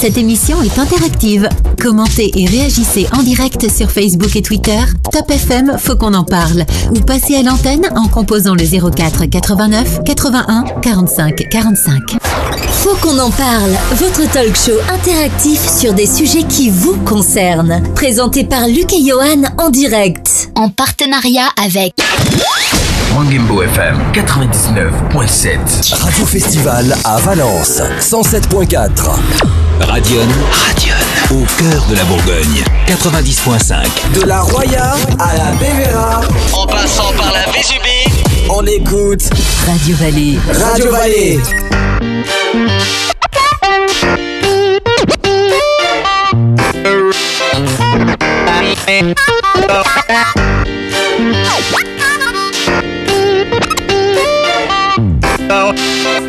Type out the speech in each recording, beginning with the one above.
Cette émission est interactive. Commentez et réagissez en direct sur Facebook et Twitter. Top FM, faut qu'on en parle. Ou passez à l'antenne en composant le 04 89 81 45 45. Faut qu'on en parle. Votre talk show interactif sur des sujets qui vous concernent. Présenté par Luc et Johan en direct. En partenariat avec Mangembo FM 99.7. Radio Festival à Valence 107.4. Radion. Radion. Au cœur de la Bourgogne 90.5. De la Roya à la Bévéra. En passant par la Vésubie. On écoute Radio Vallée. Radio Vallée. Oh.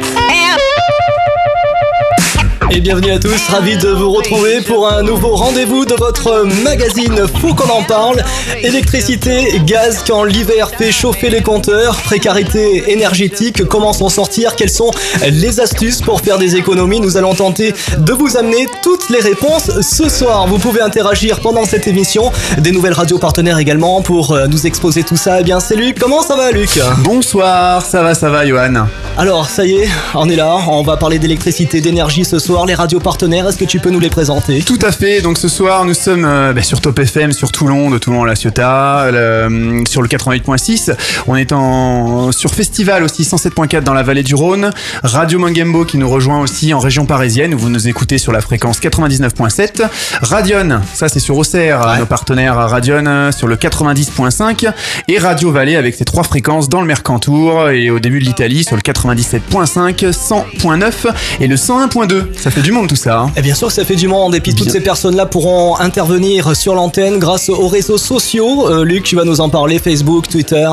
Et bienvenue à tous, ravi de vous retrouver pour un nouveau rendez-vous de votre magazine Faut qu'on en parle. Électricité, gaz quand l'hiver fait chauffer les compteurs, précarité énergétique, comment s'en sortir, quelles sont les astuces pour faire des économies. Nous allons tenter de vous amener toutes les réponses ce soir. Vous pouvez interagir pendant cette émission, des nouvelles radios partenaires également pour euh, nous exposer tout ça. Eh bien c'est Luc, comment ça va Luc? Bonsoir, ça va, ça va, Johan? Alors ça y est, on est là, on va parler d'électricité, d'énergie ce soir, les radios partenaires, est-ce que tu peux nous les présenter? Tout à fait. Donc ce soir, nous sommes euh, bah, sur Top FM, sur Toulon, de Toulon à La Ciotat, le- sur le 88.6. On est en sur Festival aussi 107.4 dans la vallée du Rhône. Radio Mangembo qui nous rejoint aussi en région parisienne où vous nous écoutez sur la fréquence 99.7. Radion, ça c'est sur Auxerre, nos partenaires Radion euh, sur le 90.5 et Radio Vallée avec ses trois fréquences dans le Mercantour et au début de l'Italie sur le 97.5, 100.9 et le 101.2. Ça fait du monde tout ça. hein. Et bien sûr que ça fait du monde et puis toutes ces personnes-là pourront intervenir sur l'antenne grâce aux réseaux sociaux. Euh, Luc, tu vas nous en parler, Facebook, Twitter.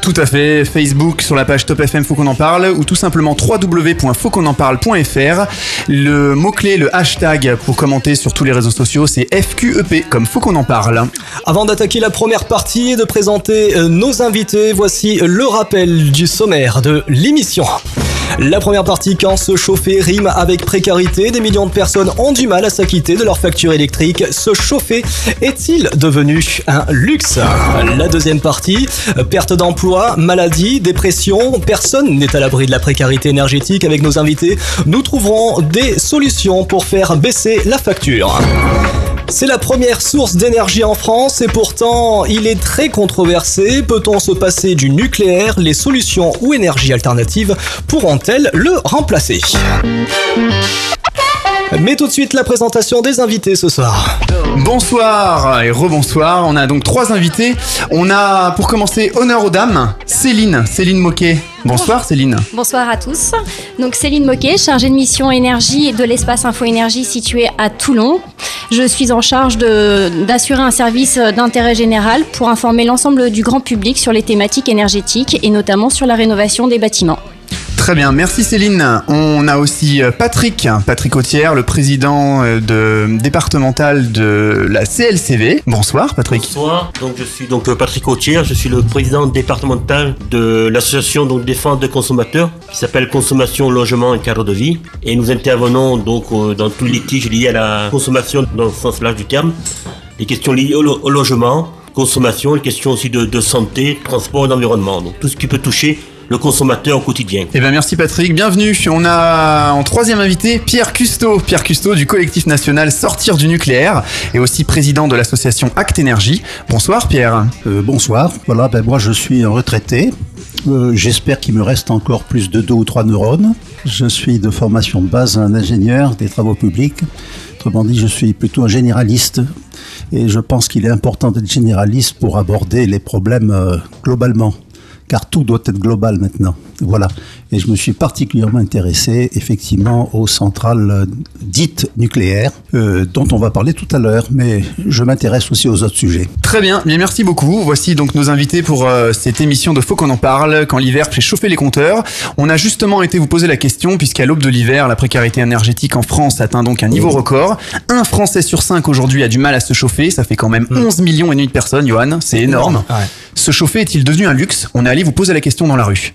Tout à fait, Facebook sur la page Top FM Faut qu'on en parle ou tout simplement www.fautquonenparle.fr. Le mot-clé, le hashtag pour commenter sur tous les réseaux sociaux, c'est FQEP comme Faut qu'on en parle. Avant d'attaquer la première partie et de présenter euh, nos invités, voici le rappel du sommaire de l'émission. La première partie, quand se chauffer rime avec précarité, des millions de personnes ont du mal à s'acquitter de leur facture électrique. Se chauffer est-il devenu un luxe? La deuxième partie, perte d'emploi, maladie, dépression, personne n'est à l'abri de la précarité énergétique. Avec nos invités, nous trouverons des solutions pour faire baisser la facture. C'est la première source d'énergie en France et pourtant il est très controversé. Peut-on se passer du nucléaire? Les solutions ou énergies alternatives pourront-elles le remplacer? Mais tout de suite la présentation des invités ce soir. Bonsoir et rebonsoir. On a donc trois invités. On a pour commencer honneur aux dames, Céline, Céline Moquet. Bonsoir Céline. Bonsoir à tous. Donc Céline Moquet, chargée de mission énergie de l'espace Info Énergie situé à Toulon. Je suis en charge d'assurer un service d'intérêt général pour informer l'ensemble du grand public sur les thématiques énergétiques et notamment sur la rénovation des bâtiments. Très bien, merci Céline. On a aussi euh, Patrick, Patrick Autière, le président euh, de, départemental de la CLCV. Bonsoir Patrick. Bonsoir, donc je suis donc euh, Patrick Autier, je suis le président départemental de l'association donc défense des consommateurs qui s'appelle Consommation, Logement et Cadre de vie et nous intervenons donc dans tous les litiges liés à la consommation dans le sens large du terme, les questions liées au logement, consommation, les questions aussi de, de santé, transport et d'environnement, donc tout ce qui peut toucher le consommateur au quotidien. Eh bien merci Patrick, bienvenue. On a en troisième invité Pierre Custeau, Pierre Custeau du collectif national Sortir du nucléaire et aussi président de l'association Acte Énergie. Bonsoir Pierre. Euh, bonsoir. Voilà, ben moi je suis un retraité. Euh, J'espère qu'il me reste encore plus de deux ou trois neurones. Je suis de formation de base un ingénieur des travaux publics. Autrement dit, je suis plutôt un généraliste. Et je pense qu'il est important d'être généraliste pour aborder les problèmes euh, globalement. Car tout doit être global maintenant. Voilà. Et je me suis particulièrement intéressé, effectivement, aux centrales euh, dites nucléaires, euh, dont on va parler tout à l'heure. Mais je m'intéresse aussi aux autres sujets. Très bien, bien merci beaucoup. Voici donc nos invités pour euh, cette émission de Faut qu'on en parle quand l'hiver fait chauffer les compteurs. On a justement été vous poser la question puisqu'à l'aube de l'hiver, la précarité énergétique en France atteint donc un niveau record. Un Français sur cinq aujourd'hui a du mal à se chauffer. Ça fait quand même 11 millions et demi de personnes, Johan. C'est énorme. Ouais. Se chauffer est-il devenu un luxe? On est allé vous poser la question dans la rue.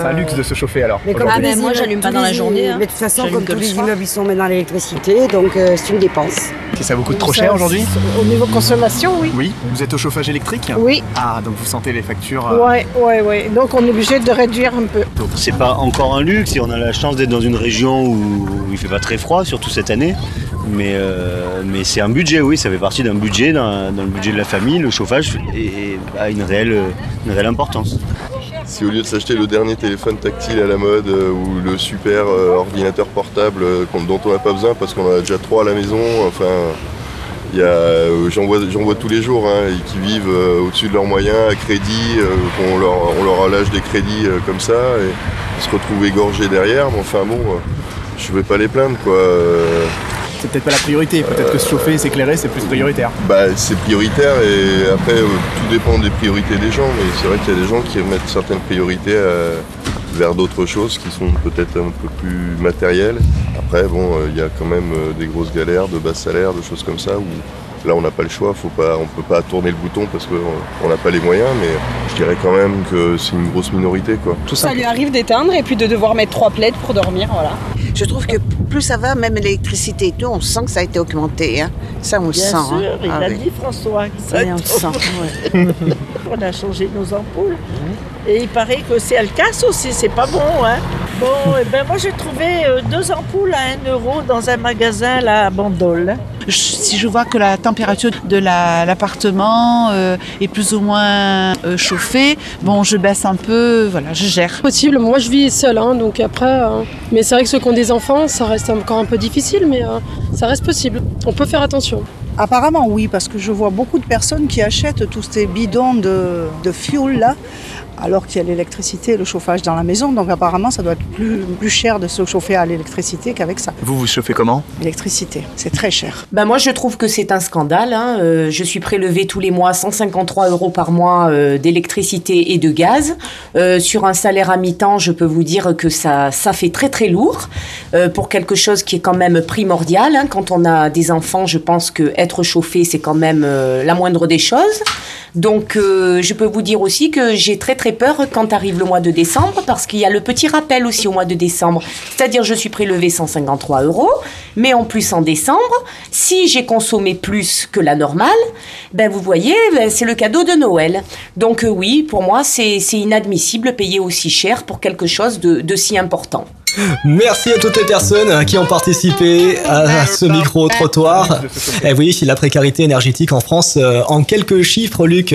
C'est un luxe de se chauffer alors. Mais comme Ah, moi, j'allume pas dans la journée, hein. Mais de toute façon, comme tous le les immeubles, ils sont maintenant à l'électricité, donc euh, c'est une dépense. Et ça vous coûte trop Ça, cher aujourd'hui Au niveau consommation, oui. Oui. Vous êtes au chauffage électrique Oui. Ah, donc vous sentez les factures euh, Ouais, ouais, ouais. Donc on est obligé de réduire un peu. C'est pas encore un luxe et on a la chance d'être dans une région où il fait pas très froid, surtout cette année. Mais, euh, mais c'est un budget, oui, ça fait partie d'un budget, dans, dans le budget de la famille, le chauffage est- a une réelle, une réelle importance. Si au lieu de s'acheter le dernier téléphone tactile à la mode euh, ou le super euh, ordinateur portable euh, dont on n'a pas besoin parce qu'on en a déjà trois à la maison, enfin, j'en vois, tous les jours hein, qui vivent au-dessus de leurs moyens à crédit, qu'on leur, on leur lâche des crédits comme ça et se retrouvent égorgés derrière. Mais enfin bon, je vais pas les plaindre quoi. C'est peut-être pas la priorité. Peut-être que se chauffer, s'éclairer, c'est plus prioritaire. bah, c'est prioritaire et après euh, tout dépend des priorités des gens, mais c'est vrai qu'il y a des gens qui remettent certaines priorités euh, vers d'autres choses qui sont peut-être un peu plus matérielles. Après bon, euh, il y a quand même des grosses galères, de bas salaires, de choses comme ça où là on n'a pas le choix, faut pas, on peut pas tourner le bouton parce qu'on n'a pas les moyens, mais je dirais quand même que c'est une grosse minorité quoi. Ça lui arrive d'éteindre et puis de devoir mettre trois plaids pour dormir, voilà. Je trouve que plus ça va, même l'électricité et tout, on sent que ça a été augmenté. Hein. Ça, on le Bien sent. sûr, hein. il Ah a oui. dit François. Oui, on le sent. ouais. on a changé nos ampoules. Et il paraît que si elles cassent aussi, c'est pas bon. Hein. Bon, et ben moi j'ai trouvé euh, deux ampoules à 1 euro dans un magasin là, à Bandol. Je- si je vois que la température de la- l'appartement euh, est plus ou moins euh, chauffée, bon, je baisse un peu, voilà, je gère. Possible, moi je vis seule, hein, donc après. euh, Mais c'est vrai que ceux qui ont des enfants, ça reste encore un peu difficile, mais euh, ça reste possible. On peut faire attention. Apparemment oui, parce que je vois beaucoup de personnes qui achètent tous ces bidons de, de fuel là, alors qu'il y a l'électricité et le chauffage dans la maison. Donc apparemment ça doit être plus, plus cher de se chauffer à l'électricité qu'avec ça. Vous vous chauffez comment? L'électricité, c'est très cher. Ben moi, je trouve que c'est un scandale. hein. Euh, je suis prélevée tous les mois 153 euros par mois euh, d'électricité et de gaz. Euh, sur un salaire à mi-temps, je peux vous dire que ça, ça fait très très lourd euh, pour quelque chose qui est quand même primordial. hein. Quand on a des enfants, je pense que être chauffé, c'est quand même euh, la moindre des choses. Donc, euh, je peux vous dire aussi que j'ai très très peur quand arrive le mois de décembre parce qu'il y a le petit rappel aussi au mois de décembre. C'est-à-dire, je suis prélevée 153 euros, mais en plus en décembre, si j'ai consommé plus que la normale, ben vous voyez, ben, c'est le cadeau de Noël. Donc, euh, oui, pour moi, c'est inadmissible payer aussi cher pour quelque chose de si important. Merci à toutes les personnes qui ont participé à ce micro-trottoir. Et oui, la précarité énergétique en France, euh, en quelques chiffres, Luc.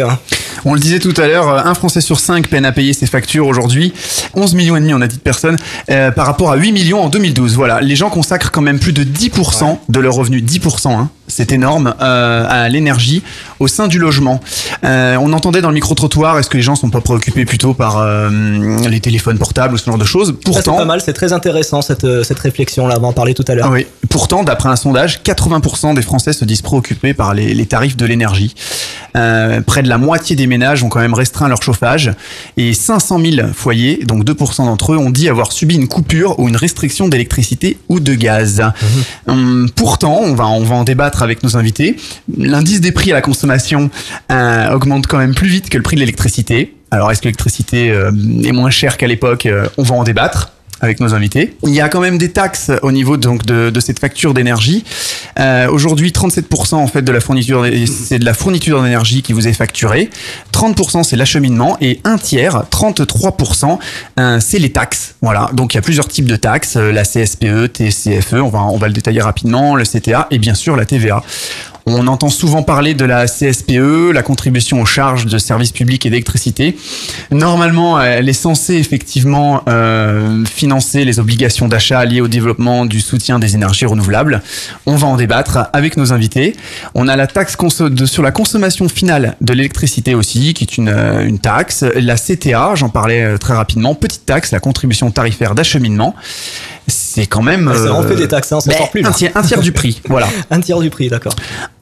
On le disait tout à l'heure, euh, un Français sur cinq peine à payer ses factures aujourd'hui. 11 millions et demi, on a dit de personnes, euh, par rapport à 8 millions en 2012. Voilà, les gens consacrent quand même plus de 10% de leurs revenus, 10%, hein, c'est énorme, euh, à l'énergie au sein du logement. Euh, on entendait dans le micro-trottoir, est-ce que les gens sont pas préoccupés plutôt par euh, les téléphones portables ou ce genre de choses? Ça, C'est Pourtant, pas mal, c'est très intéressant cette, cette réflexion-là, on va en parler tout à l'heure. ah oui. Pourtant, d'après un sondage, 80% des Français se disent préoccupés par les, les tarifs de l'énergie. Près de la moitié des ménages ont quand même restreint leur chauffage et 500 000 foyers, donc 2% d'entre eux, ont dit avoir subi une coupure ou une restriction d'électricité ou de gaz. Hum, pourtant, on va, on va en débattre avec nos invités. L'indice des prix à la consommation euh, augmente quand même plus vite que le prix de l'électricité. Alors, est-ce que l'électricité euh, est moins chère qu'à l'époque Euh, On va en débattre avec nos invités. Il y a quand même des taxes au niveau donc de, de cette facture d'énergie. Euh, Aujourd'hui, 37% en fait de la fourniture, c'est de la fourniture d'énergie qui vous est facturée. 30% c'est l'acheminement et un tiers, 33%, euh, c'est les taxes. Voilà. Donc il y a plusieurs types de taxes euh, la CSPE, TCFE, on va on va le détailler rapidement, le CTA et bien sûr la TVA. On entend souvent parler de la CSPE, la contribution aux charges de services publics et d'électricité. Normalement, elle est censée effectivement euh, financer les obligations d'achat liées au développement du soutien des énergies renouvelables. On va en débattre avec nos invités. On a la taxe sur la consommation finale de l'électricité aussi, qui est une, euh, taxe. La CTA, j'en parlais euh, très rapidement, petite taxe, la contribution tarifaire d'acheminement. C'est quand même... Ouais, ça en euh, fait des taxes, hein, on s'en ben, sort plus. Un tiers, un tiers du prix, voilà. Un tiers du prix, d'accord.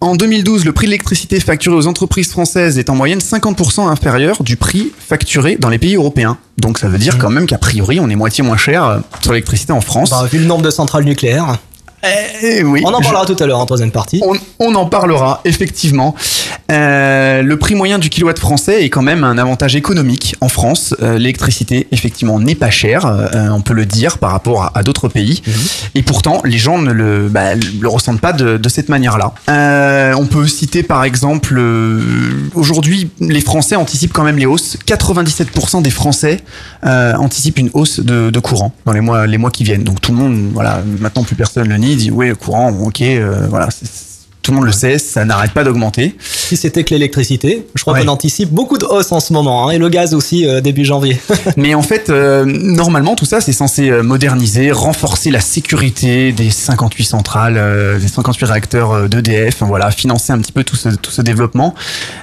En 2012, le prix de l'électricité facturé aux entreprises françaises est en moyenne 50% inférieur du prix facturé dans les pays européens. Donc ça veut dire quand même qu'a priori, on est moitié moins cher euh, sur l'électricité en France. Bah, vu le nombre de centrales nucléaires. Eh oui. On en parlera tout à l'heure en troisième partie. On, on en parlera, effectivement. Euh, le prix moyen du kilowatt français est quand même un avantage économique en France. Euh, L'électricité, effectivement, n'est pas chère, euh, on peut le dire, par rapport à, à d'autres pays. Et pourtant, les gens ne le, bah, le ressentent pas de, de cette manière-là. On peut citer, par exemple, aujourd'hui, les Français anticipent quand même les hausses. 97% des Français anticipent une hausse de, de courant dans les mois, les mois qui viennent. Donc tout le monde, voilà, maintenant plus personne le nie, dit oui, le courant, ok, euh, voilà, tout le monde le sait, ça n'arrête pas d'augmenter. Si c'était que l'électricité, je crois qu'on anticipe beaucoup de hausses en ce moment, hein, et le gaz aussi euh, début janvier. Mais en fait, euh, normalement, tout ça, c'est censé euh, moderniser, renforcer la sécurité des 58 centrales, euh, des 58 réacteurs euh, d'EDF, voilà, financer un petit peu tout ce, tout ce développement.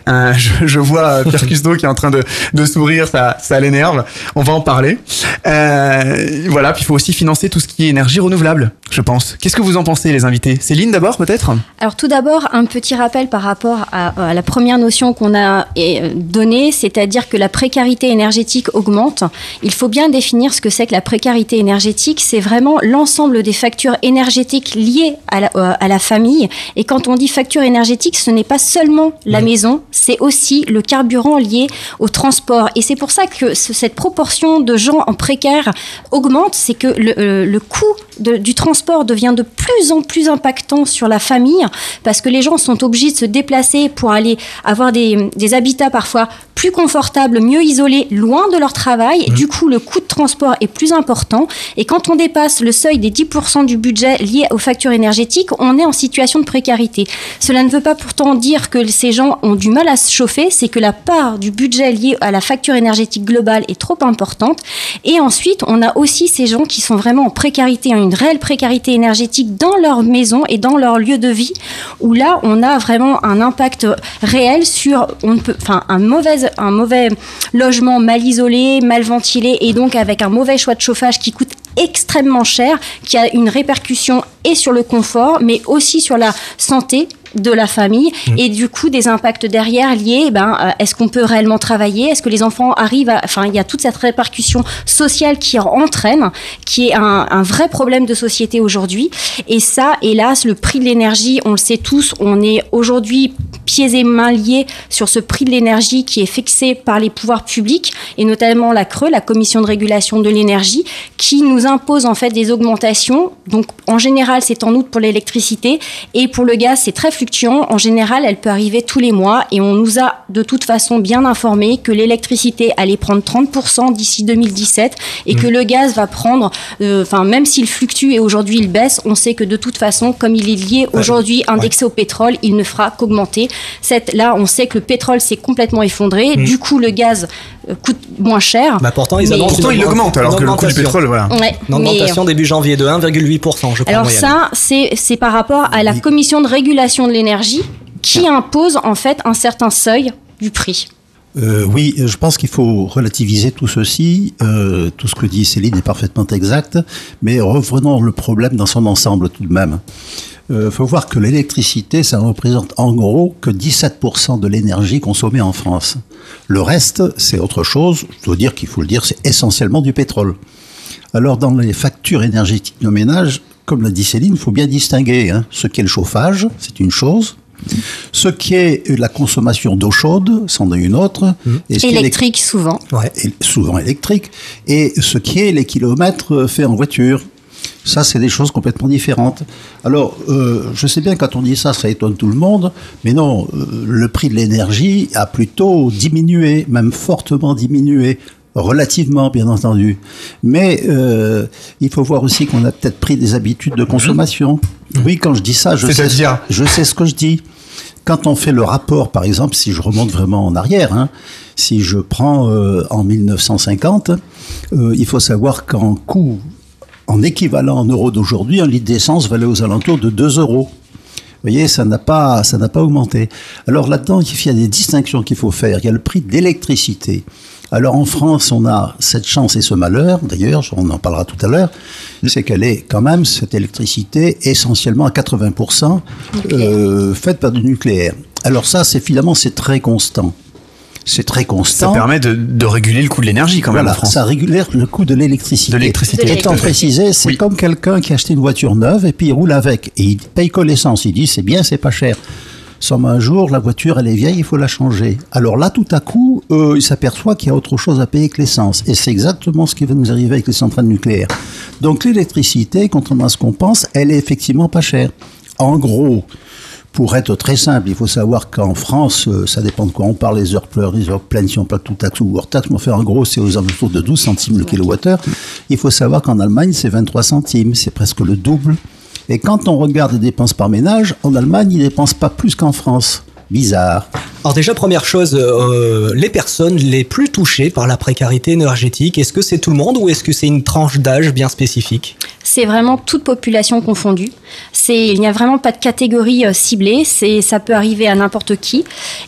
Euh, je, je vois Pierre Cusneau qui est en train de, de sourire, ça, ça l'énerve. On va en parler. Euh, voilà, puis il faut aussi financer tout ce qui est énergie renouvelable, je pense. Qu'est-ce que vous en pensez, les invités? Céline, d'abord, peut-être? Alors tout d'abord, un petit rappel par rapport à, à la première notion qu'on a euh, donnée, c'est-à-dire que la précarité énergétique augmente. Il faut bien définir ce que c'est que la précarité énergétique. C'est vraiment l'ensemble des factures énergétiques liées à la, euh, à la famille. Et quand on dit facture énergétique, ce n'est pas seulement la maison, c'est aussi le carburant lié au transport. Et c'est pour ça que ce- cette proportion de gens en précaire augmente, c'est que le, euh, le coût de- du transport devient de plus en plus impactant sur la famille parce que les gens sont obligés de se déplacer pour aller avoir des, des habitats parfois plus confortables, mieux isolés, loin de leur travail. Du coup, le coût de transport est plus important. Et quand on dépasse le seuil des 10% du budget lié aux factures énergétiques, on est en situation de précarité. Cela ne veut pas pourtant dire que ces gens ont du mal à se chauffer, c'est que la part du budget lié à la facture énergétique globale est trop importante. Et ensuite, on a aussi ces gens qui sont vraiment en précarité, en une réelle précarité énergétique dans leur maison et dans leur lieu de vie, où là, on a vraiment un impact réel sur on un, mauvais, un mauvais logement mal isolé, mal ventilé, et donc avec un mauvais choix de chauffage qui coûte extrêmement cher, qui a une répercussion et sur le confort, mais aussi sur la santé de la famille et du coup des impacts derrière liés eh ben euh, est-ce qu'on peut réellement travailler? Est-ce que les enfants arrivent à enfin il y a toute cette répercussion sociale qui entraîne qui est un, un vrai problème de société aujourd'hui. Et ça hélas le prix de l'énergie on le sait tous on est aujourd'hui pieds et mains liés sur ce prix de l'énergie qui est fixé par les pouvoirs publics et notamment la CRE la commission de régulation de l'énergie qui nous impose en fait des augmentations. Donc en général c'est en août pour l'électricité et pour le gaz c'est très fluctuant. En général, elle peut arriver tous les mois et on nous a de toute façon bien informé que l'électricité allait prendre 30% d'ici 2017 et que le gaz va prendre, euh, enfin même s'il fluctue et aujourd'hui il baisse, on sait que de toute façon, comme il est lié aujourd'hui indexé au pétrole, il ne fera qu'augmenter. Là, on sait que le pétrole s'est complètement effondré. Mm. Du coup, le gaz coûte moins cher. Bah pourtant, ils Mais- Pourtant, il augmente, alors que le coût du pétrole, voilà. Ouais, Une augmentation mais- début janvier de 1,8%, je crois. Alors ça, c'est c'est par rapport à la commission de régulation de l'énergie qui impose en fait un certain seuil du prix. Euh, oui, je pense qu'il faut relativiser tout ceci. Euh, tout ce que dit Céline est parfaitement exact, mais revenons le problème dans son ensemble tout de même. Il faut voir que l'électricité, ça ne représente en gros que 17% de l'énergie consommée en France. Le reste, c'est autre chose. Je dois dire qu'il faut le dire, c'est essentiellement du pétrole. Alors, dans les factures énergétiques de ménage, comme l'a dit Céline, il faut bien distinguer hein, ce qu'est le chauffage, c'est une chose. Ce qui est la consommation d'eau chaude, c'en est une autre. Et ce qui est Électrique souvent. et souvent électrique, et ce qui est les kilomètres faits en voiture. Ça, c'est des choses complètement différentes. Alors, euh, je sais bien, quand on dit ça, ça étonne tout le monde, mais non, euh, le prix de l'énergie a plutôt diminué, même fortement diminué, relativement, bien entendu. Mais euh, il faut voir aussi qu'on a peut-être pris des habitudes de consommation. Oui, quand je dis ça, je sais, C'est-à-dire je sais ce que je dis. Quand on fait le rapport, par exemple, si je remonte vraiment en arrière, hein, si je prends euh, en 1950, euh, il faut savoir qu'en coût, en équivalent en euros d'aujourd'hui, un litre d'essence valait aux alentours de 2 euros. Vous voyez, ça n'a pas, ça n'a pas augmenté. Alors là-dedans, il y a des distinctions qu'il faut faire. Il y a le prix de l'électricité. Alors en France, on a cette chance et ce malheur, d'ailleurs, on en parlera tout à l'heure, c'est qu'elle est quand même, cette électricité, essentiellement à 80% euh, faite par du nucléaire. Alors ça, c'est finalement, c'est très constant. C'est très constant. Ça permet de, de réguler le coût de l'énergie quand même Voilà, en France. ça régule le coût de l'électricité. De l'électricité. Étant précisé, c'est comme quelqu'un qui a acheté une voiture neuve et puis il roule avec et il paye que l'essence. Il dit c'est bien, c'est pas cher. Somme un jour, la voiture elle est vieille, il faut la changer. Alors là, tout à coup, euh, il s'aperçoit qu'il y a autre chose à payer que l'essence. Et c'est exactement ce qui va nous arriver avec les centrales nucléaires. Donc l'électricité, contrairement à ce qu'on pense, elle est effectivement pas chère. En gros, pour être très simple, il faut savoir qu'en France, euh, ça dépend de quoi on parle, les heures pleures, les heures pleines, si on parle tout taxe ou hors taxe, mais en gros c'est aux alentours de 12 centimes le kilowattheure. Il faut savoir qu'en Allemagne c'est 23 centimes, c'est presque le double. Et quand on regarde les dépenses par ménage, en Allemagne ils dépensent pas plus qu'en France. Bizarre. Alors déjà, première chose, euh, les personnes les plus touchées par la précarité énergétique, est-ce que c'est tout le monde ou est-ce que c'est une tranche d'âge bien spécifique C'est vraiment toute population confondue. C'est, il n'y a vraiment pas de catégorie euh, ciblée. C'est, ça peut arriver à n'importe qui.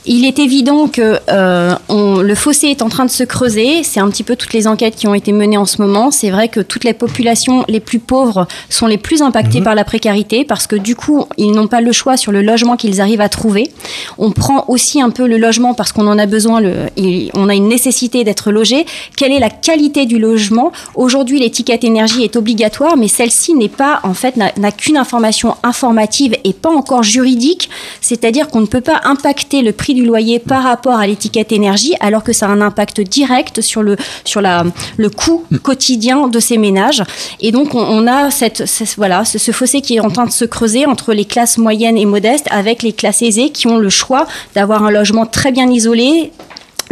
Il est évident que euh, on- le fossé est en train de se creuser. C'est un petit peu toutes les enquêtes qui ont été menées en ce moment. C'est vrai que toutes les populations les plus pauvres sont les plus impactées par la précarité parce que du coup, ils n'ont pas le choix sur le logement qu'ils arrivent à trouver. On prend aussi un peu le logement parce qu'on en a besoin. On a une nécessité d'être logé. Quelle est la qualité du logement? Aujourd'hui, l'étiquette énergie est obligatoire, mais celle-ci n'est pas, en fait, n'a qu'une information informative et pas encore juridique. C'est-à-dire qu'on ne peut pas impacter le prix du loyer par rapport à l'étiquette énergie, alors que ça a un impact direct sur le sur la le coût quotidien de ces ménages. Et donc, on, a cette, ce- voilà ce, ce fossé qui est en train de se creuser entre les classes moyennes et modestes avec les classes aisées qui ont le choix d'avoir un logement très bien isolé,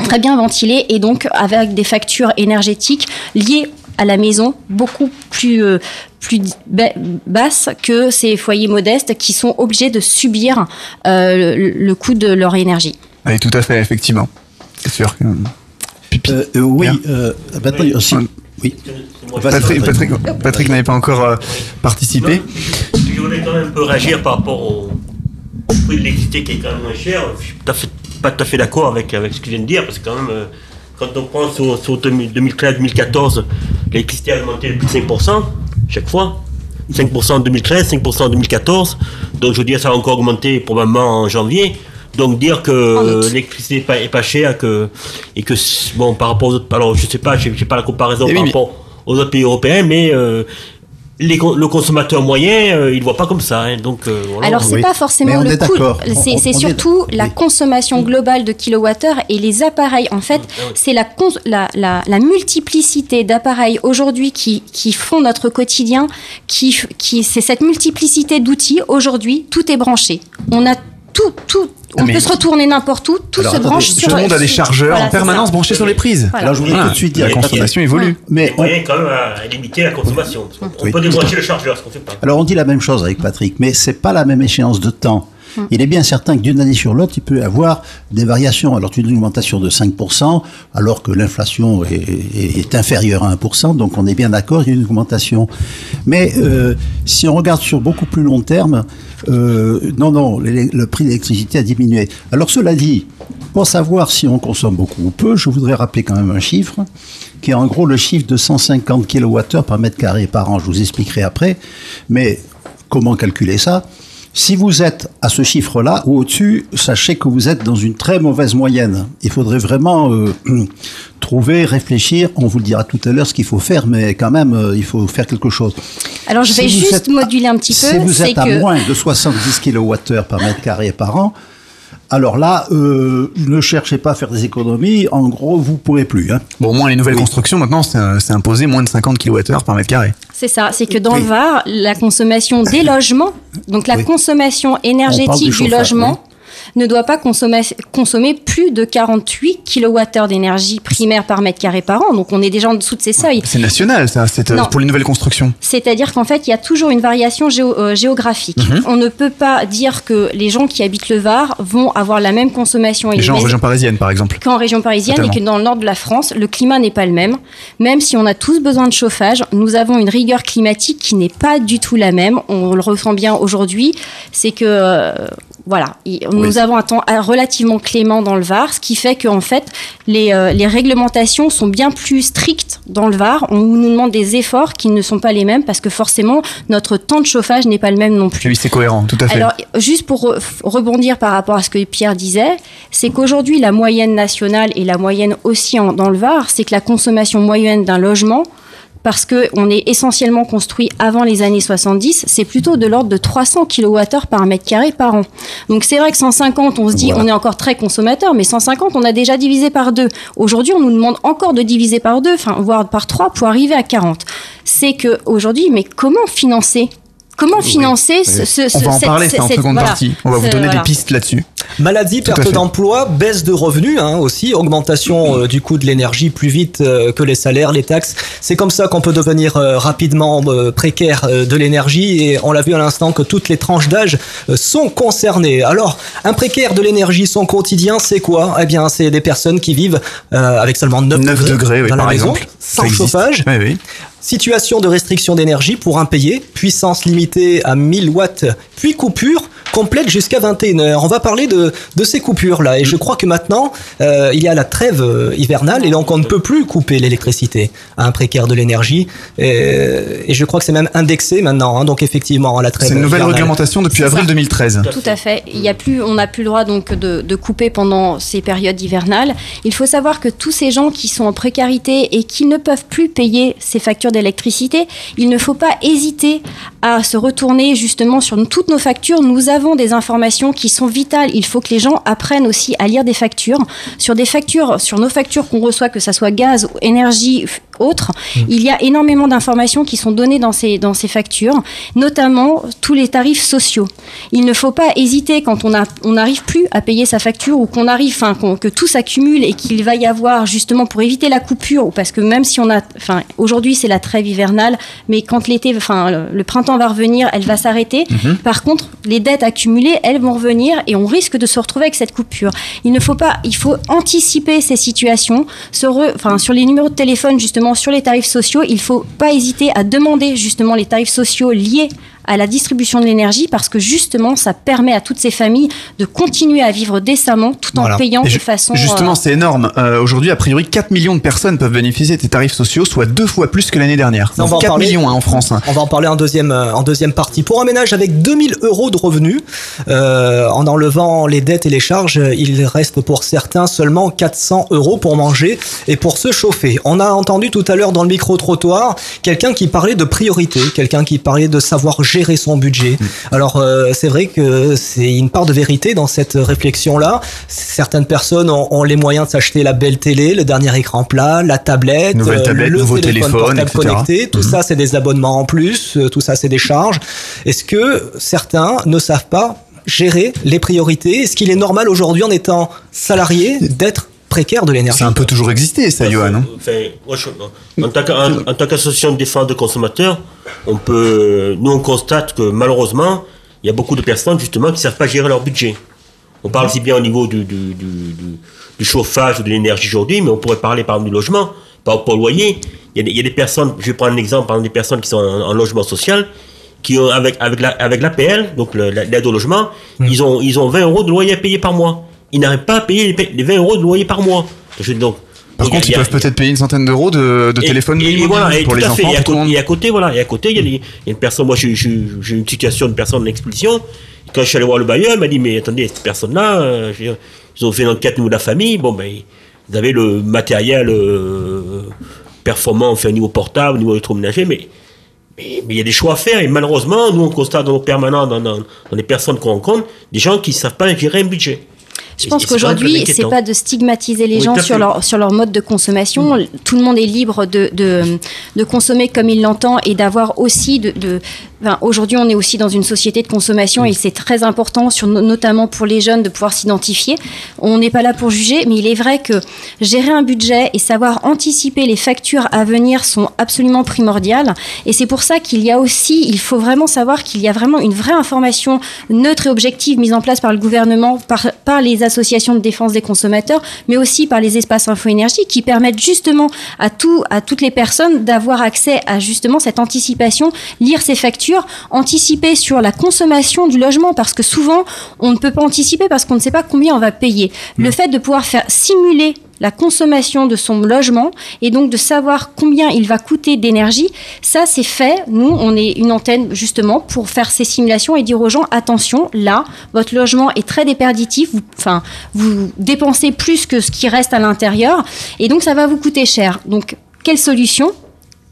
très bien ventilé et donc avec des factures énergétiques liées à la maison beaucoup plus, euh, plus ba- basses que ces foyers modestes qui sont obligés de subir euh, le, le coût de leur énergie. Oui, tout à fait, effectivement. C'est sûr. Euh, euh, oui, euh, Patrick aussi. Oui. Patrick, Patrick, Patrick n'avait pas encore euh, participé. Je voulais quand même un peu réagir par rapport au au prix de l'électricité qui est quand même moins cher. Je suis tout à fait- pas tout à fait d'accord avec, avec ce que je viens de dire, parce que quand même, euh, quand on prend sur, sur 2013-2014, l'électricité a augmenté de plus de 5% chaque fois. 5% en 2013, 5% en 2014. Donc je veux dire, ça a encore augmenté probablement en janvier. Donc dire que l'électricité n'est pas, est pas chère que, et que, bon, par rapport aux autres, alors je sais pas, j'ai pas la comparaison Eh oui, par rapport aux autres pays européens, mais euh, les le consommateur moyen, euh, il ne voit pas comme ça. hein. donc, euh, voilà. Alors, c'est pas forcément le coût, c'est est- surtout la consommation globale de kilowattheure et les appareils. En fait, c'est la, cons- la, la, la multiplicité d'appareils aujourd'hui qui, qui font notre quotidien, qui, c'est cette multiplicité d'outils. Aujourd'hui, tout est branché. On a tout, tout. On Mais- peut se retourner n'importe où, tout Alors, se attendez, branche tout sur le monde a des chargeurs voilà, en permanence branchés sur les prises. Voilà. Alors je voudrais Voilà. tout de suite dire, La consommation évolue. Mais a moyen quand même à limiter la consommation. On Oui. peut débrancher le chargeur, ce qu'on fait pas? Alors on dit la même chose avec Patrick, mais c'est pas la même échéance de temps. Il est bien certain que d'une année sur l'autre, il peut y avoir des variations. Alors tu une augmentation de 5%, alors que l'inflation est, inférieure à 1%, donc on est bien d'accord, il y a une augmentation. Mais euh, si on regarde sur beaucoup plus long terme, euh, non, non, l'élec- le prix de l'électricité a diminué. Alors cela dit, pour savoir si on consomme beaucoup ou peu, je voudrais rappeler quand même un chiffre, qui est en gros le chiffre de 150 kWh par mètre carré par an. Je vous expliquerai après. Mais comment calculer ça? Si vous êtes à ce chiffre-là ou au-dessus, sachez que vous êtes dans une très mauvaise moyenne. Il faudrait vraiment euh, trouver, réfléchir. On vous le dira tout à l'heure ce qu'il faut faire, mais quand même, euh, il faut faire quelque chose. Alors, je Si vais vous juste êtes- moduler un petit Si peu. vous c'est êtes à moins de 70 kWh par mètre carré par an, alors là, euh, ne cherchez pas à faire des économies. En gros, vous pourrez plus. Hein. Bon, au moins les nouvelles constructions, maintenant, c'est c'est imposé moins de 50 kWh par mètre carré. C'est ça, c'est que dans le Var, la consommation des logements, donc la Oui. consommation énergétique du logement, ne doit pas consommer, consommer plus de 48 kWh d'énergie primaire par mètre carré par an. Donc on est déjà en dessous de ces seuils. C'est national, ça, c'est euh, pour les nouvelles constructions. C'est-à-dire qu'en fait, il y a toujours une variation géo- euh, géographique. Mhm. On ne peut pas dire que les gens qui habitent le Var vont avoir la même consommation Les gens en région parisienne, par exemple. qu'en région parisienne Totalement. et que dans le nord de la France, le climat n'est pas le même. Même si on a tous besoin de chauffage, nous avons une rigueur climatique qui n'est pas du tout la même. On le ressent bien aujourd'hui. C'est que euh, Voilà, Et nous avons un temps euh, relativement clément dans le Var, ce qui fait qu'en fait, les, euh, les réglementations sont bien plus strictes dans le Var. On nous demande des efforts qui ne sont pas les mêmes parce que forcément, notre temps de chauffage n'est pas le même non plus. Oui, c'est cohérent, tout à fait. Alors, juste pour re- rebondir par rapport à ce que Pierre disait, c'est qu'aujourd'hui, la moyenne nationale et la moyenne aussi en- dans le Var, c'est que la consommation moyenne d'un logement, parce qu'on est essentiellement construit avant les années 70, c'est plutôt de l'ordre de 300 kWh par mètre carré par an. Donc c'est vrai que 150, on se dit, on est encore très consommateur, mais 150, on a déjà divisé par deux. Aujourd'hui, on nous demande encore de diviser par deux, enfin, voire par trois pour arriver à 40. C'est que aujourd'hui, mais comment financer? Comment financer ce, ce- ce- On va en cette- parler, c'est en cette- seconde voilà. partie. On va vous donner voilà. des pistes là-dessus. Maladie, Tout perte d'emploi, baisse de revenus hein, aussi, augmentation euh, du coût de l'énergie plus vite euh, que les salaires, les taxes. C'est comme ça qu'on peut devenir euh, rapidement précaire de l'énergie et on l'a vu à l'instant que toutes les tranches d'âge sont concernées. Alors, un précaire de l'énergie, son quotidien, c'est quoi? Eh bien, c'est des personnes qui vivent avec seulement 9, 9 degrés, oui, dans la par maison, exemple. sans Ça existe. chauffage. Oui, oui. Situation de restriction d'énergie pour impayé, puissance limitée à 1000 watts, puis coupure complète jusqu'à 21h. On va parler de, de ces coupures-là. Et je crois que maintenant, euh, il y a la trêve euh, hivernale et donc on ne peut plus couper l'électricité à un précaire de l'énergie. Et, et je crois que c'est même indexé maintenant. hein. donc effectivement, la trêve C'est une nouvelle hivernale. réglementation depuis avril 2013. Tout à fait. Il y a plus, on n'a plus le droit donc de, de couper pendant ces périodes hivernales. Il faut savoir que tous ces gens qui sont en précarité et qui ne peuvent plus payer ces factures d'électricité, il ne faut pas hésiter à se retourner justement sur toutes nos factures. Nous avons des informations qui sont vitales. Il faut que les gens apprennent aussi à lire des factures. Sur des factures, sur nos factures qu'on reçoit, que ça soit gaz, énergie, f- autre, il y a énormément d'informations qui sont données dans ces, dans ces factures, notamment tous les tarifs sociaux. Il ne faut pas hésiter quand on n'arrive plus à payer sa facture ou qu'on arrive, enfin, que tout s'accumule et qu'il va y avoir justement pour éviter la coupure, ou parce que même si on a, enfin, aujourd'hui c'est la trêve hivernale, mais quand l'été, enfin, le, le printemps va revenir, elle va s'arrêter. Mhm. Par contre, les dettes accumulées, elles vont revenir et on risque de se retrouver avec cette coupure. Il ne faut pas, il faut anticiper ces situations. Se re- enfin, sur les numéros de téléphone, justement, sur les tarifs sociaux, il faut pas hésiter à demander justement les tarifs sociaux liés à la distribution de l'énergie parce que justement, ça permet à toutes ces familles de continuer à vivre décemment tout en Voilà. payant Et de façon. Justement, euh, c'est énorme. Euh, Aujourd'hui, a priori, 4 millions de personnes peuvent bénéficier de ces tarifs sociaux, soit deux fois plus que l'année dernière. On va en 4 parler. millions hein, en France. hein. On va en parler en deuxième, euh, en deuxième partie. Pour un ménage avec 2000 euros de revenus, euh, en enlevant les dettes et les charges, il reste pour certains seulement 400 euros pour manger et pour se chauffer. On a entendu tout à l'heure dans le micro-trottoir quelqu'un qui parlait de priorité, quelqu'un qui parlait de savoir gérer son budget. Alors euh, c'est vrai que c'est une part de vérité dans cette réflexion-là. Certaines personnes ont, ont les moyens de s'acheter la belle télé, le dernier écran plat, la tablette, Nouvelle euh, tablette, le nouveau téléphone téléphone, portable etc. connecté. Tout ça, c'est des abonnements en plus. euh, Tout ça, c'est des charges. Est-ce que certains ne savent pas gérer les priorités? Est-ce qu'il est normal aujourd'hui, en étant salarié, d'être précaire de l'énergie Ça a un peu toujours existé, ça, Johan. hein. Enfin, moi, je- en tant qu'en- en tant qu'association de défense des consommateurs, on peut, nous on constate que malheureusement, il y a beaucoup de personnes justement qui ne savent pas gérer leur budget. On parle si bien au niveau du, du, du- du- du chauffage ou de l'énergie aujourd'hui, mais on pourrait parler par exemple du logement, par rapport au loyer. Il y, a des, il y a des personnes, je vais prendre un exemple, par exemple, des personnes qui sont en, en logement social, qui ont avec, avec, la, avec l'APL, donc l'aide au logement, ils, ont, ils ont 20 euros de loyer à payer par mois. Ils n'arrivent pas à payer les, pa- les 20 euros de loyer par mois. Je- donc, Par a- contre, il ils peuvent peut-être payer une centaine d'euros de, de et- téléphone et, voilà, pour les enfants, Et à, pour tout le côté, monde. et à côté, voilà, et à côté, il y a, y a une personne. Moi, j'ai une situation de personne en expulsion. Quand je suis allé voir le bailleur, il m'a dit mais attendez, cette personne-là, euh, ils ont fait dans le cadre de la famille. Bon, ben, ils avaient le matériel euh, performant, fait au niveau portable, au niveau électroménager, mais mais mais il y a des choix à faire et malheureusement, nous on constate dans nos permanents, dans, dans, dans les personnes qu'on rencontre, des gens qui ne savent pas gérer un budget. Je pense qu'aujourd'hui, c'est pas de stigmatiser les Oui, gens sur leur, sur leur mode de consommation. Tout le monde est libre de, de, de consommer comme il l'entend et d'avoir aussi de. de enfin, Aujourd'hui, on est aussi dans une société de consommation et c'est très important, sur, notamment pour les jeunes, de pouvoir s'identifier. On n'est pas là pour juger, mais il est vrai que gérer un budget et savoir anticiper les factures à venir sont absolument primordiales. Et c'est pour ça qu'il y a aussi, il faut vraiment savoir qu'il y a vraiment une vraie information neutre et objective mise en place par le gouvernement, par, par les associations de défense des consommateurs, mais aussi par les espaces info-énergie qui permettent justement à, tout, à toutes les personnes d'avoir accès à justement cette anticipation, lire ces factures anticiper sur la consommation du logement parce que souvent on ne peut pas anticiper parce qu'on ne sait pas combien on va payer. Le fait de pouvoir faire simuler la consommation de son logement et donc de savoir combien il va coûter d'énergie, ça c'est fait. Nous, on est une antenne justement pour faire ces simulations et dire aux gens attention, là, votre logement est très déperditif, vous, enfin, vous dépensez plus que ce qui reste à l'intérieur et donc ça va vous coûter cher. Donc, quelle solution?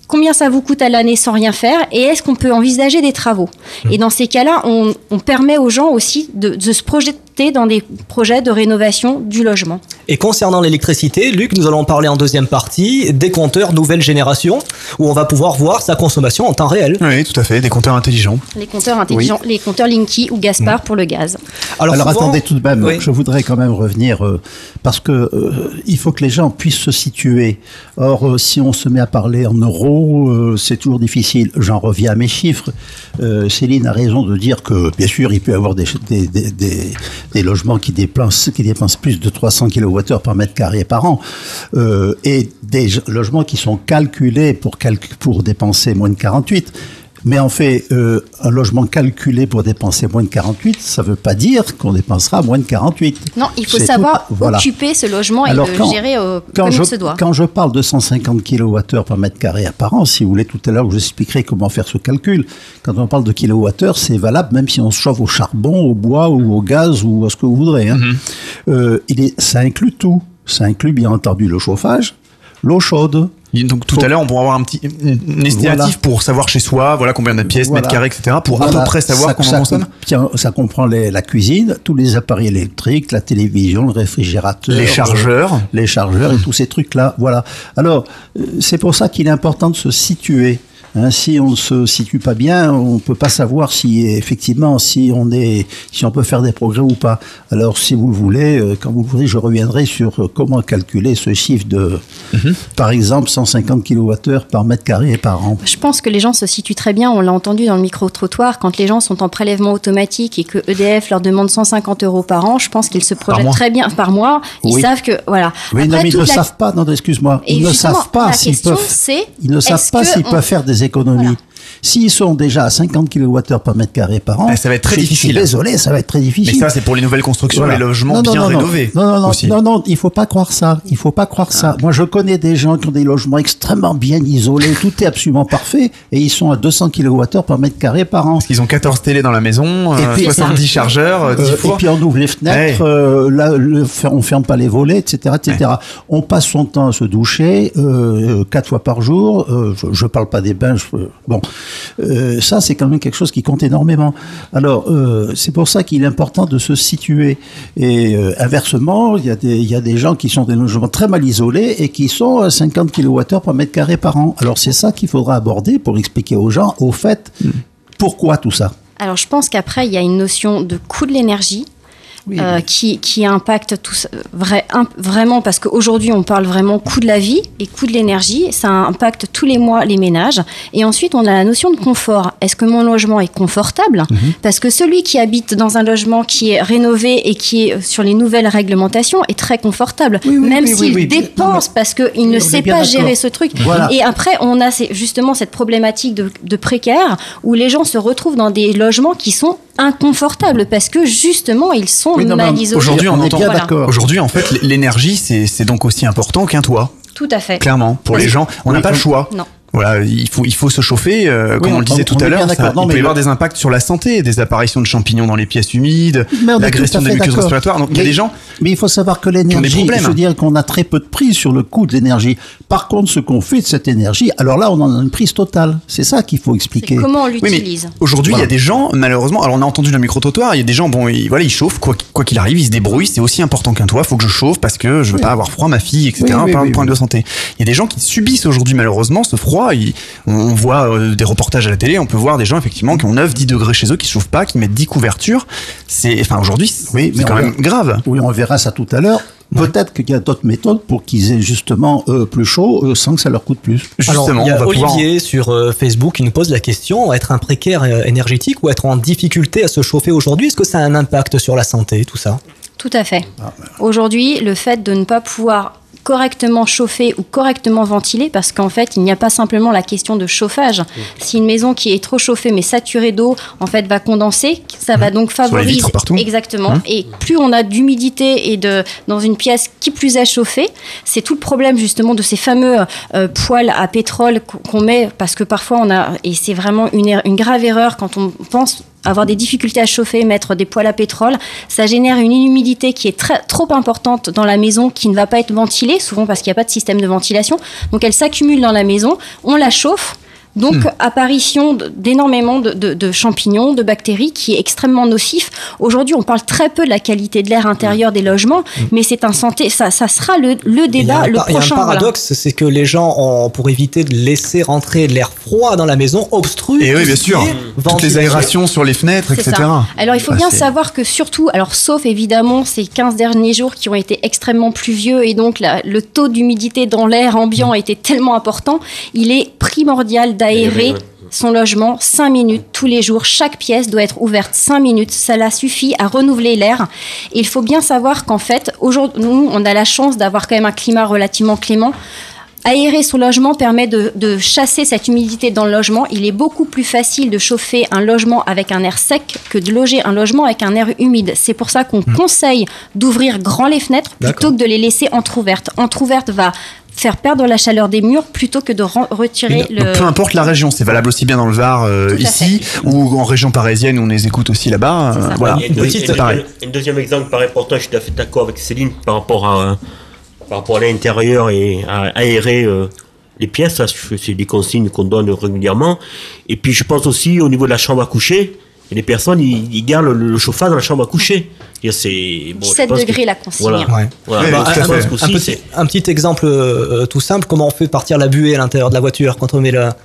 Combien ça vous coûte à l'année sans rien faire Et est-ce qu'on peut envisager des travaux? Et dans ces cas-là, on, on permet aux gens aussi de, de se projeter dans des projets de rénovation du logement. Et concernant l'électricité, Luc, nous allons parler en deuxième partie des compteurs nouvelle génération, où on va pouvoir voir sa consommation en temps réel. Oui, tout à fait, des compteurs intelligents. Les compteurs intelligents, les compteurs Linky ou Gaspard pour le gaz. Alors, souvent- attendez tout de même, Oui. je voudrais quand même revenir euh, parce que euh, il faut que les gens puissent se situer. Or, euh, si on se met à parler en euros, euh, c'est toujours difficile. J'en reviens à mes chiffres. Euh, Céline a raison de dire que, bien sûr, il peut y avoir des, des, des, des- logements qui dépensent, qui dépensent plus de 300 kWh par mètre carré par an, euh, et des logements qui sont calculés pour, pour dépenser moins de 48. Mais en fait, euh, un logement calculé pour dépenser moins de 48, ça ne veut pas dire qu'on dépensera moins de 48. Non, il faut savoir tout- voilà. occuper ce logement et Alors, le quand- gérer euh, Quand comme je, il se doit. quand je parle de 150 kWh par mètre carré par an, si vous voulez, tout à l'heure, je vous expliquerai comment faire ce calcul. Quand on parle de kilowattheure, c'est valable même si on se chauffe au charbon, au bois ou au gaz ou à ce que vous voudrez. hein. Euh, il est, ça inclut tout. Ça inclut bien entendu le chauffage, l'eau chaude. Donc tout à l'heure, on pourra avoir un petit une estimatif Voilà. pour savoir chez soi, voilà combien de pièces, Voilà. mètres carrés, etc. Pour à peu près savoir Ça- comment ça on consomme. tiens, ça comprend les- la cuisine, tous les appareils électriques, la télévision, le réfrigérateur, Les chargeurs. les chargeurs et tous ces trucs-là. Voilà. Alors, euh, c'est pour ça qu'il est important de se situer. Hein, si on ne se situe pas bien, on peut pas savoir si effectivement si on est si on peut faire des progrès ou pas. Alors si vous le voulez, euh, quand vous le voulez, je reviendrai sur euh, comment calculer ce chiffre de par exemple 150 kWh par mètre carré par an. Je pense que les gens se situent très bien. On l'a entendu dans le micro-trottoir. Quand les gens sont en prélèvement automatique et que EDF leur demande 150 euros par an, je pense qu'ils se projettent très bien par mois. Ils Oui. savent que, voilà. Oui, non, Après, mais ils ne la- savent pas. Non, excuse-moi. Et Ils ne savent pas la s'ils question, peuvent. c'est, Ils ne savent pas s'ils peuvent faire des économies. S'ils sont déjà à 50 kWh par mètre carré par an, Eh, ça va être très difficile. désolé, ça va être très difficile. Mais ça, c'est pour les nouvelles constructions, Voilà. les logements Non, non, bien non, non. rénovés. Non, non, non, aussi. non, non, il faut pas croire ça. Il faut pas croire ça. Moi, je connais des gens qui ont des logements extrêmement bien isolés, tout est absolument parfait, et ils sont à 200 kWh par mètre carré par an. Ils ont 14 télés dans la maison, euh, 70 chargeurs, euh, 10 Euh, et puis on ouvre les fenêtres, euh, là, le, on ferme pas les volets, etc., etc. On passe son temps à se doucher euh, quatre fois par jour. Euh, je, je parle pas des bains. je- bon, Euh, ça c'est quand même quelque chose qui compte énormément. Alors euh, c'est pour ça qu'il est important de se situer. Et euh, inversement, il y a des il y a des gens qui sont des logements très mal isolés et qui sont à 50 kWh par mètre carré par an. Alors c'est ça qu'il faudra aborder pour expliquer aux gens, au fait, pourquoi tout ça. Alors, je pense qu'après, il y a une notion de coût de l'énergie. Euh, qui, qui impacte tout ça, vrai, un- vraiment parce qu'aujourd'hui on parle vraiment coût de la vie et coût de l'énergie, ça impacte tous les mois les ménages. Et ensuite on a la notion de confort. Est-ce que mon logement est confortable Mhm. Parce que celui qui habite dans un logement qui est rénové et qui est sur les nouvelles réglementations est très confortable, même oui, s'il dépense parce qu'il ne sait pas gérer ce truc. Voilà. Et après on a justement cette problématique de, de précaire où les gens se retrouvent dans des logements qui sont inconfortables parce que justement ils sont Oui. Aujourd'hui, on, entend. Voilà. Aujourd'hui, en fait, l'énergie, c'est donc aussi important qu'un toit. Tout à fait. Clairement, pour les gens, on n'a Oui, pas le on- choix. Non. Voilà, il faut, il faut se chauffer, euh, comme on le disait on- tout à l'heure. Il mais peut y avoir des impacts sur la santé, des apparitions de champignons dans les pièces humides, l'agression des muqueuses respiratoires. Donc il y a Mais- des gens. Mais il faut savoir que l'énergie, je veux dire qu'on a très peu de prise sur le coût de l'énergie. Par contre, ce qu'on fait de cette énergie, alors là, on en a une prise totale. C'est ça qu'il faut expliquer. Comment on Oui, l'utilise Aujourd'hui, il y a des gens, malheureusement, alors on a entendu le micro-trottoir, il y a des gens, bon, ils, voilà, ils chauffent, quoi quoi qu'il arrive, ils se débrouillent, c'est aussi important qu'un toit, faut que je chauffe parce que je veux Oui. pas avoir froid, ma fille, etc., Oui, oui, par oui, point oui. de santé. Il y a des gens qui subissent aujourd'hui, malheureusement, ce froid. Ils- on, voit euh, des reportages à la télé, on peut voir des gens, effectivement, qui ont 9, 10 degrés chez eux, qui se chauffent pas, qui mettent 10 couvertures. C'est, enfin, aujourd'hui, c'est Oui, quand on même verra- grave. Oui, on verra ça tout à l'heure. Peut-être qu'il y a d'autres méthodes pour qu'ils aient justement euh, plus chaud euh, sans que ça leur coûte plus. Alors, il y a Olivier sur euh, Facebook qui nous pose la question être un précaire euh, énergétique ou être en difficulté à se chauffer aujourd'hui, est-ce que ça a un impact sur la santé, tout ça? Tout à fait. Aujourd'hui, le fait de ne pas pouvoir correctement chauffée ou correctement ventilée, parce qu'en fait, il n'y a pas simplement la question de chauffage. Si une maison qui est trop chauffée mais saturée d'eau, en fait, va condenser, ça va donc Sur les favoriser partout. exactement. Mmh. Et plus on a d'humidité et de dans une pièce qui plus est chauffée, c'est tout le problème justement de ces fameux euh, poêles à pétrole qu'on- met parce que parfois on a et c'est vraiment une, er- une grave erreur quand on pense avoir des difficultés à chauffer, mettre des poêles à pétrole, ça génère une humidité qui est très, trop importante dans la maison, qui ne va pas être ventilée, souvent parce qu'il n'y a pas de système de ventilation. Donc elle s'accumule dans la maison, on la chauffe. Donc, Hmm. apparition d'énormément de, de- de champignons, de bactéries, qui est extrêmement nocif. Aujourd'hui, on parle très peu de la qualité de l'air intérieur des logements, mais c'est un santé, ça, ça sera le, le Il y a débat, un le par- il y a prochain. un voilà. paradoxe, c'est que les gens, ont, pour éviter de laisser rentrer de l'air froid dans la maison, obstruent. Et oui, tout bien ce qui sûr. est Toutes les ventilation. aérations sur les fenêtres, etc. ça. Alors il faut Bah, bien savoir que surtout, alors sauf évidemment ces 15 derniers jours qui ont été extrêmement pluvieux et donc la- le taux d'humidité dans l'air ambiant était tellement important, il est primordial d'aérer. ouais. Son logement 5 minutes tous les jours. Chaque pièce doit être ouverte 5 minutes. Cela suffit à renouveler l'air. Il faut bien savoir qu'en fait, aujourd'hui, nous, on a la chance d'avoir quand même un climat relativement clément. Aérer son logement permet de, de chasser cette humidité dans le logement. Il est beaucoup plus facile de chauffer un logement avec un air sec que de loger un logement avec un air humide. C'est pour ça qu'on conseille d'ouvrir grand les fenêtres plutôt que de les laisser entrouvertes. Entrouverte va faire perdre la chaleur des murs plutôt que de retirer le... peu importe la région, c'est valable aussi bien dans le Var euh, ici ou en région parisienne où on les écoute aussi là-bas. euh, voilà, Et et- pareil. Un deuxième exemple par important, je suis tout à fait d'accord avec Céline par rapport à, euh, par rapport à l'intérieur et à aérer euh, les pièces. Je- C'est des consignes qu'on donne régulièrement. Et puis je pense aussi au niveau de la chambre à coucher. Et les personnes, ils, ils gardent le, le chauffage dans la chambre à coucher. Et C'est bon, je 17 pense que- degrés la consigne. Voilà. Ouais. Voilà. Bah, un, petit, c'est- un petit exemple euh, tout simple, comment on fait partir la buée à l'intérieur de la voiture quand on met la...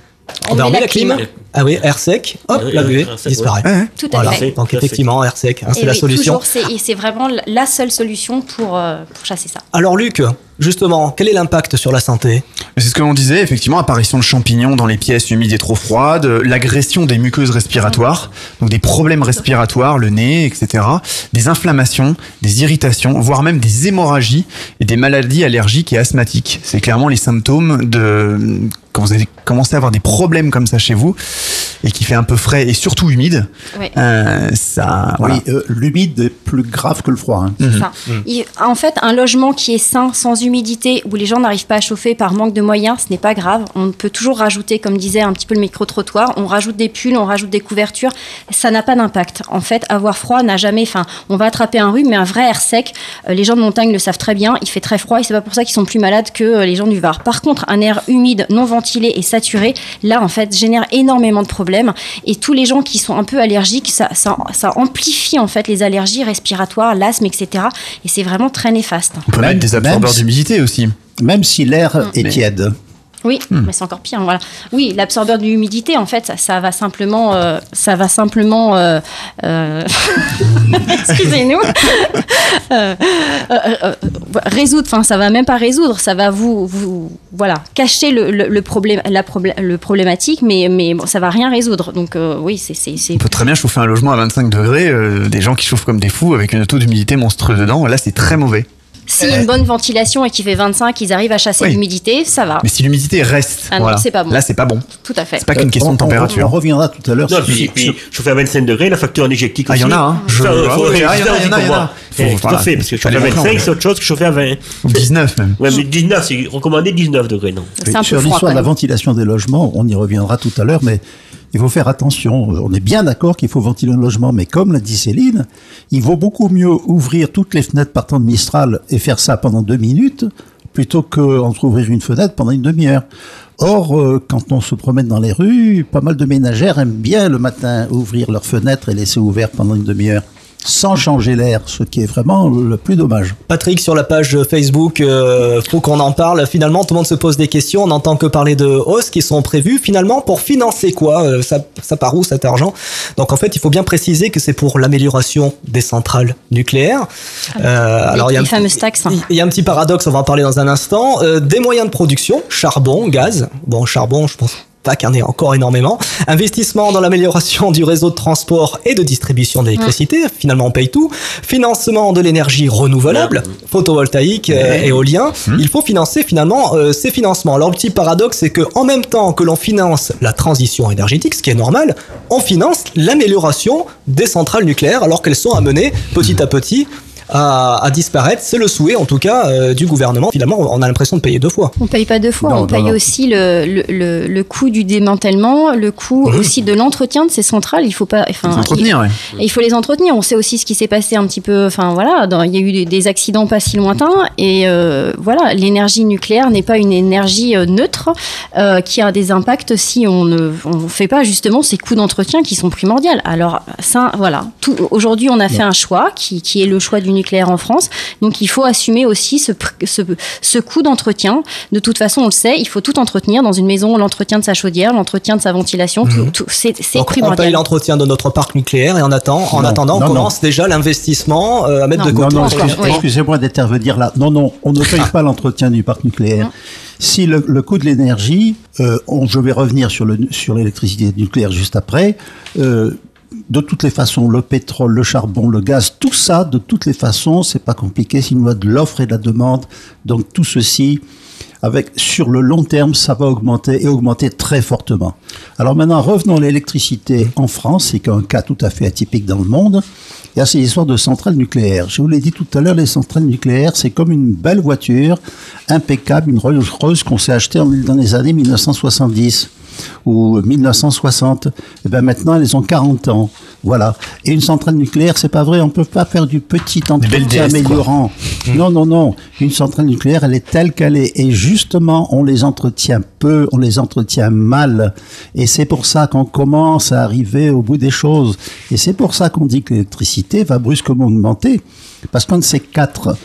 On met la clim. Ah oui, air sec, hop, Oui, la buée sec, disparaît. ouais. Ouais, Tout à Voilà. fait. Donc effectivement, air sec, hein, c'est la solution. toujours, c'est- et c'est vraiment la seule solution pour, euh, pour chasser ça. Alors Luc, justement, quel est l'impact sur la santé? C'est ce que l'on disait, effectivement, apparition de champignons dans les pièces humides et trop froides, euh, l'agression des muqueuses respiratoires, donc des problèmes respiratoires, le nez, etc., des inflammations, des irritations, voire même des hémorragies et des maladies allergiques et asthmatiques. C'est clairement les symptômes de quand vous avez commencé à avoir des problèmes comme ça chez vous et qui fait un peu frais et surtout humide. Euh, ça, voilà. Oui, euh, l'humide est plus grave que le froid. hein. Mhm. Il- en fait, un logement qui est sain, sans humidité, où les gens n'arrivent pas à chauffer par manque de moyens, ce n'est pas grave. On peut toujours rajouter, comme disait un petit peu le micro-trottoir, on rajoute des pulls, on rajoute des couvertures. Ça n'a pas d'impact. En fait, avoir froid n'a jamais. Enfin, on va attraper un rhume, mais un vrai air sec, euh, les gens de montagne le savent très bien, il fait très froid et c'est pas pour ça qu'ils sont plus malades que euh, les gens du Var. Par contre, un air humide, non ventilé et saturé, là, en fait, génère énormément de problèmes. Et tous les gens qui sont un peu allergiques, ça, ça, ça amplifie en fait les allergies respiratoires, l'asthme, etc. Et c'est vraiment très néfaste. On peut mettre des absorbeurs d'humidité aussi. Même si l'air est Mais- tiède. Oui, mais c'est encore pire. Voilà. Oui, l'absorbeur d'humidité, en fait, ça, ça va simplement, euh, ça va simplement, euh, euh, excusez-nous, Euh, euh, euh, résoudre. Enfin, ça va même pas résoudre. Ça va vous, vous voilà, cacher le, le, le problème, la le problématique, mais mais bon, ça va rien résoudre. Donc euh, oui, c'est On peut très bien chauffer un logement à 25 degrés, euh, des gens qui chauffent comme des fous avec un taux d'humidité monstrueux dedans. Là, c'est très mauvais. S'il y a une bonne ventilation et qu'il fait 25, ils arrivent à chasser Oui. l'humidité, ça va. Mais si l'humidité reste, Ah non, voilà. c'est pas bon. là, c'est pas bon. Tout à fait. C'est pas qu'une question de On- température. On, reviendra tout à l'heure Non, puis, puis chauffer à 25 degrés, la facture énergétique Ah, il y en aussi. a, hein. Je- Ça, ah, faut il y en a, aussi il y en a, pour il y en a. voir. Faut- Tout à fait, parce que chauffer à Fallait 25, comprendre. c'est autre chose que chauffer à 20. Ou 19 même. Ouais, mais 19, c'est recommandé 19 degrés, non sur l'histoire de la ventilation des logements, on y reviendra tout à l'heure, mais il faut faire attention. On est bien d'accord qu'il faut ventiler un logement, mais comme l'a dit Céline, il vaut beaucoup mieux ouvrir toutes les fenêtres partant de Mistral et faire ça pendant deux minutes plutôt qu'entrouvrir une fenêtre pendant une demi-heure. Or, euh, quand on se promène dans les rues, pas mal de ménagères aiment bien le matin ouvrir leurs fenêtres et laisser ouvert pendant une demi-heure sans changer l'air, ce qui est vraiment le plus dommage. Patrick, sur la page Facebook, euh, faut qu'on en parle. Finalement, tout le monde se pose des questions. On n'entend que parler de hausses qui sont prévues. Finalement, pour financer quoi Euh, ça, ça part où cet argent? Donc en fait, il faut bien préciser que c'est pour l'amélioration des centrales nucléaires. Euh, Les- il y a fameuses taxes. Il y a un petit paradoxe, on va en parler dans un instant. Euh, des moyens de production, charbon, gaz. Bon, charbon, je pense pas qu'il y en ait encore énormément. Investissement dans l'amélioration du réseau de transport et de distribution d'électricité. Finalement, on paye tout. Financement de l'énergie renouvelable, photovoltaïque, euh, éolien. Il faut financer finalement euh, ces financements. Alors, le petit paradoxe, c'est que en même temps que l'on finance la transition énergétique, ce qui est normal, on finance l'amélioration des centrales nucléaires alors qu'elles sont amenées petit à petit à, à disparaître. C'est le souhait, en tout cas, euh, du gouvernement. Finalement, on a l'impression de payer deux fois. On paye pas deux fois, Non, on non, paye non. aussi le, le, le, le coût du démantèlement, le coût aussi de l'entretien de ces centrales. Il faut pas, enfin, Entretenir, il, ouais. il faut les entretenir. On sait aussi ce qui s'est passé un petit peu. Enfin voilà, dans- il y a eu des, des accidents pas si lointains et euh, voilà, l'énergie nucléaire n'est pas une énergie euh, neutre euh, qui a des impacts si on ne on fait pas justement ces coûts d'entretien qui sont primordiaux. Alors ça, voilà. Aujourd'hui, on a fait un choix qui, qui est le choix du nucléaire en France. Donc il faut assumer aussi ce, ce, ce coût d'entretien. De toute façon, on le sait, il faut tout entretenir dans une maison, l'entretien de sa chaudière, l'entretien de sa ventilation, tout- Mhm. tout- c'est c'est Donc, on paye primordial. l'entretien de notre parc nucléaire et en, attend, en Non, attendant, non, on non. commence déjà l'investissement euh, à mettre Non. de Non, côté. non, Oui. excusez-moi d'intervenir là. Non, non, on ne paye pas l'entretien du parc nucléaire. Si le, le coût de l'énergie, euh, on- je vais revenir sur le sur l'électricité nucléaire juste après. euh, de toutes les façons, le pétrole, le charbon, le gaz, tout ça, de toutes les façons, c'est pas compliqué. C'est une loi de l'offre et de la demande. Donc tout ceci, avec sur le long terme, ça va augmenter et augmenter très fortement. Alors maintenant, revenons à l'électricité en France, c'est un cas tout à fait atypique dans le monde. Il y a ces histoires de centrales nucléaires. Je vous l'ai dit tout à l'heure, les centrales nucléaires, c'est comme une belle voiture, impeccable, une Rolls Royce qu'on s'est achetée dans les années 1970 ou 1960. Et ben maintenant, elles ont 40 ans. Voilà. Et une centrale nucléaire, c'est pas vrai. On peut pas faire du petit entretien quoi. améliorant. Non, non, non. Une centrale nucléaire, elle est telle qu'elle est. Et justement, on les entretient peu, on les entretient mal. Et c'est pour ça qu'on commence à arriver au bout des choses. Et c'est pour ça qu'on dit que l'électricité va brusquement augmenter. Parce qu'un de ces quatre,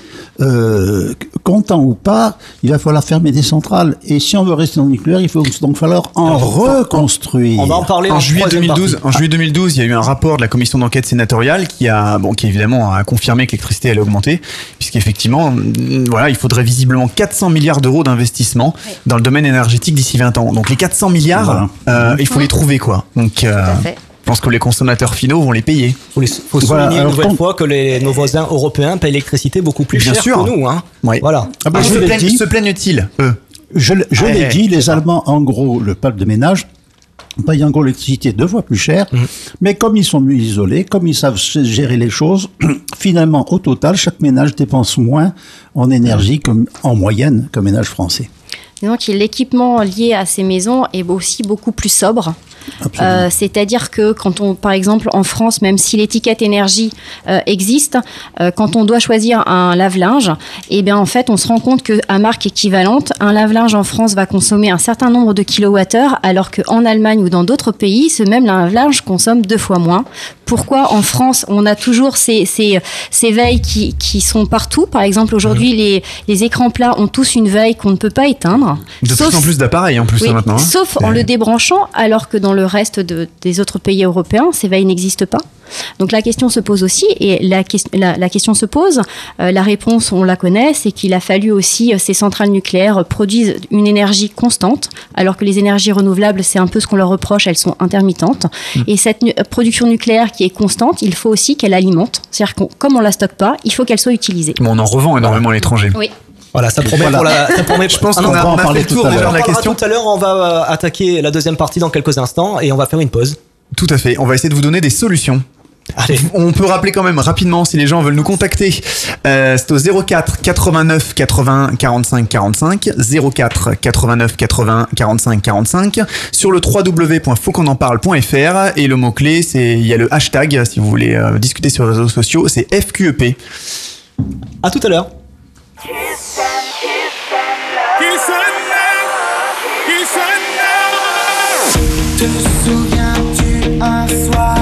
euh, content ou pas, il va falloir fermer des centrales. Et si on veut rester dans le nucléaire, il faut donc falloir en reconstruire. On va en parler en en juillet troisième 2012, partie. en juillet 2012, il y a eu un rapport de la commission d'enquête sénatoriale qui a, bon, qui évidemment a confirmé que l'électricité allait augmenter, puisqu'effectivement, mm, voilà, il faudrait visiblement 400 milliards d'euros d'investissement dans le domaine énergétique d'ici 20 ans. Donc les 400 milliards, euh, il faut les trouver quoi. Donc, euh, fait. Je pense que les consommateurs finaux vont les payer. Il faut Voilà, souligner une alors, nouvelle fois que les, nos voisins européens payent l'électricité beaucoup plus Bien cher sûr. que nous. Hein. Voilà. Ah ben, Ah, je se, l'ai plaignent, dit. se plaignent-ils eux Je, je Ouais, l'ai ouais, dit, c'est les. Allemands, en gros, le peuple de ménage, payent en gros l'électricité deux fois plus cher, mais comme ils sont mieux isolés, comme ils savent gérer les choses, finalement, au total, chaque ménage dépense moins en énergie comme, en moyenne qu'un ménage français. Donc l'équipement lié à ces maisons est aussi beaucoup plus sobre. Euh, C'est-à-dire que quand on, par exemple, en France, même si l'étiquette énergie euh, existe, euh, quand on doit choisir un lave-linge, eh bien en fait, on se rend compte que à marque équivalente, un lave-linge en France va consommer un certain nombre de kilowattheures, alors qu'en Allemagne ou dans d'autres pays, ce même lave-linge consomme deux fois moins. Pourquoi en France, on a toujours ces, ces, ces veilles qui, qui sont partout Par exemple, aujourd'hui, les, les écrans plats ont tous une veille qu'on ne peut pas éteindre. De Sauf- plus en plus d'appareils en plus oui, hein, maintenant. hein. Sauf en le débranchant, alors que dans le reste de- des autres pays européens, ces veilles n'existent pas. Donc la question se pose aussi, et la, ques- la- la question se pose, euh, la réponse on la connaît, c'est qu'il a fallu aussi, euh, ces centrales nucléaires produisent une énergie constante, alors que les énergies renouvelables, c'est un peu ce qu'on leur reproche, elles sont intermittentes. Mm. Et cette nu- production nucléaire qui est constante, il faut aussi qu'elle alimente, c'est-à-dire qu'on- comme on la stocke pas, il faut qu'elle soit utilisée. Bon, on en revend énormément à l'étranger. Oui. Voilà, ça promet Voilà. pour la. Ça promet, Je pense Ah qu'on va en parler tout à l'heure. de la on parlera question. tout à l'heure, on va euh, attaquer la deuxième partie dans quelques instants et on va faire une pause. Tout à fait. On va essayer de vous donner des solutions. Allez. On peut rappeler quand même rapidement si les gens veulent nous contacter. Euh, c'est au 04 89 80 45 45 04 89 80 45 45 sur le www.fautquonenparle.fr et le mot clé c'est il y a le hashtag si vous voulez euh, discuter sur les réseaux sociaux c'est FQEP. À tout à l'heure. Te souviens-tu un soir?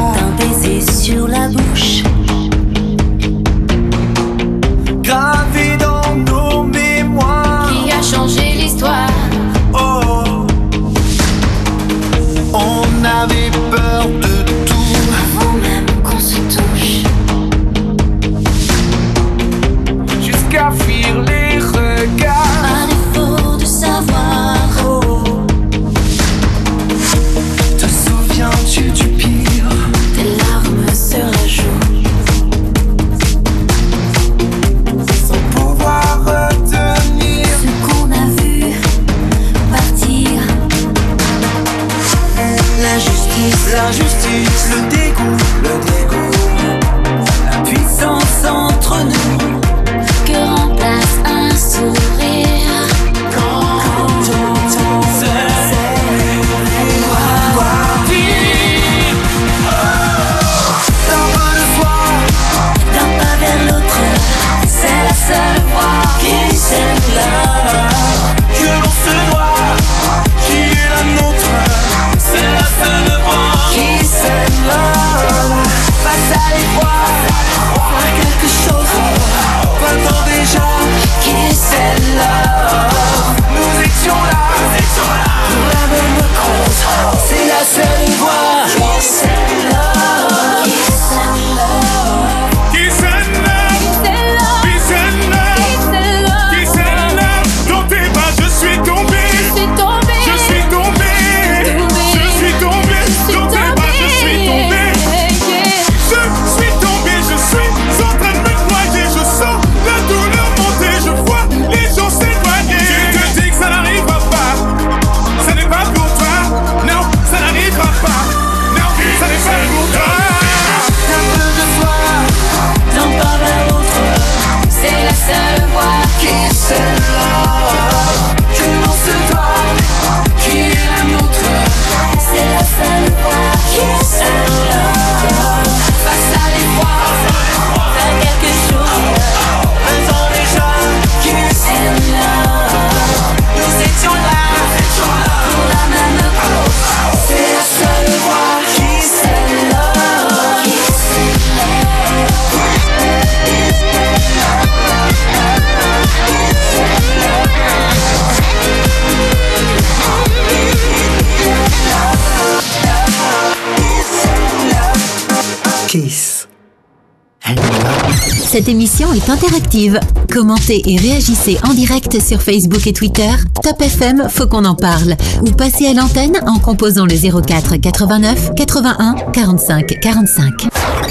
Cette émission est interactive. Commentez et réagissez en direct sur Facebook et Twitter. Top FM, faut qu'on en parle. Ou passez à l'antenne en composant le 04 89 81 45 45.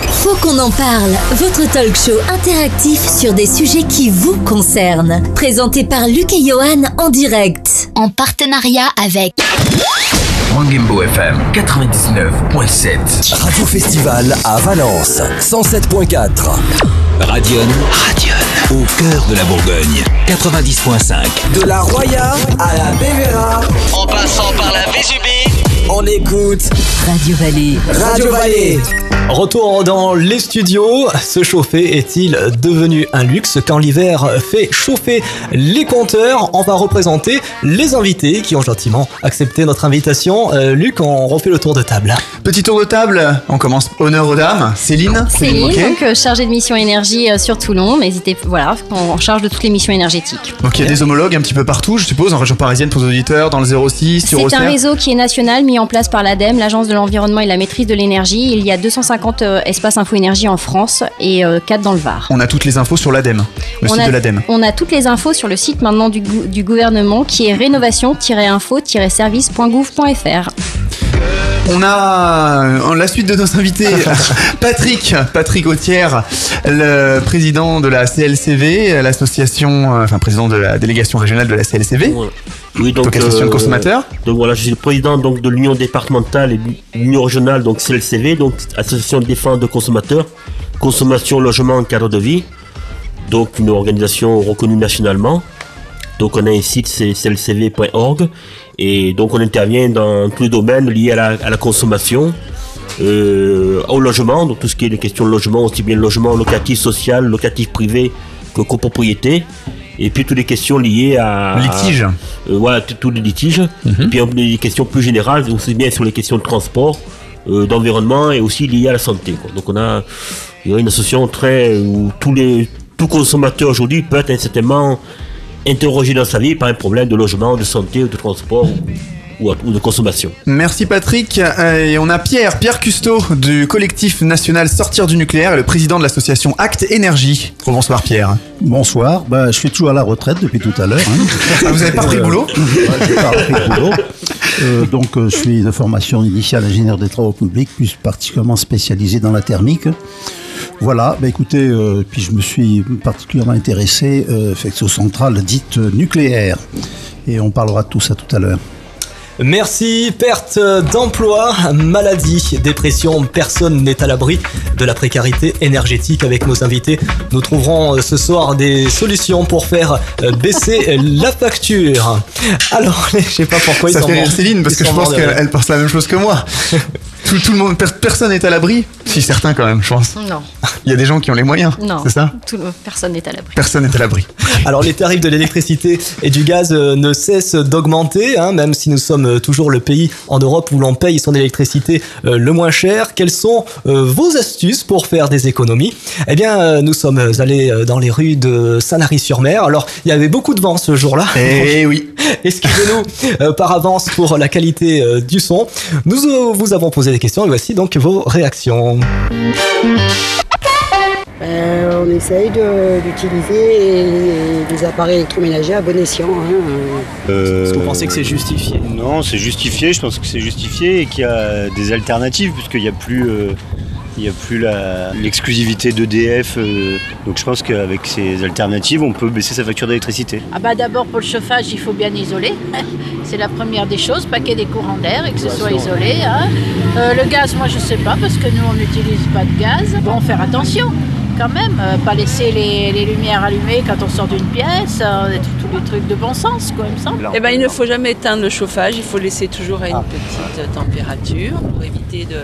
Faut qu'on en parle, votre talk show interactif sur des sujets qui vous concernent. Présenté par Luc et Johan en direct. En partenariat avec Mangembo FM 99.7. Radio Festival à Valence 107.4. Radion. Radion. Au cœur de la Bourgogne 90.5. De la Roya à la Bévéra. En passant par la Vésubie, On écoute Radio Vallée. Radio Vallée. Retour dans les studios. Se chauffer est-il devenu un luxe quand l'hiver fait chauffer les compteurs? On va représenter les invités qui ont gentiment accepté notre invitation. Euh, Luc, on refait le tour de table. Petit tour de table, on commence honneur aux dames. Céline Céline, donc euh, chargée de mission énergie euh, sur Toulon. N'hésitez, voilà, en charge de toutes les missions énergétiques. Donc il y a des homologues un petit peu partout, je suppose, en région parisienne pour les auditeurs, dans le 06, sur C'est un réseau qui est national, mis en place par l'ADEME, l'Agence de l'environnement et de la maîtrise de l'énergie. Il y a 250 euh, espaces info-énergie en France et 4 dans le Var. On a toutes les infos sur l'ADEME, le on, site a, de l'ADEME. on a toutes les infos sur le site maintenant du, gou- du gouvernement qui est rénovation-info-service.gouv.fr. On a euh, la suite de nos invités. Patrick, Patrick Autière, le président de la CLCV, l'association, euh, enfin président de la délégation régionale de la CLCV. Oui, donc, Donc, association de euh, consommateurs. Donc voilà, je suis le président donc, de l'union départementale et de l'union régionale, donc CLCV, donc Association de défense de consommateurs, consommation, logement, cadre de vie. Donc une organisation reconnue nationalement. Donc on a un site, c'est clcv.org. Et donc on intervient dans tous les domaines liés à la, à la consommation, euh, au logement, donc tout ce qui est des questions de logement, aussi bien logement locatif social, locatif privé que copropriété. Et puis toutes les questions liées à... Litige. Euh, voilà, tous les litiges. Et puis des questions plus générales, aussi bien sur les questions de transport, euh, d'environnement et aussi liées à la santé. quoi. Donc on a, il y a une association très où tous les tout consommateur aujourd'hui peut être certainement interrogé dans sa vie par un problème de logement, de santé, ou de transport ou, ou de consommation. Merci Patrick. Euh, Et on a Pierre, Pierre Custeau du collectif national Sortir du nucléaire et le président de l'association Acte Énergie. Bonsoir Pierre. Bonsoir, bah, je suis toujours à la retraite depuis tout à l'heure. hein. Ah, vous avez pas pris le boulot? Ouais, j'ai pas repris le boulot. Euh, donc euh, je suis de formation initiale ingénieur des travaux publics, plus particulièrement spécialisé dans la thermique. Voilà, bah écoutez, euh, puis je me suis particulièrement intéressé euh, aux centrales dites nucléaires. Et on parlera de tout ça tout à l'heure. Merci, perte d'emploi, maladie, dépression, personne n'est à l'abri de la précarité énergétique avec nos invités. Nous trouverons euh, ce soir des solutions pour faire euh, baisser la facture. Alors, je sais pas pourquoi ils Ça sont fait rire. Céline parce que je pense qu'elle pense la même chose que moi. Tout, tout le monde, per- personne n'est à l'abri. Si certains quand même, je pense. Non, Il y a des gens qui ont les moyens. non. C'est ça Tout le- personne n'est à l'abri. Personne n'est à l'abri. Alors les tarifs de l'électricité et du gaz euh, ne cessent d'augmenter, hein, même si nous sommes euh, toujours le pays en Europe où l'on paye son électricité euh, le moins cher. Quelles sont vos astuces pour faire des économies? Eh bien, nous sommes allés dans les rues de Sanary-sur-Mer. Alors, il y avait beaucoup de vent ce jour-là. Eh oui. Excusez-nous par avance pour la qualité du son. Nous vous avons posé des questions et voici donc vos réactions. Ben, on essaye de- d'utiliser les appareils électroménagers à bon escient. hein. Est-ce que vous pensez que c'est justifié? Non, c'est justifié. Je pense que c'est justifié et qu'il y a des alternatives puisqu'il n'y a plus, euh, il y a plus la- l'exclusivité d'EDF. euh, donc je pense qu'avec ces alternatives, on peut baisser sa facture d'électricité. Ah bah d'abord pour le chauffage, il faut bien isoler. C'est la première des choses, pas qu'il y ait des courants d'air et que ce soit isolé. hein. Euh, le gaz, moi je sais pas parce que nous on n'utilise pas de gaz. Bon, faire attention quand même, euh, pas laisser les, lumières allumées quand on sort d'une pièce, euh, tous les trucs de bon sens quoi, il me semble. Eh ben, il ne faut jamais éteindre le chauffage, il faut laisser toujours à une petite température pour éviter de,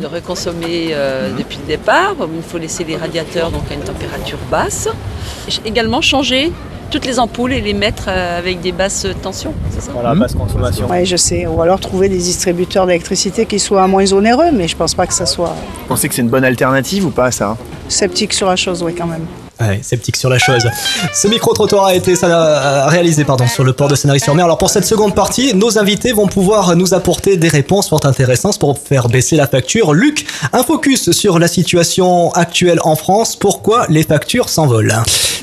de reconsommer euh, depuis le départ. Il faut laisser les radiateurs donc, à une température basse. Également changer toutes les ampoules et les mettre euh, avec des basses tensions. c'est ça? Voilà, basse consommation. Oui, je sais. Ou alors trouver des distributeurs d'électricité qui soient moins onéreux, mais je pense pas que ça soit Vous pensez que c'est une bonne alternative ou pas ça? sceptique sur la chose, oui, quand même. Ouais, sceptique sur la chose. Ce micro-trottoir a été ça, euh, réalisé pardon, sur le port de Sanary-sur-Mer. Alors pour cette seconde partie, nos invités vont pouvoir nous apporter des réponses fort intéressantes pour faire baisser la facture. Luc, un focus sur la situation actuelle en France. Pourquoi les factures s'envolent?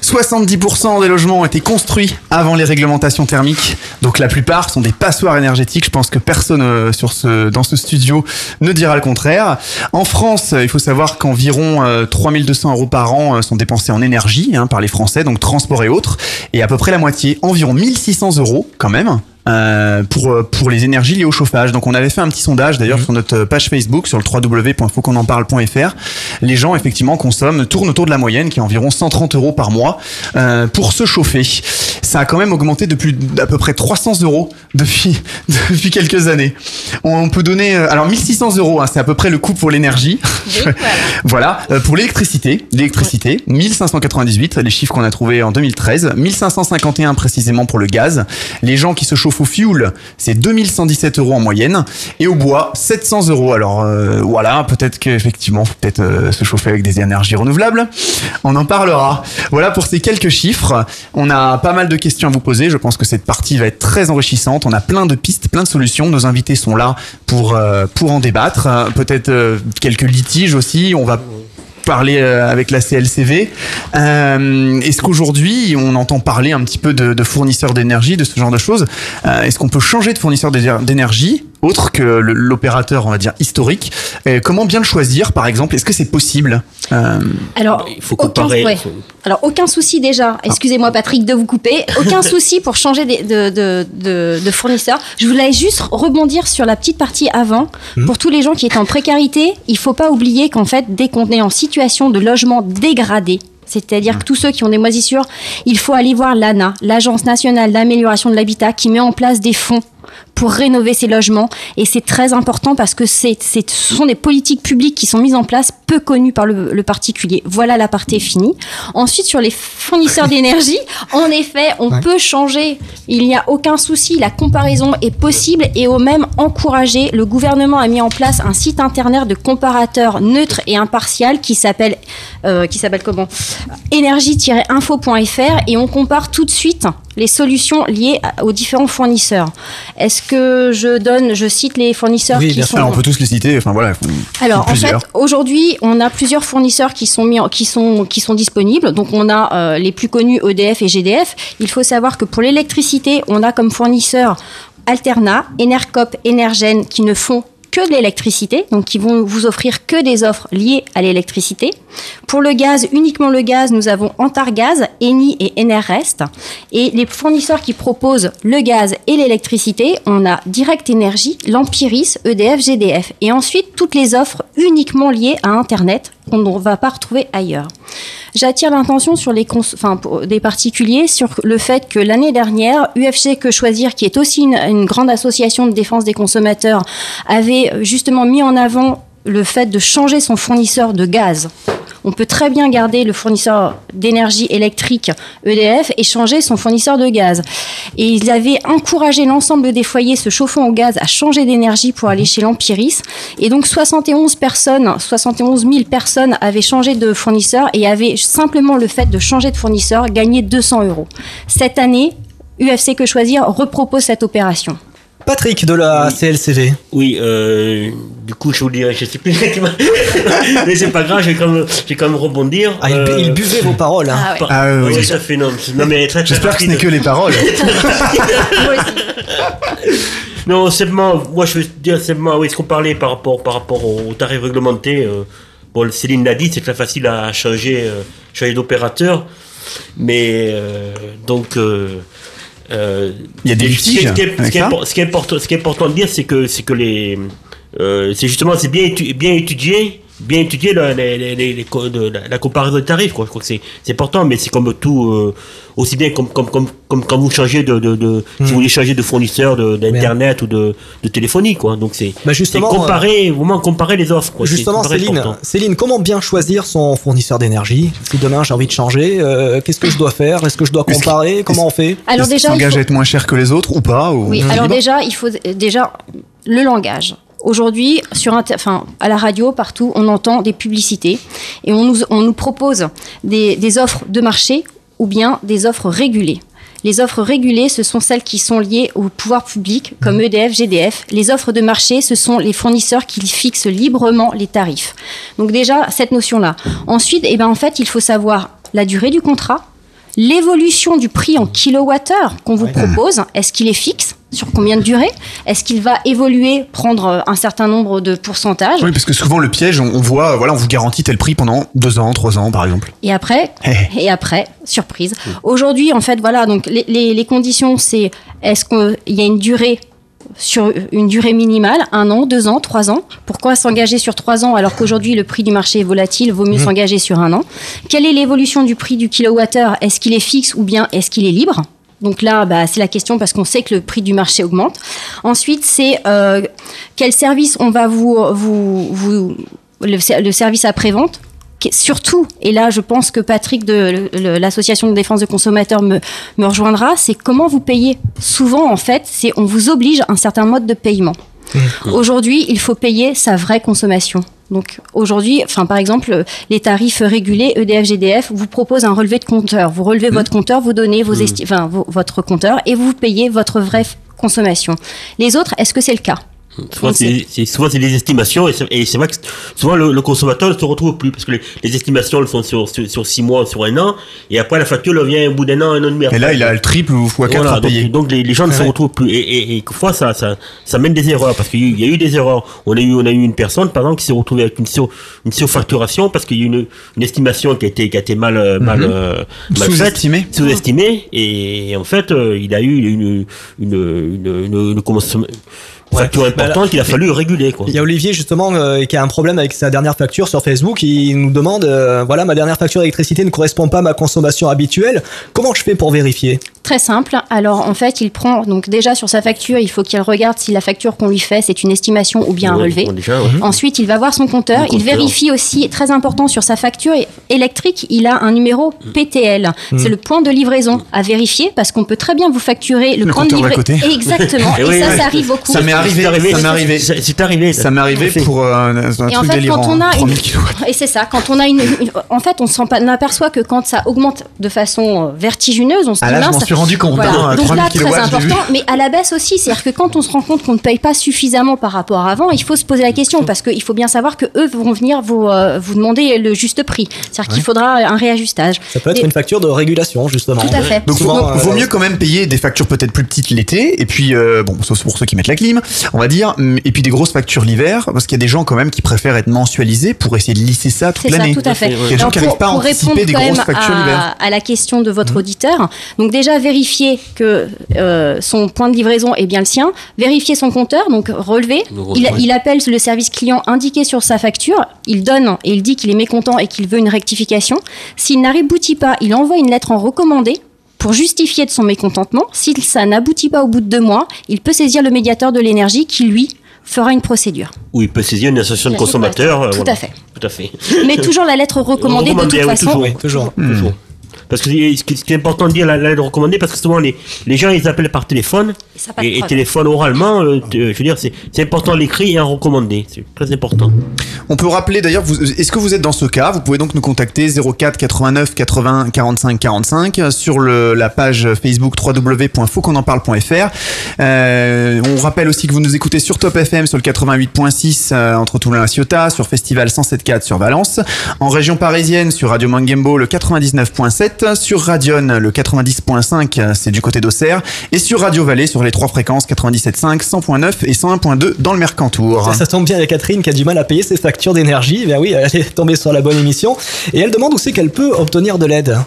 70% des logements ont été construits avant les réglementations thermiques. Donc la plupart sont des passoires énergétiques. Je pense que personne euh, sur ce, dans ce studio ne dira le contraire. En France, euh, il faut savoir qu'environ euh, 3200 euros par an euh, sont dépensés en énergie hein, par les Français, donc transport et autres. Et à peu près la moitié, environ 1600 euros quand même. Euh, pour, euh, pour les énergies liées au chauffage. Donc on avait fait un petit sondage d'ailleurs sur notre page Facebook sur le www.fautquonenparle.fr. Les gens effectivement consomment, tournent autour de la moyenne qui est environ 130 euros par mois euh, pour se chauffer. Ça a quand même augmenté de plus d'à peu près 300 euros depuis, depuis quelques années. On peut donner, euh, alors 1600 euros, hein, c'est à peu près le coût pour l'énergie. voilà, Euh, pour l'électricité, l'électricité, 1598, les chiffres qu'on a trouvés en 2013, 1551 précisément pour le gaz. Les gens qui se chauffent au fioul, c'est 2117 euros en moyenne, et au bois, 700 euros. Alors euh, voilà, peut-être qu'effectivement, faut peut-être euh, se chauffer avec des énergies renouvelables. On en parlera. Voilà pour ces quelques chiffres. On a pas mal de questions à vous poser. Je pense que cette partie va être très enrichissante. On a plein de pistes, plein de solutions. Nos invités sont là pour euh, pour en débattre. Peut-être quelques litiges aussi. On va parler euh, avec la CLCV. Euh, Est-ce qu'aujourd'hui, on entend parler un petit peu de, fournisseurs d'énergie, de ce genre de choses? Euh, Est-ce qu'on peut changer de fournisseur d'éner- d'énergie? Autre que l'opérateur, on va dire, historique Comment bien le choisir, par exemple? Est-ce que c'est possible? Euh, Alors, faut aucun, comparer. ouais. Alors, aucun souci déjà. Excusez-moi, Patrick, de vous couper. Aucun souci pour changer de, de, de, de fournisseur. Je voulais juste rebondir sur la petite partie avant. Mhm. Pour tous les gens qui étaient en précarité, il faut pas oublier qu'en fait, dès qu'on est en situation de logement dégradé, c'est-à-dire que tous ceux qui ont des moisissures, il faut aller voir l'ANA, l'Agence nationale d'amélioration de l'habitat, qui met en place des fonds pour rénover ces logements. Et c'est très important parce que c'est, c'est- ce sont des politiques publiques qui sont mises en place, peu connues par le, le particulier. Voilà la partie finie. Ensuite, sur les fournisseurs d'énergie, en effet, on Ouais. peut changer. Il n'y a aucun souci. La comparaison est possible et au même encouragé. Le gouvernement a mis en place un site internet de comparateur neutre et impartial qui s'appelle, euh, qui s'appelle comment? Énergie-info.fr et on compare tout de suite les solutions liées aux différents fournisseurs. Est-ce que je donne, je cite les fournisseurs qui sont Alors, on peut tous les citer. Enfin voilà. alors en fait, aujourd'hui, on a plusieurs fournisseurs qui sont mis, en- qui sont qui sont disponibles. Donc on a euh, les plus connus EDF et GDF. Il faut savoir que pour l'électricité, on a comme fournisseurs Alterna, Enercop, Energen qui ne font que de l'électricité, donc qui vont vous offrir que des offres liées à l'électricité. Pour le gaz, uniquement le gaz, nous avons Antargaz, Eni et Enerrest. Et les fournisseurs qui proposent le gaz et l'électricité, on a Direct Énergie, Lampiris, EDF, GDF. Et ensuite, toutes les offres uniquement liées à Internet qu'on ne va pas retrouver ailleurs. J'attire l'attention sur les enfin, des particuliers sur le fait que l'année dernière, UFC Que Choisir, qui est aussi une, grande association de défense des consommateurs, avait justement mis en avant le fait de changer son fournisseur de gaz. On peut très bien garder le fournisseur d'énergie électrique EDF et changer son fournisseur de gaz. Et ils avaient encouragé l'ensemble des foyers se chauffant au gaz à changer d'énergie pour aller chez l'Empiris. Et donc 71 personnes, 71 000 personnes avaient changé de fournisseur et avaient simplement le fait de changer de fournisseur gagné 200 euros. Cette année, UFC Que Choisir repropose cette opération. Patrick de la CLCV. Oui, euh, du coup, je vous dirais, je sais plus exactement. Mais c'est pas grave, je vais quand même, quand même rebondir. Ah, il, Euh, il buvait vos paroles. hein. Ah, oui, oui, oui. ça fait non. non mais très, très J'espère que ce n'est que les paroles. Non, simplement, moi je veux dire simplement, oui, ce qu'on parlait par rapport, par rapport au, au tarif réglementé, euh, bon, Céline l'a dit, c'est très facile à changer, euh, changer d'opérateur, mais euh, donc. Euh, Il y a des ce qui- litiges Ce qui est, ce qui est ce qui est important, ce qui est important de dire, c'est que, c'est que les, euh, c'est justement, c'est bien, étu- bien étudié, bien étudié la, les- les- les- comparaison des tarifs. Quoi. Je crois que c'est, c'est important, mais c'est comme tout, euh, aussi bien comme, comme, comme, comme quand vous changez de, de, de si vous voulez changer de fournisseur de, d'internet ou de, de téléphonie, quoi. Donc c'est, Bah, justement, c'est comparer, vraiment comparer les offres. Quoi. Justement, Céline, important. Céline, comment bien choisir son fournisseur d'énergie Si demain j'ai envie de changer, euh, qu'est-ce que je dois faire Est-ce que je dois comparer Comment on fait Alors déjà, il s'engage faut- à être moins cher que les autres ou pas ou- Oui, ou alors déjà, il faut déjà le langage. Aujourd'hui, sur inter- enfin, à la radio, partout, on entend des publicités et on nous, on nous propose des, des offres de marché ou bien des offres régulées. Les offres régulées, ce sont celles qui sont liées au pouvoir public, comme EDF, GDF. Les offres de marché, ce sont les fournisseurs qui fixent librement les tarifs. Donc déjà, cette notion-là. Ensuite, eh ben, en fait, il faut savoir la durée du contrat, l'évolution du prix en kilowattheure qu'on vous propose. Est-ce qu'il est fixe Sur combien de durée Est-ce qu'il va évoluer, prendre euh, un certain nombre de pourcentages? Oui, parce que souvent le piège, on, voit, voilà, on vous garantit tel prix pendant deux ans, trois ans, par exemple. Et après, et après, surprise. Aujourd'hui, en fait, voilà, donc les, les- les conditions, c'est est-ce qu'il y a une durée sur une durée minimale, un an, deux ans, trois ans. Pourquoi s'engager sur trois ans alors qu'aujourd'hui le prix du marché est volatile, vaut mieux Mhm. s'engager sur un an? Quelle est l'évolution du prix du kilowattheure? Est-ce qu'il est fixe ou bien est-ce qu'il est libre? Donc là, bah, c'est la question parce qu'on sait que le prix du marché augmente. Ensuite, c'est euh, quel service on va vous, vous, vous le, ser- le service après-vente? Surtout, et là je pense que Patrick de l'association de défense des consommateurs me, me rejoindra, c'est comment vous payez. Souvent en fait, c'est on vous oblige à un certain mode de paiement. Aujourd'hui, il faut payer sa vraie consommation. Donc aujourd'hui, enfin par exemple, les tarifs régulés EDF GDF vous proposent un relevé de compteur. Vous relevez votre compteur, vous donnez vos enfin, vos- votre compteur et vous payez votre vraie consommation. Les autres, est-ce que c'est le cas? Souvent, c'est, c'est- souvent, c'est des estimations et c'est, et c'est vrai que souvent le, le consommateur ne se retrouve plus parce que les, les estimations elles sont sur, sur, sur six mois, sur un an et après la facture elle vient au bout d'un an, un an et demi. Et là, il a le triple ou fois quatre Voilà, à donc, payer. donc les, les gens ne se retrouvent plus et, et, et quelquefois ça, ça, ça mène des erreurs parce qu'il y a eu- il y a eu des erreurs. On a eu, on a eu une personne par exemple qui s'est retrouvée avec une, sur, une surfacturation parce qu'il y a eu une, une estimation qui a été, qui a été mal, euh, mal, Mhm. mal Sous-estimée. faite, sous-estimée et en fait euh, il a eu une, une, une, une, une, une facture importante qu'il a fallu réguler quoi. Il y a Olivier justement euh, qui a un problème avec sa dernière facture sur Facebook. Il nous demande euh, voilà ma dernière facture d'électricité ne correspond pas à ma consommation habituelle. Comment je fais pour vérifier? Très simple. Alors en fait, il prend donc déjà sur sa facture, il faut qu'il regarde si la facture qu'on lui fait c'est une estimation ou bien un Ouais, relevé. bon, déjà, ouais. Ensuite, il va voir son compteur. Il vérifie aussi, très important sur sa facture électrique, il a un numéro PTL. Mm. C'est le point de livraison à vérifier parce qu'on peut très bien vous facturer le, Le point de livraison. Exactement. et oui, ça, oui. ça arrive beaucoup. Ça m'est arrivé, ça m'est arrivé. C'est arrivé. Ça m'est arrivé pour euh, un, truc en fait, délirant. quand on a 3000 une... kilowatts. et c'est ça, quand on a une, une- en fait, on s'en aperçoit que quand ça augmente de façon euh, vertigineuse, on se Ah dit là, je mince, m'en suis rendu compte, Voilà. hein, Donc 3000 là, très je important, mais à la baisse aussi, c'est-à-dire que quand on se rend compte qu'on ne paye pas suffisamment par rapport à avant, il faut se poser la question parce qu'il faut bien savoir que eux vont venir vous euh, vous demander le juste prix. C'est-à-dire qu'il faudra un réajustage. Ça peut être Et- une facture de régulation justement. Tout à fait. Donc Souvent, vaut, vaut mieux quand même payer des factures peut-être plus petites l'été et puis euh, bon sauf pour ceux qui mettent la clim on va dire, et puis des grosses factures l'hiver, parce qu'il y a des gens quand même qui préfèrent être mensualisés pour essayer de lisser ça toute C'est ça, l'année. tout à fait. Il y a des gens qui n'arrivent pas à anticiper des grosses factures l'hiver. à, la question de votre auditeur, donc déjà vérifier que euh, son point de livraison est bien le sien, vérifier son compteur, donc relever. Le Il, relever. il appelle le service client indiqué sur sa facture, il donne et il dit qu'il est mécontent et qu'il veut une rectification. S'il n'aboutit pas, il envoie une lettre en recommandé pour justifier de son mécontentement. Si ça n'aboutit pas au bout de deux mois, il peut saisir le médiateur de l'énergie qui, lui, fera une procédure. Ou il peut saisir une association de consommateurs. euh, tout voilà. à fait. Tout à fait. Mais toujours la lettre recommandée de toute Recommandé, oui, façon. Toujours, oui, toujours. Parce que c'est- ce qui est important de dire, la, lettre recommandée, parce que souvent les, les gens ils appellent par téléphone et, et téléphone oralement. euh, t- je veux dire, c'est important l'écrit et à recommander. C'est très important. On peut rappeler d'ailleurs, vous- est-ce que vous êtes dans ce cas? Vous pouvez donc nous contacter 04 89 80 45 45 sur le, la page Facebook www.fautquonenparle.fr. Euh, on rappelle aussi que vous nous écoutez sur Top FM sur le 88.6 euh, entre Toulon et Ciotat, sur Festival 107.4 sur Valence, en région parisienne sur Radio Mangembo le 99.7, sur Radion le 90.5 euh, c'est du côté d'Auxerre et sur Radio Vallée sur les trois fréquences 97.5, 100.9 et 101.2 dans le Mercantour. Ça, ça tombe bien, il y a Catherine qui a du mal à payer ses factures d'énergie. Ben oui, elle est tombée sur la bonne émission. Et elle demande où c'est qu'elle peut obtenir de l'aide.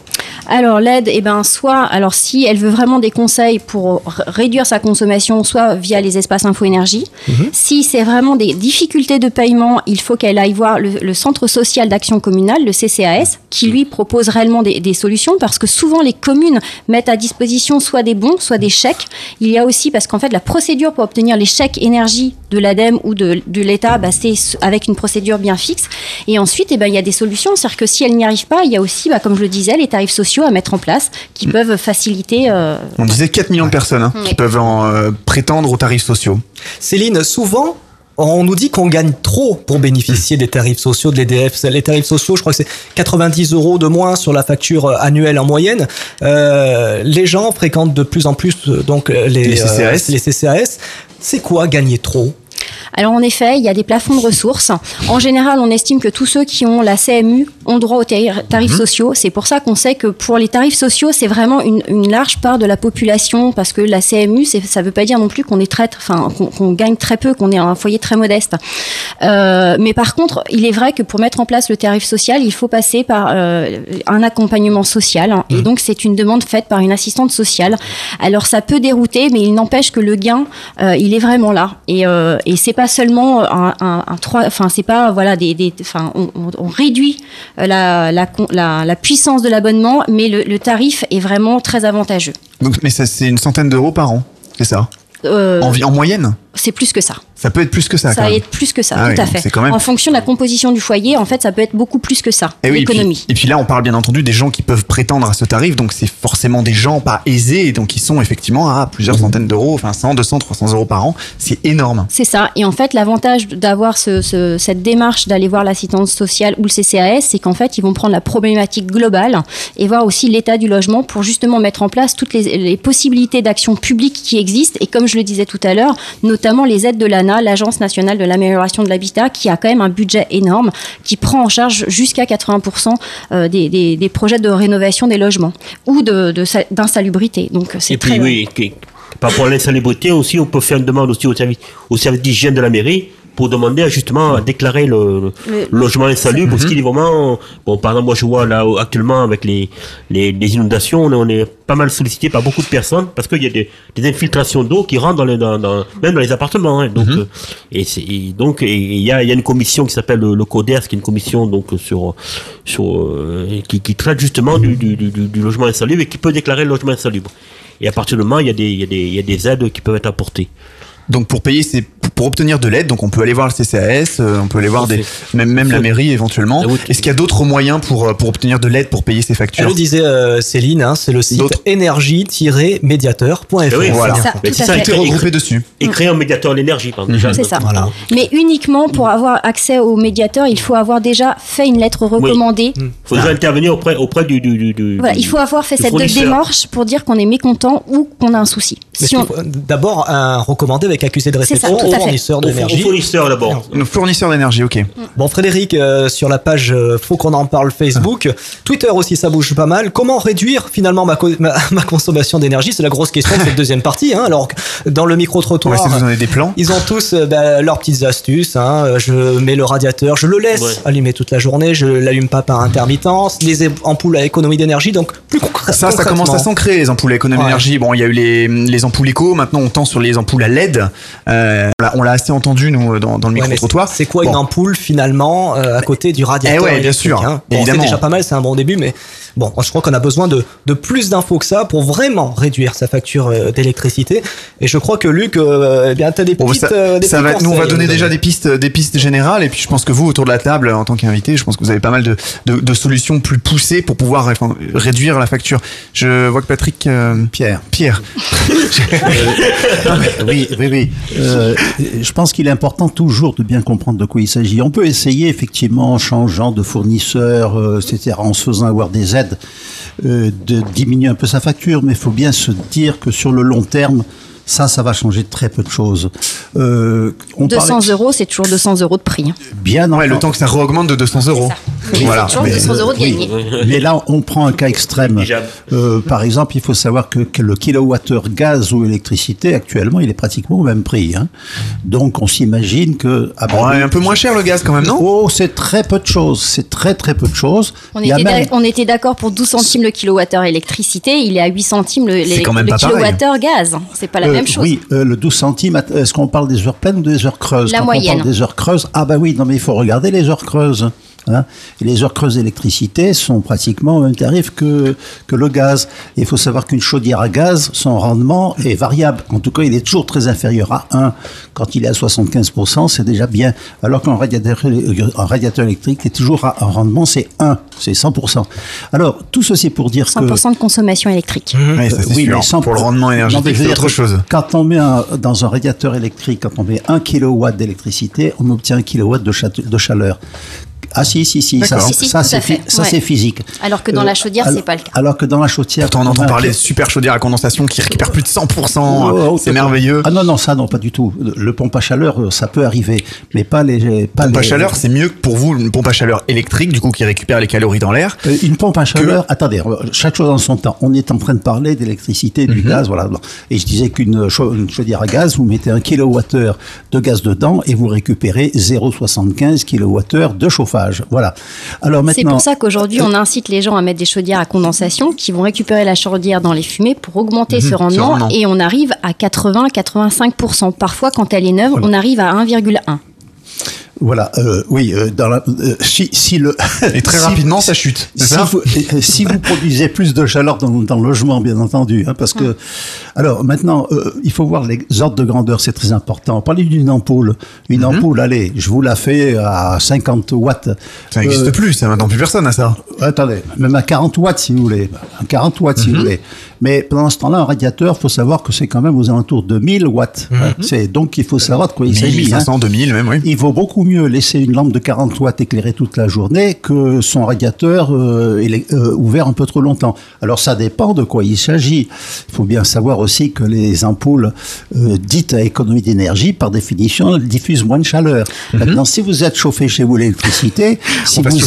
Alors l'aide, eh ben soit, alors si elle veut vraiment des conseils pour réduire sa consommation, soit via les espaces info énergie. Si c'est vraiment des difficultés de paiement, il faut qu'elle aille voir le, le centre social d'action communale, le CCAS, qui lui propose réellement des, des solutions parce que souvent les communes mettent à disposition soit des bons, soit des chèques. Il y a aussi parce qu'en fait la procédure pour obtenir les chèques énergie de l'ADEME ou de, de l'État, bah, c'est avec une procédure bien fixe. Et ensuite, eh ben, il y a des solutions, c'est-à-dire que si elle n'y arrive pas, il y a aussi, bah, comme je le disais, les tarifs sociaux à mettre en place qui peuvent faciliter. euh, On disait 4 millions de personnes hein, qui peuvent en, euh, prétendre aux tarifs sociaux. Céline, souvent, on nous dit qu'on gagne trop pour bénéficier des tarifs sociaux de l'EDF. Les tarifs sociaux, je crois que c'est 90 euros de moins sur la facture annuelle en moyenne. Euh, les gens fréquentent de plus en plus euh, donc euh, les, Les CCAS. euh, les CCAS. C'est quoi gagner trop Alors en effet, il y a des plafonds de ressources. En général, on estime que tous ceux qui ont la CMU ont droit aux tar- tarifs Mhm. sociaux. C'est pour ça qu'on sait que pour les tarifs sociaux, c'est vraiment une, une large part de la population parce que la CMU, ça ne veut pas dire non plus qu'on est très, enfin qu'on gagne très peu, qu'on est un foyer très modeste. Euh, mais par contre, il est vrai que pour mettre en place le tarif social, il faut passer par euh, un accompagnement social. hein. Et donc, c'est une demande faite par une assistante sociale. Alors, ça peut dérouter, mais il n'empêche que le gain, euh, il est vraiment là. Et, et c'est pas seulement un, un, un trois, enfin, c'est pas voilà des, des enfin, on, réduit euh, la, la, la, la puissance de l'abonnement, mais le, le tarif est vraiment très avantageux. Donc, mais ça, c'est une centaine d'euros par an, c'est ça? Euh, en, en moyenne? C'est plus que ça. Ça peut être plus que ça, Ça quand va même. être plus que ça, Ah tout oui, à fait. c'est quand même- En fonction de la composition du foyer, en fait, ça peut être beaucoup plus que ça, Et oui, et puis, l'économie. et puis là, on parle bien entendu des gens qui peuvent prétendre à ce tarif, donc c'est forcément des gens pas aisés, donc ils sont effectivement à plusieurs centaines d'euros, enfin 100, 200, 300 euros par an. C'est énorme. C'est ça. Et en fait, l'avantage d'avoir ce, ce- cette démarche d'aller voir l'assistance sociale ou le CCAS, c'est qu'en fait, ils vont prendre la problématique globale et voir aussi l'état du logement pour justement mettre en place toutes les, les possibilités d'action publique qui existent. Et comme je le disais tout à l'heure, notamment les aides de l'ANA, l'Agence nationale de l'amélioration de l'habitat, qui a quand même un budget énorme, qui prend en charge jusqu'à 80% euh, des, des- des projets de rénovation des logements ou de- de d'insalubrité. Donc, c'est Et très puis oui, par rapport à l'insalubrité aussi, on peut faire une demande aussi au service, au service d'hygiène de la mairie pour demander à, justement à déclarer le, logement insalubre parce Mhm. qu'il est vraiment bon par exemple moi je vois là actuellement avec les, les, les inondations on est, on est pas mal sollicité par beaucoup de personnes parce qu'il y a des, des infiltrations d'eau qui rentrent dans les dans, dans- même dans les appartements hein. donc euh, et c'est et donc il y a il y a une commission qui s'appelle le, le CODERS qui est une commission donc sur sur euh, qui, qui traite justement du, du, du, du logement insalubre et qui peut déclarer le logement insalubre et à partir du moment il y a des il y a des il y a des aides qui peuvent être apportées Donc pour payer, c'est pour obtenir de l'aide, donc on peut aller voir le CCAS, euh, on peut aller voir des, même, même la mairie éventuellement. Est-ce qu'il y a d'autres moyens pour, euh, pour obtenir de l'aide pour payer ses Elle factures le disait euh, Céline, hein, c'est le site énergie-médiateur.fr. Eh oui, Voilà. C'est ça, tout Tout est regroupé dessus. et créer un médiateur de l'énergie par exemple, déjà. C'est ça. Voilà. Mais uniquement pour avoir accès au médiateur, il faut avoir déjà fait une lettre recommandée. Il faudrait intervenir auprès, auprès du, du, du, du- Voilà, du- il faut avoir fait cette démarche pour dire qu'on est mécontent ou qu'on a un souci. Mais Si on- D'abord un recommandé avec accusé de réception au Au, d'énergie. au fournisseur d'abord. Nos fournisseurs d'énergie, ok. Bon, Frédéric, euh, sur la page euh, Faut qu'on en parle Facebook, Twitter aussi, ça bouge pas mal. Comment réduire finalement ma, co- ma, ma consommation d'énergie? C'est la grosse question de cette deuxième partie. Hein. Alors, dans le micro-trottoir, donner des plans? ils ont tous euh, bah, leurs petites astuces. Hein. Je mets le radiateur, je le laisse Ouais. allumer toute la journée, je l'allume pas par intermittence, les ampoules à économie d'énergie. Donc, plus concrè- Ça, ça commence à concrètement. s'ancrer, les ampoules à économie Ouais. d'énergie. Bon, il y a eu les, les ampoules éco, maintenant on tend sur les ampoules à LED. Euh, on l'a- assez entendu, nous, dans, dans le Ouais, micro-trottoir. C'est quoi Bon. une ampoule finalement euh, à côté du radiateur Eh ouais, bien sûr, hein? Bon. C'est déjà pas mal, c'est un bon début, mais bon, je crois qu'on a besoin de, de plus d'infos que ça pour vraiment réduire sa facture euh, d'électricité. Et je crois que Luc, euh, eh bien, t'as des Bon, petites, ça, euh, des ça va, nous on va donner euh, déjà des pistes, des pistes générales et puis je pense que vous autour de la table en tant qu'invité, je pense que vous avez pas mal de, de, de solutions plus poussées pour pouvoir réduire la facture. Je vois que Patrick euh, Pierre. Pierre. oui, oui, oui. Euh, je pense qu'il est important toujours de bien comprendre de quoi il s'agit. On peut essayer effectivement en changeant de fournisseur, euh, etc., en se faisant avoir des aides, euh, de diminuer un peu sa facture, mais il faut bien se dire que sur le long terme, ça, ça va changer très peu de choses. Euh, on 200 parlait- euros, c'est toujours 200 euros de prix. hein. Bien Ouais, le temps que ça re-augmente de 200 euros. Oui, Voilà. 200 euros de oui. gagné. Mais là, on prend un cas extrême. Euh, par exemple, il faut savoir que, que le kilowattheure gaz ou électricité, actuellement, il est pratiquement au même prix. hein. Donc, on s'imagine que... ah Ouais, oui. un peu moins cher le gaz quand même, non? Oh, c'est très peu de choses. C'est très très peu de choses. On était, même- d'ac- on était d'accord pour 12 centimes le kilowattheure électricité, il est à 8 centimes le, le- pareil. kilowattheure gaz. C'est pas la Euh, même chose. Oui, euh, le 12 centimes, est-ce qu'on parle des heures pleines ou des heures creuses? La Quand moyenne. on parle des heures creuses, ah bah oui, non mais il faut regarder les heures creuses. Hein. Et les heures creuses d'électricité sont pratiquement au même tarif que, que le gaz. Et il faut savoir qu'une chaudière à gaz, son rendement est variable. En tout cas, il est toujours très inférieur à 1. Quand il est à 75%, c'est déjà bien. Alors qu'un radiateur, euh, un radiateur électrique est toujours à un rendement, c'est 1, c'est 100%. Alors, tout ceci pour dire que... 100% de consommation électrique. Ça, c'est sûr. sans- Pour le rendement mais énergétique, c'est dire autre chose. Quand on met un- dans un radiateur électrique, quand on met 1 kW d'électricité, on obtient 1 kW de chaleur. Ah si, si, si, ça, Si, si, ça, c'est fi- ouais. physique. Alors que dans Euh, la chaudière, c'est pas le cas. Alors que dans la chaudière... Pourtant, on entend parler de super chaudière à condensation qui récupère plus de 100%. Oh, oh, c'est oh, merveilleux. Ah non, non, ça, non, pas du tout. Le, pompe à chaleur, euh, ça peut arriver, mais pas les... Pas pompe à chaleur, c'est mieux que pour vous une pompe à chaleur électrique, du coup, qui récupère les calories dans l'air. Euh, Une pompe à chaleur, attendez, chaque chose en son temps. On est en train de parler d'électricité, du Mhm. gaz, voilà. Et je disais qu'une chau- une chaudière à gaz, vous mettez un kilowattheure de gaz dedans et vous récupérez 0,75 kilowattheure de chauffage. Voilà. Alors C'est pour ça qu'aujourd'hui, on incite les gens à mettre des chaudières à condensation qui vont récupérer la chaudière dans les fumées pour augmenter Mhm, ce ce rendement. rendement. Et on arrive à 80-85%. Parfois, quand elle est neuve, on arrive à 1,1. Voilà, euh, oui, euh, dans la, euh, si, si le Et très si- rapidement, ça chute. Si ça vous, euh, si vous produisez plus de chaleur dans, dans le logement, bien entendu, hein, parce que. Alors maintenant, euh, il faut voir les ordres de grandeur, c'est très important. Parlez d'une ampoule. Une Mhm. ampoule, allez, je vous la fais à 50 watts. Ça n'existe Euh, plus, ça maintenant plus personne à ça. Attendez, même à 40 watts si vous voulez. À 40 watts si Mhm. vous voulez. Mais pendant ce temps-là, un radiateur, faut savoir que c'est quand même aux alentours de 1000 watts. hein. C'est donc il faut savoir de quoi il s'agit. 1500, 2000 même, oui. Il vaut beaucoup mieux laisser une lampe de 40 watts éclairée toute la journée que son radiateur euh, éle- euh, ouvert un peu trop longtemps. Alors ça dépend de quoi il s'agit. Il faut bien savoir aussi que les ampoules euh, dites à économie d'énergie, par définition, diffusent moins de chaleur. Maintenant, si vous êtes chauffé chez vous l'électricité, si vous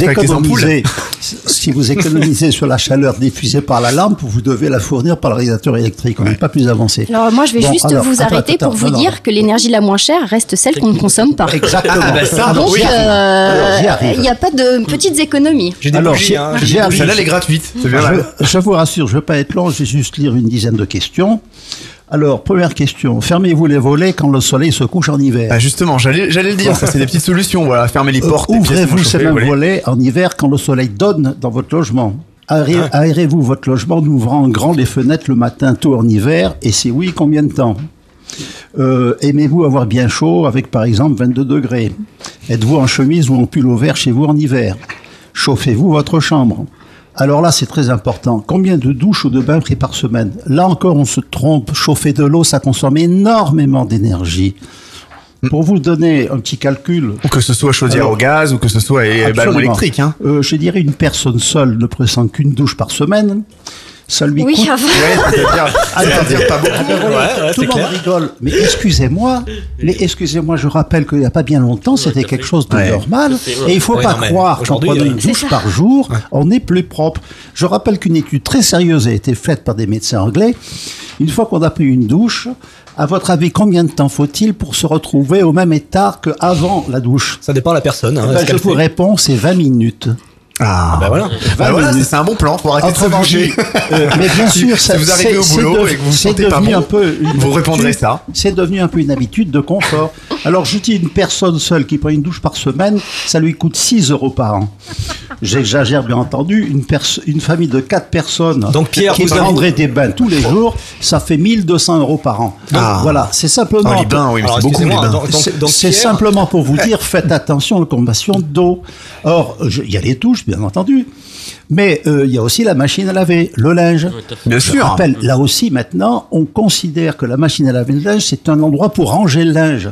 économisez, si vous économisez sur la chaleur diffusée par la lampe, vous devez la fournir par le radiateur électrique. On n'est pas plus avancé. Alors moi, je vais Bon, juste alors, vous attends, arrêter attends, pour vous non, non. dire que l'énergie la moins chère reste celle qu'on ne consomme pas. Exactement. Ah, bah ça, Donc, oui. euh, Alors, j'y arrive. il n'y a pas de petites économies. J'ai des Alors, bougies, j'ai- hein. j'ai arrivé. Celle-là, elle est gratuite. Bien. Je, je vous rassure, je ne vais pas être long, je vais juste lire une dizaine de questions. Alors, première question, fermez-vous les volets quand le soleil se couche en hiver? Ah, justement, j'allais j'allais le dire, ça c'est des petites solutions, voilà, fermer les Euh, portes, Ouvrez-vous ces mêmes volets en hiver quand le soleil donne dans votre logement? Ah. Aérez-vous votre logement en ouvrant grand les fenêtres le matin tôt en hiver Et si oui, combien de temps? Euh, Aimez-vous avoir bien chaud avec par exemple 22 degrés? Êtes-vous en chemise ou en pull au vert chez vous en hiver? Chauffez-vous votre chambre? Alors là, c'est très important. Combien de douches ou de bains pris par semaine? Là encore, on se trompe. Chauffer de l'eau, ça consomme énormément d'énergie. Pour vous donner un petit calcul, Ou que ce soit chaudière Alors, au gaz, ou que ce soit eh, ballon électrique. Hein. Euh, je dirais une personne seule ne pressent qu'une douche par semaine. ça lui Oui, coûte. avant. Ouais, c'est-à-dire- c'est-à-dire pas beaucoup. Ah ben Ouais, ouais, tout c'est le monde clair. rigole. Mais excusez-moi, mais excusez-moi, je rappelle qu'il n'y a pas bien longtemps, c'était quelque chose de Ouais. normal. Et il ne faut pas croire qu'en prenant euh, une douche par jour, on est plus propre. Je rappelle qu'une étude très sérieuse a été faite par des médecins anglais. Une fois qu'on a pris une douche, à votre avis, combien de temps faut-il pour se retrouver au même état qu'avant la douche? Ça dépend de la personne. hein, Eh ben, Je vous fait. réponds, c'est 20 minutes. Ah, Bah voilà. Bah voilà, c'est c'est un bon plan pour arrêter de se bouger. euh, mais bien Si- sûr, si ça, vous arrivez au c'est- boulot c'est de- et que vous vous sentez pas devenu bon, un peu une vous répondrez ça. C'est devenu un peu une habitude de confort. Alors je dis une personne seule qui prend une douche par semaine, ça lui coûte 6 euros par an. J'exagère bien entendu. Une, une famille de 4 personnes Donc, Pierre, qui prendraient des bains tous les jours, ça fait 1200 euros par an. Donc Ah. voilà, c'est simplement. Oh, les bains, oui, c'est beaucoup les bains. donc- donc- C'est- donc, C'est Pierre- simplement pour vous dire, faites attention à la consommation d'eau. Or, il y a les douches, bien entendu, mais euh, il y a aussi la machine à laver, le linge. Bien Je sûr. rappelle, là aussi, maintenant, on considère que la machine à laver le linge, c'est un endroit pour ranger le linge.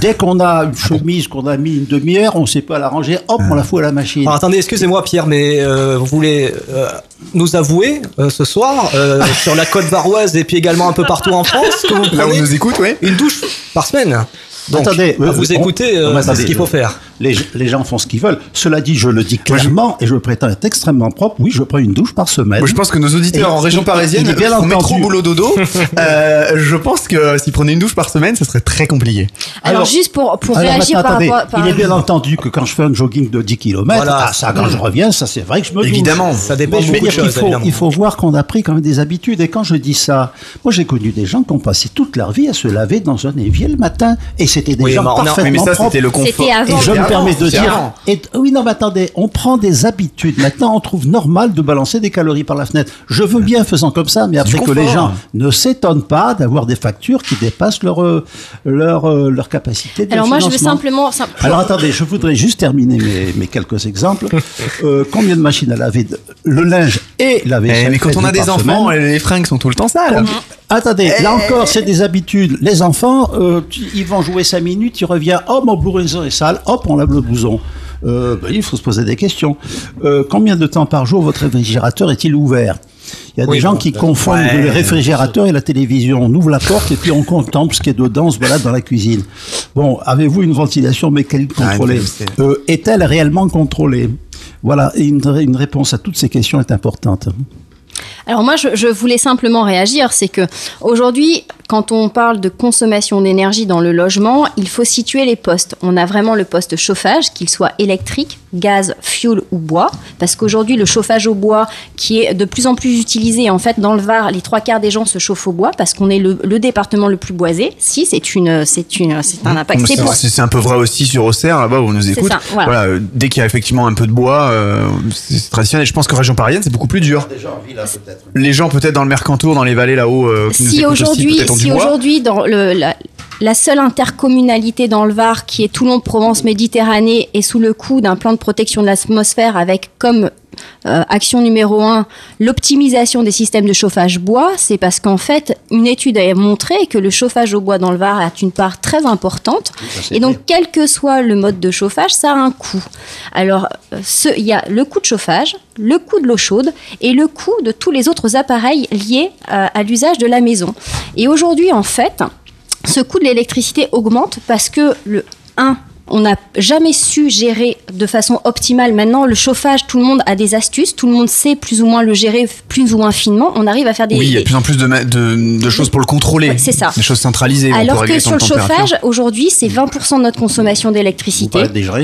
Dès qu'on a une chemise qu'on a mis une demi-heure, on ne sait pas la ranger, hop, on la fout à la machine. Alors, attendez, excusez-moi Pierre, mais euh, vous voulez euh, nous avouer euh, ce soir euh, sur la côte varoise et puis également un peu partout en France que vous Là où on nous écoute, oui. une douche par semaine. Donc, Attendez, euh, vous on- euh, mais c'est ce qu'il faut faire. Les, les gens font ce qu'ils veulent. Cela dit, je le dis clairement et je prétends être extrêmement propre. Oui, je prends une douche par semaine. Moi, je pense que nos auditeurs Et en région il- parisienne il est bien entendu. boulot dodo. Euh, je pense que s'ils prenaient une douche par semaine, ça serait très compliqué. Alors, juste pour, pour Alors, réagir par attendez, rapport. par- il est bien entendu que quand je fais un jogging de 10 km, Voilà. ah, ça, quand je reviens, ça c'est vrai que je me douche. Évidemment. Ça dépend Mais je dire choses, faut, il faut voir qu'on a pris quand même des habitudes. Et quand je dis ça, moi j'ai connu des gens qui ont passé toute leur vie à se laver dans un évier le matin. Et c'était des Oui, gens parfaitement mais ça, propres. c'était le confort. C'était avant. Et je C'est me avant, permets de dire. Et, oui, non, mais attendez, on prend des habitudes. Maintenant, on trouve normal de balancer des calories par la fenêtre. Je veux bien faisant comme ça, mais après que les gens ne s'étonnent pas d'avoir des factures qui dépassent leur, euh, leur, euh, leur capacité de Alors, moi, je veux financement. simplement. sim- Alors attendez, je voudrais juste terminer mes, mes quelques exemples. Euh, combien de machines à laver de- le linge et la Eh, vaisselle mais quand on a des enfants, semaine les fringues sont tout le temps sales. Combien- Attendez, là encore, c'est des habitudes. Les enfants, euh, tu- ils vont jouer 5 minutes, tu reviens, oh mon blouson est sale, hop, on le blouson. Euh, ben, il faut se poser des questions. Euh, combien de temps par jour votre réfrigérateur est-il ouvert? Il y a Oui, des gens bon, qui euh, confondent ouais. le réfrigérateur et la télévision. On ouvre la porte et puis on contemple ce qui est dedans, on se balade dans la cuisine. Bon, avez-vous une ventilation mécanique Ah, contrôlée? Euh, Est-elle réellement contrôlée? Voilà, et une, une réponse à toutes ces questions est importante. Alors moi, je, je voulais simplement réagir, c'est que aujourd'hui, quand on parle de consommation d'énergie dans le logement, il faut situer les postes. On a vraiment le poste chauffage, qu'il soit électrique, gaz, fuel ou bois, parce qu'aujourd'hui, le chauffage au bois, qui est de plus en plus utilisé, en fait, dans le Var, les trois quarts des gens se chauffent au bois, parce qu'on est le, le département le plus boisé. Si, c'est une, c'est une, c'est un impact. C'est C'est pour c'est un peu vrai aussi sur Auxerre, là-bas où on nous C'est écoute. ça, voilà. euh, dès qu'il y a effectivement un peu de bois, euh, c'est traditionnel. Je pense que région parisienne, c'est beaucoup plus dur. Les gens peut-être dans le Mercantour, dans les vallées là-haut, euh, si aujourd'hui, si aujourd'hui dans le, la, la seule intercommunalité dans le Var qui est Toulon, Provence, Méditerranée est sous le coup d'un plan de protection de l'atmosphère avec comme euh, action numéro un l'optimisation des systèmes de chauffage bois, c'est parce qu'en fait une étude a montré que le chauffage au bois dans le Var a une part très importante et donc quel que soit le mode de chauffage, ça a un coût. Alors euh, il y a le coût de chauffage, le coût de l'eau chaude et le coût de tous les autres appareils liés euh, à l'usage de la maison. Et aujourd'hui en fait, ce coût de l'électricité augmente parce que le 1 on n'a jamais su gérer de façon optimale. Maintenant, le chauffage, tout le monde a des astuces, tout le monde sait plus ou moins le gérer plus ou moins finement. On arrive à faire des, Oui, il y a des- de plus en plus de, ma- de, de choses pour le contrôler. Ouais, c'est ça. Des choses centralisées. alors que sur le chauffage, aujourd'hui, c'est 20% de notre consommation d'électricité.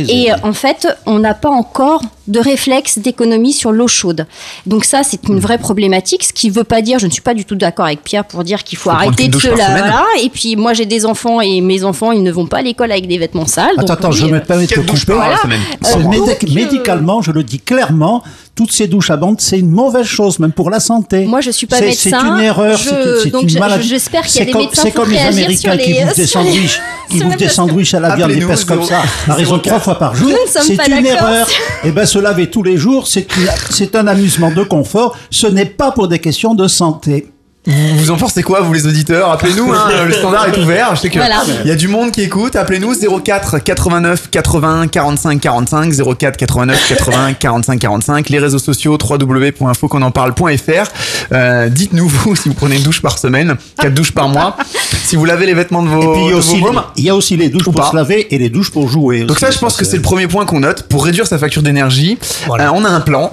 Et en fait, on n'a pas encore de réflexe d'économie sur l'eau chaude. Donc ça, c'est une vraie problématique, ce qui ne veut pas dire, je ne suis pas du tout d'accord avec Pierre pour dire qu'il faut, arrêter de se la... Voilà. Et puis moi, j'ai des enfants et mes enfants, ils ne vont pas à l'école avec des vêtements sales. Attends, donc attends, oui, je euh, me permets de te couper. Voilà. Euh, euh, médicalement, je le dis clairement, toutes ces douches à bande, c'est une mauvaise chose, même pour la santé. Moi, je suis pas C'est- médecin. C'est une erreur, Je- c'est- c'est donc une je- maladie. j'espère qu'il y a des comme- médecins comme les Américains qui les- bouffent des sandwichs, qui bouffent des sandwichs à la viande, des Appelez-nous, pèsent comme ça, à raison de trois fois par jour. C'est une erreur. Et ben, se laver tous les jours, c'est une- c'est un amusement de confort. Ce n'est pas pour des questions de santé. Vous, vous en pensez quoi, vous les auditeurs Appelez-nous, hein, le standard est ouvert. Je sais que Voilà. il y a du monde qui écoute. Appelez-nous 04 89 80 45 45 04 89 80 45 45. Les réseaux sociaux www.infoconenparle.fr. Euh, Dites-nous vous si vous prenez une douche par semaine, quatre douches par mois, si vous lavez les vêtements de vos. Et puis il y, a aussi, vos mômes. il y a aussi les douches Ou pour pas. se laver et les douches pour jouer. Donc ça, je pense que c'est le premier point qu'on note pour réduire sa facture d'énergie. Euh, on a un plan.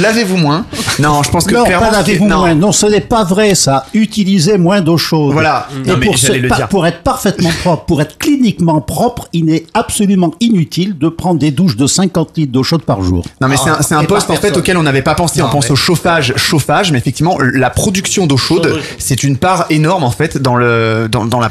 Lavez-vous moins. Non, je pense que non, clairement, pas lavez-vous moins. Non, ce n'est pas vrai, ça. Utilisez moins d'eau chaude. Voilà. Et Non, mais pour, j'allais le dire. pour être parfaitement propre, pour être cliniquement propre, il est absolument inutile de prendre des douches de 50 litres d'eau chaude par jour. Non mais c'est un, Et poste en fait auquel on n'avait pas pensé. on pense mais- au chauffage, chauffage, mais effectivement la production d'eau chaude, c'est une part énorme en fait dans le dans, dans la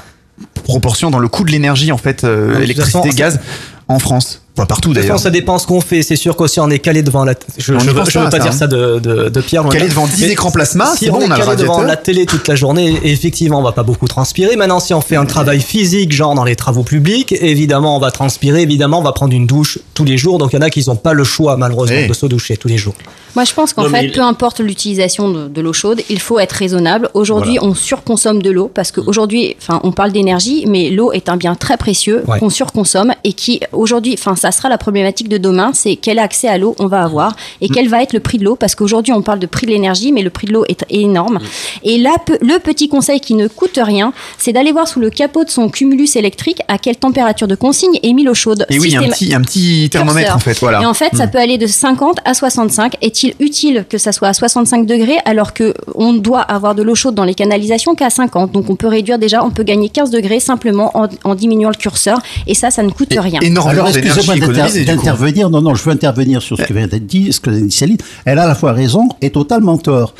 proportion, dans le coût de l'énergie en fait, euh, électricité, façon, gaz en France, enfin partout d'ailleurs. ça dépend ce qu'on fait. C'est sûr qu'aussi on est calé devant la. Je, On je veux, pense je veux pas, ça, dire hein. ça de, de, de Pierre. Calé devant 10 Mais écrans plasma, si c'est bon, est on a le calé devant la télé toute la journée, effectivement, on va pas beaucoup transpirer. Maintenant, si on fait un travail physique, genre dans les travaux publics, évidemment, on va transpirer. Évidemment, on va prendre une douche tous les jours. Donc, il y en a qui n'ont pas le choix, malheureusement, de se doucher tous les jours. Moi, je pense qu'en fait, il- peu importe l'utilisation de, de l'eau chaude, il faut être raisonnable. Aujourd'hui, on surconsomme de l'eau parce qu'aujourd'hui, enfin, on parle d'énergie, mais l'eau est un bien très précieux Ouais. qu'on surconsomme et qui, aujourd'hui, enfin, ça sera la problématique de demain, c'est quel accès à l'eau on va avoir et quel va être le prix de l'eau parce qu'aujourd'hui, on parle de prix de l'énergie, mais le prix de l'eau est énorme. Et là, le petit conseil qui ne coûte rien, c'est d'aller voir sous le capot de son cumulus électrique à quelle température de consigne est mis l'eau chaude. Et oui, il y a un petit, un petit thermomètre curseur. en fait, voilà. Et en fait, ça Hmm. peut aller de 50 à 65. Est-il utile que ça soit à 65 degrés alors que on doit avoir de l'eau chaude dans les canalisations qu'à 50 Donc on peut réduire déjà, on peut gagner 15 degrés simplement en, en diminuant le curseur. Et ça, ça ne coûte rien. Alors, excusez-moi d'inter- d'intervenir. Non, non, je veux intervenir sur ce que vient d'être dit, ce que dit Céline. Elle a à la fois raison et totalement tort.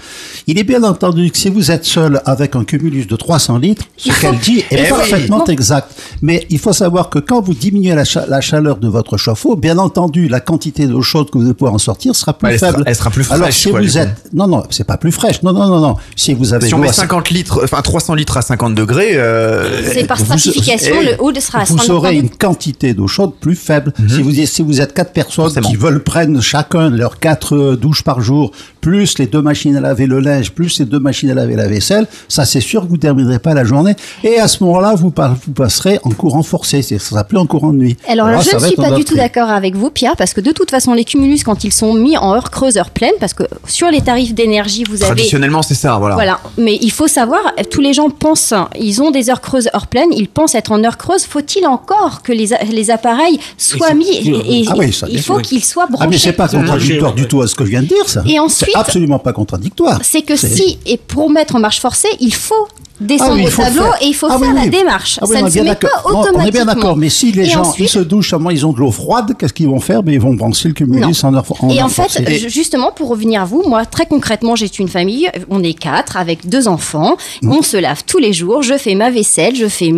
Il est bien entendu que si vous êtes seul avec un cumulus de 300 litres, ce qu'elle dit Eh est oui. parfaitement exact. Mais il faut savoir que quand vous diminuez la, cha- la chaleur de votre chauffe-eau, bien entendu, la quantité d'eau chaude que vous allez pouvoir en sortir sera plus elle sera- faible. elle sera plus Alors, fraîche, si quoi, du vous êtes, non, non, c'est pas plus fraîche. Non, non, non, non. Si vous avez Si on met à- 50 litres, enfin 300 litres à 50 degrés, euh, C'est par vous- stratification, eh, le haut sera à Vous 50 aurez degrés. une quantité d'eau chaude plus faible. Mhm. Si, vous, si vous êtes quatre personnes qui veulent prendre chacun leurs quatre euh, douches par jour, plus les deux machines à laver le linge, plus les deux machines à laver la vaisselle, ça c'est sûr que vous ne terminerez pas la journée. Et à ce moment-là, vous, par- vous passerez en courant forcé. Ça sera plus en courant de nuit. Alors, là, je ne suis pas du tout d'accord avec vous, Pierre, parce que de toute façon, les cumulus, quand ils sont mis en heure creuse, heure pleine, parce que sur les tarifs d'énergie, vous avez traditionnellement c'est ça, voilà. Voilà, mais il faut savoir, tous les gens pensent, ils ont des heures creuses, heures pleines, ils pensent être en heure creuse. Faut-il encore que les, les appareils soient mis et, et- Ah oui, ça, bien il faut sûr. qu'ils soient branchés Ah mais c'est pas contradictoire du tout à ce que je viens de dire, ça. Et ensuite- c'est absolument pas contradictoire. C'est que si, et pour mettre en marche forcée, il faut descendre Ah oui, au tableau faire. et il faut Ah oui, faire la démarche. Ah ça ne se met pas automatiquement. On est bien d'accord, mais si les Et gens ensuite- ils se douchent, seulement ils ont de l'eau froide, qu'est-ce qu'ils vont faire? Ben, Ils vont brancher le cumulus en heure en Et en fait, justement, pour revenir à vous, moi, très concrètement, j'ai une famille, on est quatre, avec deux enfants, on se lave tous les jours, je fais ma vaisselle, je fais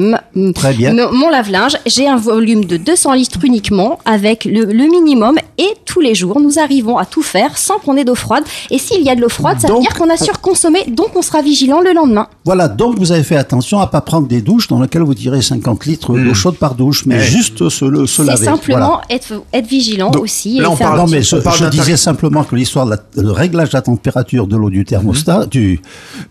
Très bien. mon lave-linge, j'ai un volume de 200 litres uniquement, avec le, le minimum, et tous les jours, nous arrivons à tout faire sans qu'on ait d'eau froide. Et s'il y a de l'eau froide, ça veut dire qu'on a surconsommé, donc on sera vigilant le lendemain. Voilà, donc vous avez fait attention à pas prendre des douches dans lesquelles vous tirez 50 litres d'eau chaude par douche, mais Ouais. juste se, le, se C'est laver. simplement Voilà. être, être vigilant Donc, aussi. Là, et on faire parle, non, mais je, on parle je d'un disais simplement que l'histoire le réglage de la température de l'eau du thermostat, du,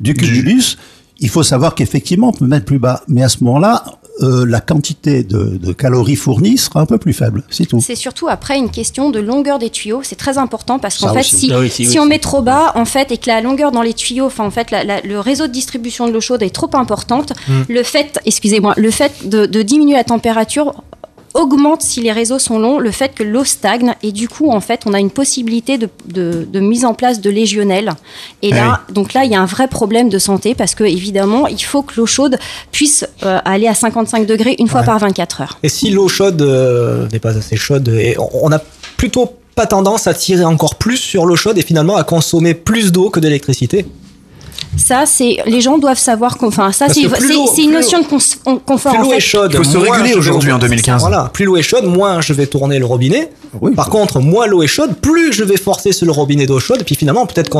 du cumulus, il faut savoir qu'effectivement, on peut mettre plus bas. Mais à ce moment-là, euh, la quantité de, de calories fournies sera un peu plus faible. C'est tout. C'est surtout après une question de longueur des tuyaux. C'est très important parce qu'en fait, aussi. si, Ah oui, si, si on met trop bas, en fait, et que la longueur dans les tuyaux, enfin, en fait, la- la- le réseau de distribution de l'eau chaude est trop importante, Mm. le fait, excusez-moi, le fait de, de diminuer la température augmente si les réseaux sont longs le fait que l'eau stagne. Et du coup en fait on a une possibilité de, de- de mise en place de légionnelle et Ah là donc là il y a un vrai problème de santé parce que évidemment il faut que l'eau chaude puisse euh, aller à 55 degrés une fois par 24 heures. Et si l'eau chaude euh, n'est pas assez chaude, et on on a plutôt pas tendance à tirer encore plus sur l'eau chaude et finalement à consommer plus d'eau que d'électricité? Ça, c'est les gens doivent savoir qu'on. Enfin, ça, c'est une notion de confort. Plus l'eau est chaude, Il faut se réguler aujourd'hui, au- en 2015. Voilà, plus l'eau est chaude, moins je vais tourner le robinet. Par contre, moins l'eau est chaude, plus je vais forcer sur le robinet d'eau chaude, et puis finalement, peut-être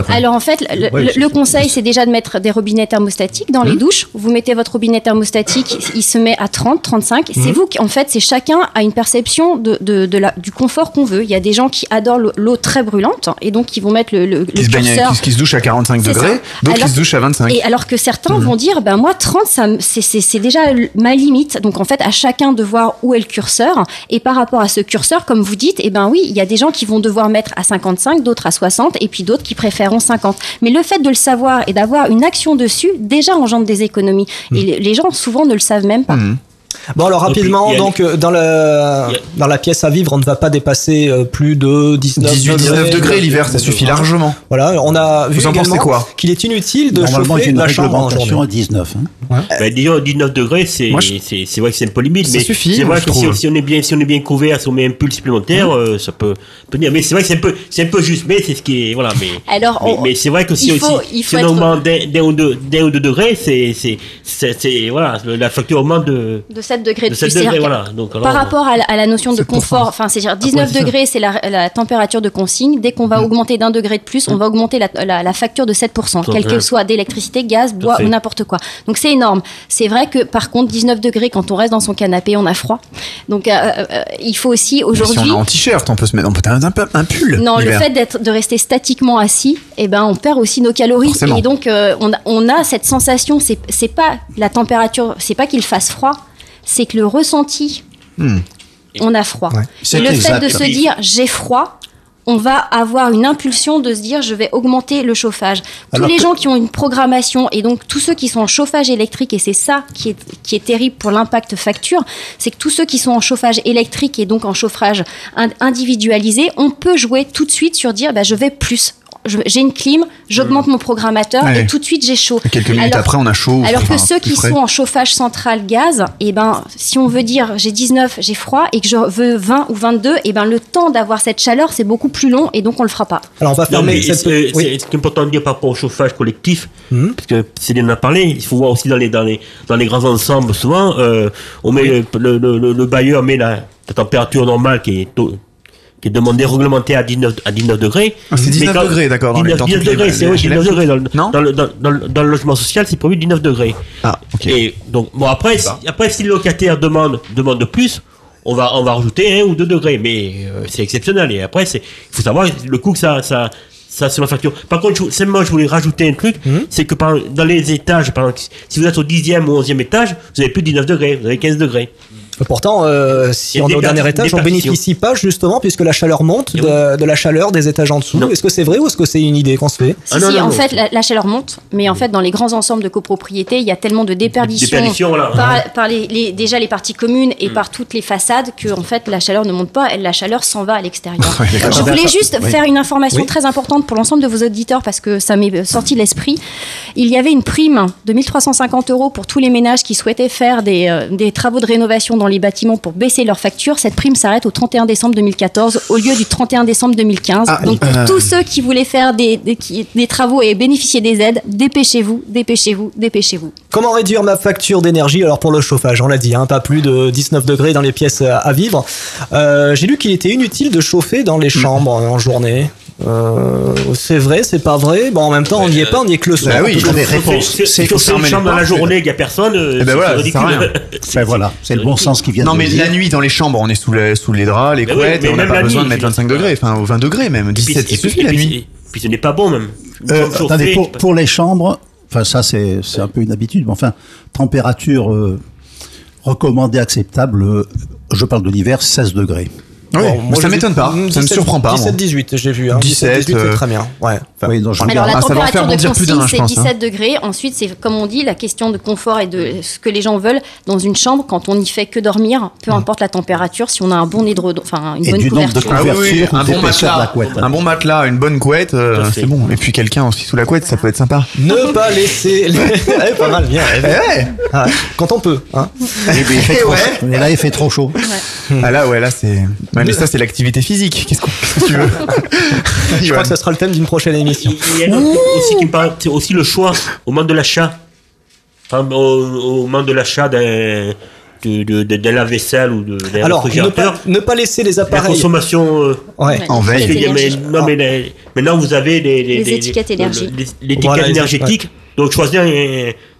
après. Alors en fait, le, Ouais, le- c'est le conseil, c'est déjà de mettre des robinets thermostatiques dans les Mhm. douches. Vous mettez votre robinet thermostatique, il se met à 30, 35. C'est Mhm. vous qui, en fait, c'est chacun a une perception de, de- de la- du confort qu'on veut. Il y a des gens qui adorent l'eau- très brûlante et donc qui vont mettre le, le, Qui le se, baigne, curseur. qui, qui se douche à 45 C'est degrés, d'autres qui se douchent à 25. Et alors que certains vont dire, ben moi 30, ça me- c'est- déjà ma limite. Donc en fait, à chacun de voir où est le curseur. Et par rapport à ce curseur, comme vous dites, eh ben oui, il y a des gens qui vont devoir mettre à 55, d'autres à 60, et puis d'autres qui préféreront 50. Mais le fait de le savoir et d'avoir une action dessus, déjà engendre des économies. Et les- les gens souvent ne le savent même pas. Bon alors rapidement, a- donc euh, dans la dans la pièce à vivre, on ne va pas dépasser euh, plus de 19 18, 19 degrés l'hiver, ça suffit largement. Voilà, on a vu Vous en pensez également quoi qu'il est inutile de chauffer une la chambre en réglementation journée. à 19. hein. Ben, disons 19 degrés, c'est c'est c'est vrai que c'est un peu limite, Ça mais suffit, c'est vrai que si, si on est bien si on est bien couvert, si on met un pull supplémentaire, euh, ça peut peut dire. Mais c'est vrai que c'est un peu c'est un peu juste, mais c'est ce qui est voilà. Mais Alors, mais, on- mais c'est vrai que si aussi si on augmente d'un ou deux d'un ou deux degrés, c'est c'est c'est voilà la facture augmente de De 7 degrés de, de 7 plus. C'est-à-dire degrés, que voilà. Donc, alors, par rapport à la, à la notion de 7%. confort, enfin, c'est-à-dire 19 c'est ça. degrés, c'est la, la température de consigne. Dès qu'on va augmenter d'un degré de plus, on va augmenter la, la- la facture de 7%, Tout à quelle fait. que soit d'électricité, gaz, bois fait. ou n'importe quoi. Donc c'est énorme. C'est vrai que par contre, 19 degrés, quand on reste dans son canapé, on a froid. Donc euh, euh, il faut aussi Si aujourd'hui. on est en t-shirt, on peut se mettre on peut un, un, un pull. Non, le fait d'être, de rester statiquement assis, eh ben, on perd aussi nos calories. Forcément. Et donc, euh, on, a, on a cette sensation, c'est, c'est pas la température, c'est pas qu'il fasse froid, c'est que le ressenti, Hmm. on a froid. C'est Et le exact. fait de se dire j'ai froid, on va avoir une impulsion de se dire je vais augmenter le chauffage. Tous les que- gens qui ont une programmation et donc tous ceux qui sont en chauffage électrique, et c'est ça qui est, qui est terrible pour l'impact facture, c'est que tous ceux qui sont en chauffage électrique et donc en chauffage in- individualisé, on peut jouer tout de suite sur dire bah, je vais plus. J'ai une clim, j'augmente mon programmateur Ouais. et tout de suite j'ai chaud. Et quelques minutes après, on a chaud, Alors enfin, que ceux qui frais. sont en chauffage central gaz, et ben, si on veut dire j'ai 19, j'ai froid et que je veux 20 ou 22, et ben le temps d'avoir cette chaleur c'est beaucoup plus long et donc on le fera pas. Alors on va fermer mais cette c'est c'est- ce qui est important de dire par rapport au chauffage collectif, parce que Céline en a parlé, il faut voir aussi dans les, dans les, dans les grands ensembles, souvent, euh, on met le, le, le- le bailleur met la, la température normale qui est, qui est demandée, réglementée à 19, à 19 degrés. Ah, c'est 19 Mais quand- degrés, d'accord, dans les- 19, dans 19 toutes les- degrés, c'est oui, HLM. 19 degrés. Dans, le- dans, le, dans, dans le- dans le logement social, c'est prévu 19 degrés. Ah, ok. Et donc, bon, après, si, après, si le locataire demande, demande plus, on va, on va rajouter un ou deux degrés, mais euh, c'est exceptionnel. Et après, c'est, il faut savoir le coût que ça, ça, ça c'est ma facture. Par contre, je, simplement, je voulais rajouter un truc, c'est que par, dans les étages, par exemple, si vous êtes au 10e ou 11e étage, vous avez plus de 19 degrés, vous avez 15 degrés. Pourtant, euh, si on est au dernier étage, on bénéficie pas justement puisque la chaleur monte de, de la chaleur des étages en dessous. Est-ce que c'est vrai ou est-ce que c'est une idée qu'on se fait? Ah Si, si, en fait, la, la chaleur monte, mais en fait, dans les grands ensembles de copropriété, il y a tellement de déperditions Déperditions, voilà. par, par les, les- déjà les parties communes et par toutes les façades que, en fait, la chaleur ne monte pas, elle- la chaleur s'en va à l'extérieur. Je voulais juste Oui. faire une information Oui. très importante pour l'ensemble de vos auditeurs parce que ça m'est sorti de l'esprit. Il y avait une prime de 1350 euros pour tous les ménages qui souhaitaient faire des, euh, des travaux de rénovation dans les bâtiments pour baisser leurs factures. Cette prime s'arrête au 31 décembre 2014 au lieu du 31 décembre 2015. Ah, Donc, pour euh. tous ceux qui voulaient faire des, des, qui- des travaux et bénéficier des aides, dépêchez-vous, dépêchez-vous, dépêchez-vous. Comment réduire ma facture d'énergie Alors pour le chauffage, on l'a dit, hein, pas plus de 19 degrés dans les pièces à, à vivre. Euh, J'ai lu qu'il était inutile de chauffer dans les chambres en journée. Euh, c'est vrai, c'est pas vrai. Bon, en même temps, on n'y est pas, on n'y est que le soir. Bah oui, les réponses. C'est on faut fait une fermer chambre les dans la journée, il n'y a personne, euh, Eh ben c'est voilà, rien. Ben voilà, c'est le bon sens qui vient Non, de mais la nuit dans les chambres, on est sous les, sous les draps, les couettes, mais et on n'a pas besoin de mettre je- 25 degrés, enfin, ou 20 degrés même. Et puis, 17, et c'est puis- suffit et la puis- nuit. et puis ce n'est pas bon même. Euh, attendez, pour, les chambres, enfin ça c'est c'est un peu une habitude, mais enfin, température euh, recommandée, acceptable, euh, je parle de l'hiver, 16 degrés. Oui, Bon, moi, ça m'étonne pas, ça me 17, surprend pas. moi. 17-18, j'ai vu. Hein. 17, 17-18, c'est euh, très bien. Ouais. Enfin, Oui, donc je Alors la Ah, ça va en faire température de bondir plus consigne c'est pense, hein. 17 degrés. Ensuite c'est comme on dit la question de confort et de ce que les gens veulent dans une chambre quand on n'y fait que dormir, peu importe la température, si on a un bon édredon, enfin une Et bonne du de couverture. Ah oui, un bon de matelas, couette. un bon matelas, une bonne couette, euh, c'est bon. Et puis quelqu'un aussi sous la couette, ça peut être sympa. Ne pas laisser. les- Ouais, pas mal, bien. Eh ouais. Ah, quand on peut. Hein. Et, puis, il fait Eh trop ouais. chaud. Mais là, il fait trop chaud. Ah là, ouais, là, c'est. Mais ça, c'est l'activité physique. Qu'est-ce que tu veux Je crois que ce sera le thème d'une prochaine émission. Il y a un autre truc aussi qui me parle, c'est aussi le choix au moment de l'achat. Enfin, au, au moment de l'achat d'un de, de, de, de la vaisselle ou de, d'un Alors, ne pas, ne pas laisser les La appareils. consommation euh, Ouais. En veille. mais- non, mais les- maintenant vous avez les, les, Les les- étiquettes les- L'étiquette Voilà, énergétique. Donc choisir une,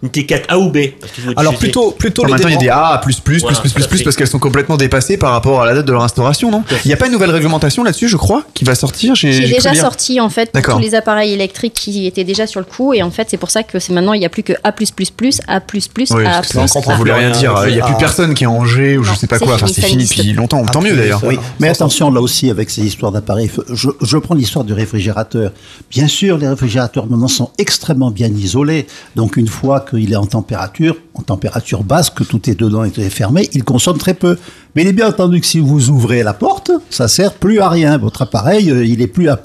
une étiquette A ou B. parce que vous Alors plutôt, plutôt En les même temps, il y a des A, plus, plus, Voilà, plus, plus, plus, parce qu'elles sont complètement dépassées par rapport à la date de leur instauration, non Il n'y a pas une nouvelle réglementation là-dessus, je crois, qui va sortir J'ai Qui est déjà sorti en fait pour tous les appareils électriques qui étaient déjà sur le coup et en fait c'est pour ça que c'est maintenant il n'y a plus que A++, A++, Oui, A++, que A++. ça voulait rien dire. Il n'y a plus personne qui est en G ou je Non, sais pas quoi. Enfin, c'est fini depuis longtemps. Tant mieux d'ailleurs. Oui, mais attention là aussi avec ces histoires d'appareils. Je, je prends l'histoire du réfrigérateur. Bien sûr, les réfrigérateurs maintenant sont extrêmement bien isolés. Donc une fois qu'il est en température, en température basse, que tout est dedans et tout est fermé, il consomme très peu. Mais il est bien entendu que si vous ouvrez la porte, ça sert plus à rien. Votre appareil, euh, il est plus A++,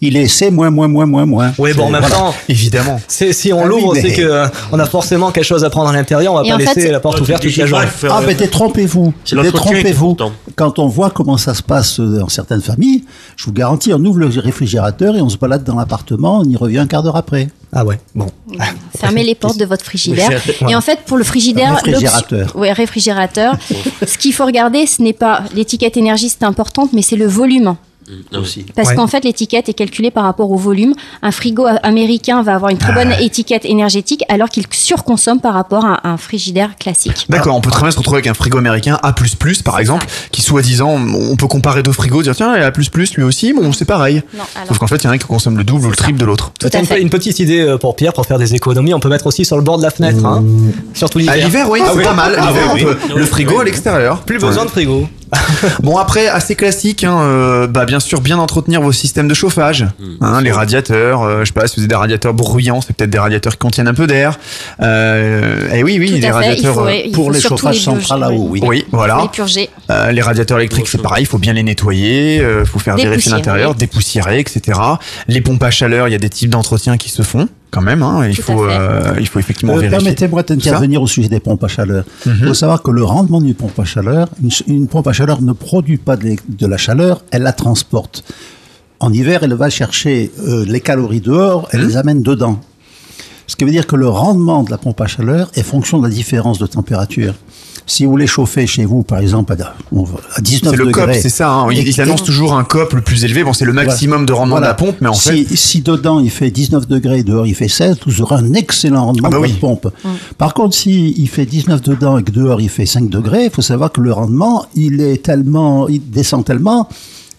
il est C moins moins moins moins moins. Oui, bon, en C'est- même voilà. temps, Évidemment. si on Ah oui, l'ouvre, mais- c'est que euh, on a forcément quelque chose à prendre à l'intérieur. On va Et pas laisser fait, la porte ouverte toute la journée. Ah, euh, mais détrompez-vous. Est Détrompez-vous. important. Quand on voit comment ça se passe euh, dans certaines familles, je vous garantis, on ouvre le réfrigérateur et on se balade dans l'appartement, on y revient un quart d'heure après. Ah ouais, bon. Fermez les portes de votre frigidaire. Et en fait, pour le frigidaire, Réfrigérateur. ouais, réfrigérateur. ce qu'il faut regarder, ce n'est pas l'étiquette énergie, c'est importante, mais c'est le volume. Aussi. Parce Ouais. qu'en fait, l'étiquette est calculée par rapport au volume. Un frigo a- américain va avoir une très bonne étiquette énergétique, alors qu'il surconsomme par rapport à un frigidaire classique. D'accord, on peut très bien se retrouver avec un frigo américain A++, par exemple, qui soi-disant, on peut comparer deux frigos, dire tiens, il y a A++, lui aussi, bon, c'est pareil. Non, alors- Sauf qu'en fait, il y en a un qui consomme le double ou le triple de l'autre. Tout à Tiens, une, fait. une petite idée euh, pour Pierre, pour faire des économies, on peut mettre aussi sur le bord de la fenêtre, hein, surtout l'hiver. À l'hiver, oui, Ah c'est oui. pas mal. Ah oui, oui. peut- le frigo à l'extérieur. Plus besoin de frigo. Bon après assez classique, hein, euh, bah bien sûr bien entretenir vos systèmes de chauffage, hein, les radiateurs, euh, je sais pas si vous avez des radiateurs bruyants, c'est peut-être des radiateurs qui contiennent un peu d'air. Euh, et oui oui Tout à les fait, radiateurs. il faut- euh, il Pour les chauffages centrales à eau, oui. oui voilà. Les purger. Euh, les radiateurs électriques c'est pareil, il faut bien les nettoyer, euh, faut faire vérifier l'intérieur, dépoussiérer etc. Les pompes à chaleur, il y a des types d'entretien qui se font quand même, hein, il Tout faut euh, il faut effectivement Euh, vérifier. Permettez-moi d'intervenir au sujet des pompes à chaleur. Il Mhm. faut savoir que le rendement d'une pompe à chaleur, une, pompe à chaleur ne produit pas de, la chaleur, elle la transporte. En hiver, elle va chercher euh, les calories dehors, elle les amène dedans. Ce qui veut dire que le rendement de la pompe à chaleur est fonction de la différence de température. Si vous les chauffez chez vous, par exemple, à, à 19 C'est le COP, degrés, c'est ça. Hein. Ils, annoncent toujours un COP le plus élevé. Bon, c'est le maximum de rendement Voilà. de la pompe, mais en si, fait, si dedans il fait 19 degrés, dehors il fait 16, vous aurez un excellent rendement Ah bah de oui. votre pompe. Par contre, si il fait 19 dedans et que dehors il fait 5 degrés, il faut savoir que le rendement, il est tellement, il descend tellement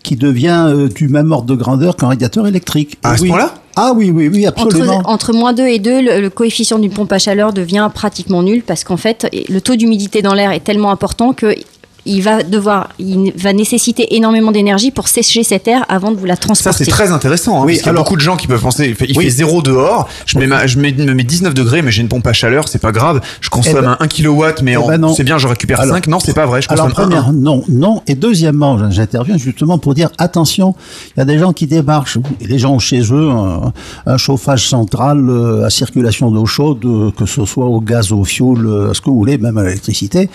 qu'il devient euh, du même ordre de grandeur qu'un radiateur électrique. À Et ce oui. point-là? Ah oui, oui, oui, absolument. Entre, moins 2 et 2, le, le coefficient d'une pompe à chaleur devient pratiquement nul parce qu'en fait, le taux d'humidité dans l'air est tellement important que il va devoir, il va nécessiter énormément d'énergie pour sécher cet air avant de vous la ça transporter. c'est très intéressant. Hein, Oui, parce qu'il y a alors- beaucoup de gens qui peuvent penser, il fait, il Oui. fait zéro dehors. Je mets, ma- je mets, me mets 19 degrés, mais j'ai une pompe à chaleur, c'est pas grave. Je consomme Eh ben- un 1 kW, mais Eh en- ben c'est bien, je récupère Alors- 5. Non, c'est pas vrai. Je Alors, consomme un, première, non, non. Et deuxièmement, j'interviens justement pour dire attention, il y a des gens qui démarchent. Et les gens ont chez eux un, un chauffage central euh, à circulation d'eau chaude, euh, que ce soit au gaz, au fioul, euh, à ce que vous voulez, même à l'électricité.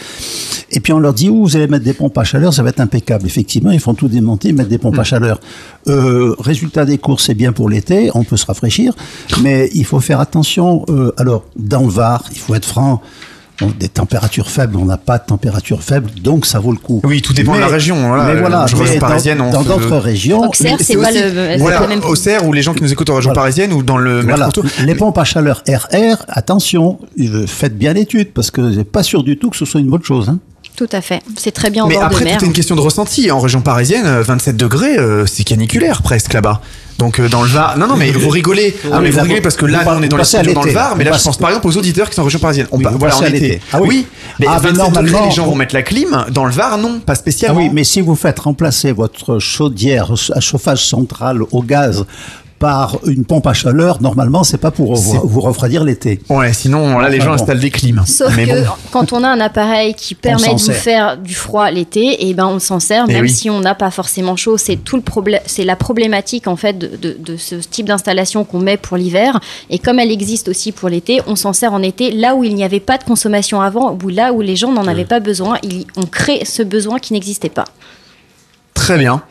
Et puis on leur dit, où vous allez mettre des pompes à chaleur, ça va être impeccable. Effectivement, ils font tout démonter, mettre des pompes à chaleur. Euh, résultat des courses, c'est bien pour l'été, on peut se rafraîchir, mais il faut faire attention. euh, alors, dans le Var, il faut être franc. des températures faibles, on n'a pas de température faible, donc ça vaut le coup. Oui, tout dépend de la région, voilà. mais voilà, région mais dans- parisienne, dans se- d'autres régions, Auxerre, c'est pas le- c'est voilà, pas le même- Auxerre ou les gens qui nous écoutent en région Voilà. parisienne ou dans le voilà, les pompes à chaleur RR, attention, euh, faites bien l'étude parce que c'est pas sûr du tout que ce soit une bonne chose. hein. Tout à fait. C'est très bien en Mais bord de après, mer. tout est une question de ressenti. En région parisienne, euh, 27 degrés, euh, c'est caniculaire presque là-bas. Donc euh, dans le Var, non non mais vous rigolez, Ah, mais vous rigolez parce que là nous, on est dans studios dans le. Var, mais Vous là je pense par exemple aux auditeurs qui sont en région parisienne. On Oui, voilà, en été. l'été. Ah oui. oui, mais Ah, mais 27 degrés, les gens vont mettre la clim. Dans le Var, non, pas Ah spécialement. oui, mais si vous faites remplacer votre chaudière à chauffage central au gaz par une pompe à chaleur, normalement, c'est pas pour vous, vous refroidir l'été. Ouais, sinon là les Enfin, gens bon. installent des clims. Sauf mais que bon. quand on a un appareil qui permet de sert. faire du froid l'été, et ben on s'en sert Eh même oui. si on n'a pas forcément chaud. C'est tout le problème, c'est la problématique en fait de, de- de ce type d'installation qu'on met pour l'hiver. Et comme elle existe aussi pour l'été, on s'en sert en été là où il n'y avait pas de consommation avant, ou là où les gens n'en avaient pas besoin. Il- on crée ce besoin qui n'existait pas. Très bien.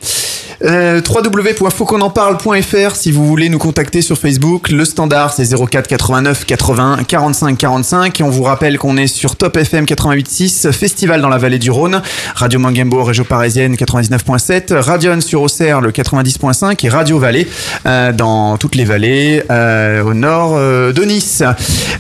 Euh, www.fautquonenparle.fr si vous voulez nous contacter sur Facebook. Le standard c'est 04 89 80 45 45 et on vous rappelle qu'on est sur Top FM 88.6, Festival dans la vallée du Rhône, Radio Mangembo région parisienne 99.7, Radion sur Auxerre le 90.5 et Radio Vallée euh, dans toutes les vallées euh, au nord euh, de Nice.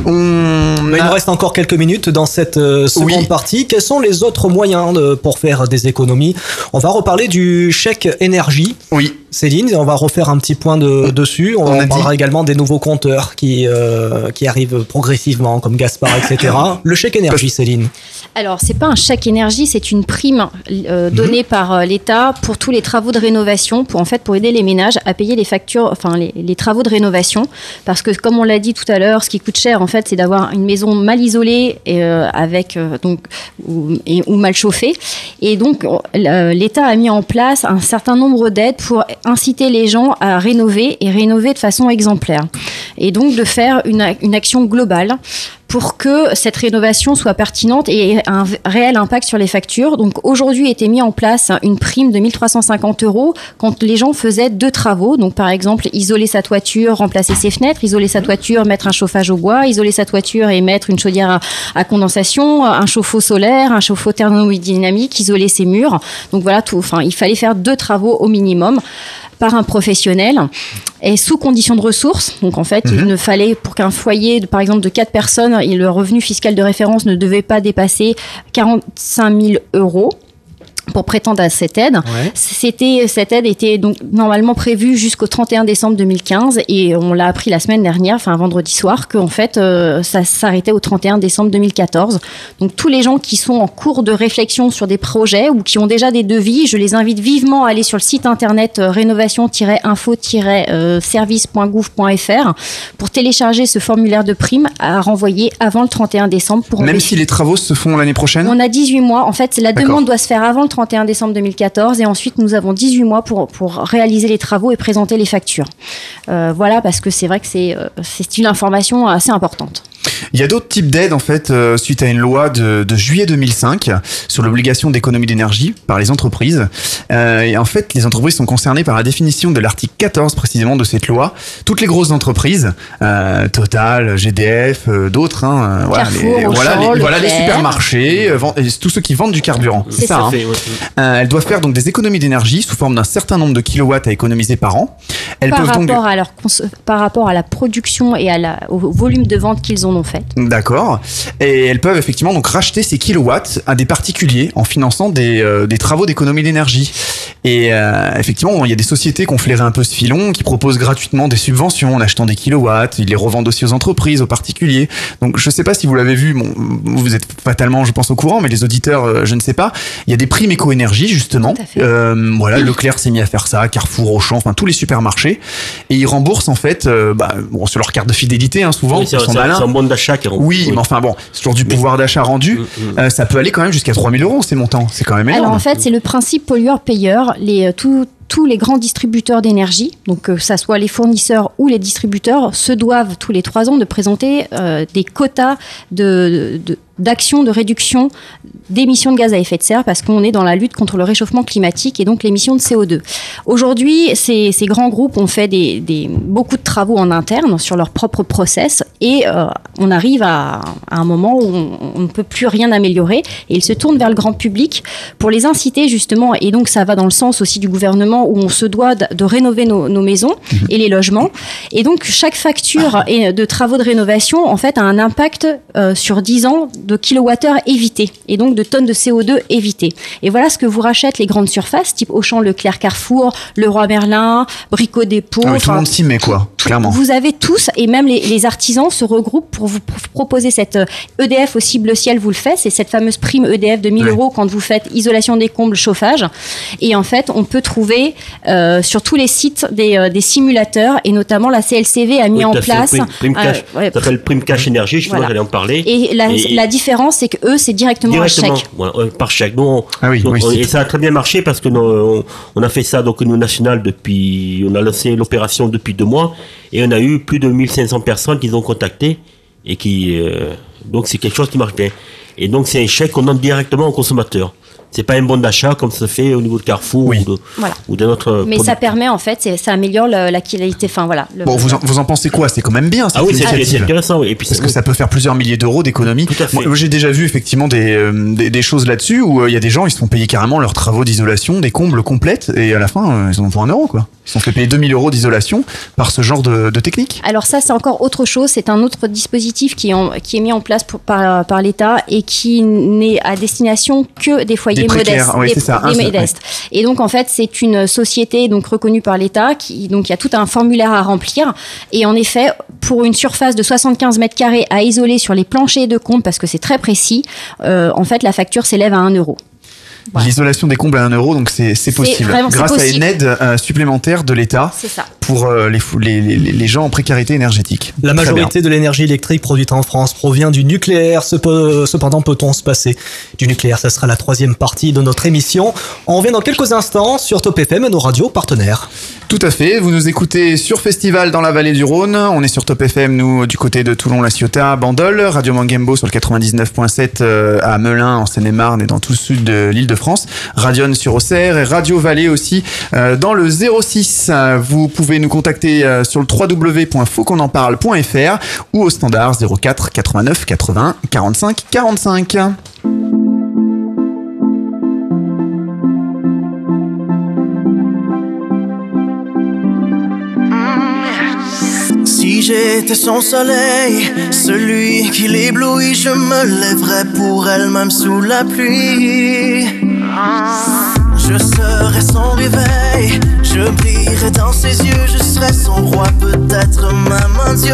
On il nous reste encore quelques minutes dans cette seconde partie. Quels sont les autres moyens de- pour faire des économies? On va reparler du chèque énergie. Oui. Céline, on va refaire un petit point de- dessus. On, On a parlera également des nouveaux compteurs qui, euh, qui arrivent progressivement, comme Gaspard, etc. Le chèque énergie, Céline. Alors, c'est pas un chèque énergie, c'est une prime euh, donnée par euh, l'État pour tous les travaux de rénovation, pour en fait pour aider les ménages à payer les factures, enfin les, les travaux de rénovation, parce que comme on l'a dit tout à l'heure, ce qui coûte cher en fait, c'est d'avoir une maison mal isolée et euh, avec euh, donc ou, et- ou mal chauffée, et donc l'État a mis en place un certain nombre d'aides pour inciter les gens à rénover et rénover de façon exemplaire, et donc de faire une, action globale pour que cette rénovation soit pertinente et ait un réel impact sur les factures. Donc aujourd'hui était mis en place une prime de 1350 euros quand les gens faisaient deux travaux. Donc par exemple isoler sa toiture, remplacer ses fenêtres, isoler sa toiture, mettre un chauffage au bois, isoler sa toiture et mettre une chaudière à, à condensation, un chauffe-eau solaire, un chauffe-eau thermodynamique, isoler ses murs. Donc voilà tout. Enfin il fallait faire deux travaux au minimum par un professionnel et sous condition de ressources. Donc en fait, il ne fallait pour qu'un foyer, de- par exemple, de quatre personnes, et le revenu fiscal de référence ne devait pas dépasser 45 000 euros pour prétendre à cette aide. C'était cette aide était donc normalement prévue jusqu'au 31 décembre 2015 et on l'a appris la semaine dernière, enfin vendredi soir, qu'en fait euh, ça s'arrêtait au 31 décembre 2014. Donc tous les gens qui sont en cours de réflexion sur des projets ou qui ont déjà des devis, je les invite vivement à aller sur le site internet euh, rénovation-info-service.gouv.fr pour télécharger ce formulaire de prime à renvoyer avant le 31 décembre pour Même si les travaux se font l'année prochaine? On a 18 mois. En fait, la demande doit se faire avant le 31 décembre 2014 et ensuite nous avons 18 mois pour, pour réaliser les travaux et présenter les factures. Euh, voilà, parce que c'est vrai que c'est euh, c'est une information assez importante. Il y a d'autres types d'aides en fait euh, suite à une loi de, de juillet 2005 sur l'obligation d'économie d'énergie par les entreprises. Euh, et en fait, les entreprises sont concernées par la définition de l'article 14 précisément de cette loi. Toutes les grosses entreprises, euh, Total, GDF, euh, d'autres, hein, voilà, les, Auchan, voilà, les, voilà les Leclerc. supermarchés, euh, tous ceux qui vendent du carburant. C'est ça. hein. Fait, ouais. Euh, elles doivent faire donc des économies d'énergie sous forme d'un certain nombre de kilowatts à économiser par an. Elles Par peuvent donc rapport, à leur cons- par rapport à la production et à la, au volume de vente qu'ils en ont fait. D'accord. Et elles peuvent effectivement donc racheter ces kilowatts à des particuliers en finançant des, euh, des travaux d'économie d'énergie. Et euh, effectivement, il y a des sociétés qui ont flairé un peu ce filon, qui proposent gratuitement des subventions en achetant des kilowatts. Ils les revendent aussi aux entreprises, aux particuliers. Donc je sais pas si vous l'avez vu, bon, vous êtes fatalement, je pense, au courant, mais les auditeurs, euh, je ne sais pas. Il y a des primes éco-énergie, justement. Euh, voilà, Leclerc s'est mis à faire ça, Carrefour, Auchan, enfin tous les supermarchés. Et ils remboursent en fait, euh, bah, bon, sur leur carte de fidélité, hein, souvent, Oui, ils sont malins. D'achat qui rembourse. Oui, mais enfin bon, c'est toujours du pouvoir d'achat rendu. Euh, ça peut aller quand même jusqu'à 3000 euros ces montants. C'est quand même énorme. Alors en fait, c'est le principe pollueur-payeur. Les, euh, tout- tous les grands distributeurs d'énergie, donc euh, que ça soit les fournisseurs ou les distributeurs, se doivent tous les trois ans de présenter euh, des quotas de, de- d'actions de réduction d'émissions de gaz à effet de serre parce qu'on est dans la lutte contre le réchauffement climatique et donc l'émission de CO2. Aujourd'hui, ces, ces grands groupes ont fait des, des- beaucoup de travaux en interne sur leur propre process et euh, on arrive à, à un moment où on, on ne peut plus rien améliorer et ils se tournent vers le grand public pour les inciter justement et donc ça va dans le sens aussi du gouvernement où on se doit de, de rénover nos, nos maisons et les logements et donc chaque facture et de travaux de rénovation en fait a un impact euh, sur 10 ans de kilowattheures évités et donc de tonnes de CO2 évitées. Et voilà ce que vous rachètent les grandes surfaces type Auchan, Leclerc, Carrefour, Leroy Merlin, Brico Dépôt. Ah oui, tout le monde s'y met quoi, clairement. vous avez tous, et même les, les artisans se regroupent pour vous pro- proposer cette euh, EDF aussi bleu ciel vous le fait, c'est cette fameuse prime EDF de 1000 Ouais. euros quand vous faites isolation des combles, chauffage. Et en fait, on peut trouver euh, sur tous les sites des, euh, des simulateurs, et notamment la CLCV a mis Oui, en place. Prime, prime euh, cash. ouais, ça s'appelle Prime Cash Énergie, justement, Voilà. j'allais en parler. et la, Et- la différence, c'est que eux, c'est directement, Directement, un chèque. voilà, par chèque. Nous, on- Ah oui, donc, oui, on- et ça a très bien marché parce que nous, on, on a fait ça donc au niveau national depuis, on a lancé l'opération depuis deux mois et on a eu plus de 1500 personnes qui nous ont contacté et qui, euh, donc c'est quelque chose qui marche bien. Et donc c'est un chèque qu'on donne directement au consommateur. C'est pas un bon d'achat comme ça se fait au niveau de Carrefour ou de Voilà. ou d'un autre. Mais produit. ça permet en fait, ça améliore le- la qualité. Enfin voilà. le- Bon, vous en, vous en pensez quoi? C'est quand même bien Ah oui, c'est- intéressant, oui. Et puis Parce que ça peut faire plusieurs milliers d'euros d'économie. Moi, moi, j'ai déjà vu effectivement des, euh, des, des choses là-dessus où euh, il y a des gens, ils se font payer carrément leurs travaux d'isolation, des combles complètes, et à la fin, euh, ils en ont pour un euro, quoi. Ils se sont fait payer 2000 euros d'isolation par ce genre de, de technique. Alors ça, c'est encore autre chose. C'est un autre dispositif qui est, en- qui est mis en place pour- par, par l'État et qui n'est à destination que des foyers Des précaires, modestes. ça, seul, modestes. Et donc en fait, c'est une société donc reconnue par l'État qui donc il y a tout un formulaire à remplir. Et en effet, pour une surface de 75 mètres carrés à isoler sur les planchers de compte, parce que c'est très précis, euh, en fait, la facture s'élève à 1 euro. L'isolation des combles à 1 euro, donc c'est c'est possible. vraiment- Grâce à une aide euh, supplémentaire de l'État C'est ça. pour euh, les, les, les, les gens en précarité énergétique. La Très bien. majorité de l'énergie électrique produite en France provient du nucléaire. Cepe- Cependant, peut-on se passer du nucléaire? Ça sera la troisième partie de notre émission. On revient dans quelques instants sur Top FM et nos radios partenaires. Tout à fait. Vous nous écoutez sur Festival dans la vallée du Rhône. On est sur Top FM, nous, du côté de Toulon, La Ciotat, Bandol. Radio Mangembo sur le 99.7 euh, à Melun, en Seine-et-Marne et dans tout le sud de l'île de France. Radion sur Auxerre et Radio Vallée aussi euh, dans le 06. Euh, Vous pouvez nous contacter euh, sur le www.fautquonenparle.fr ou au standard 04 89 80 45 45. Si j'étais son soleil, celui qui l'éblouit, je me lèverais pour elle même sous la pluie. Je serais son réveil, je brillerais dans ses yeux, je serais son roi, peut-être même un dieu.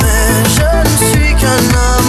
Mais je ne suis qu'un homme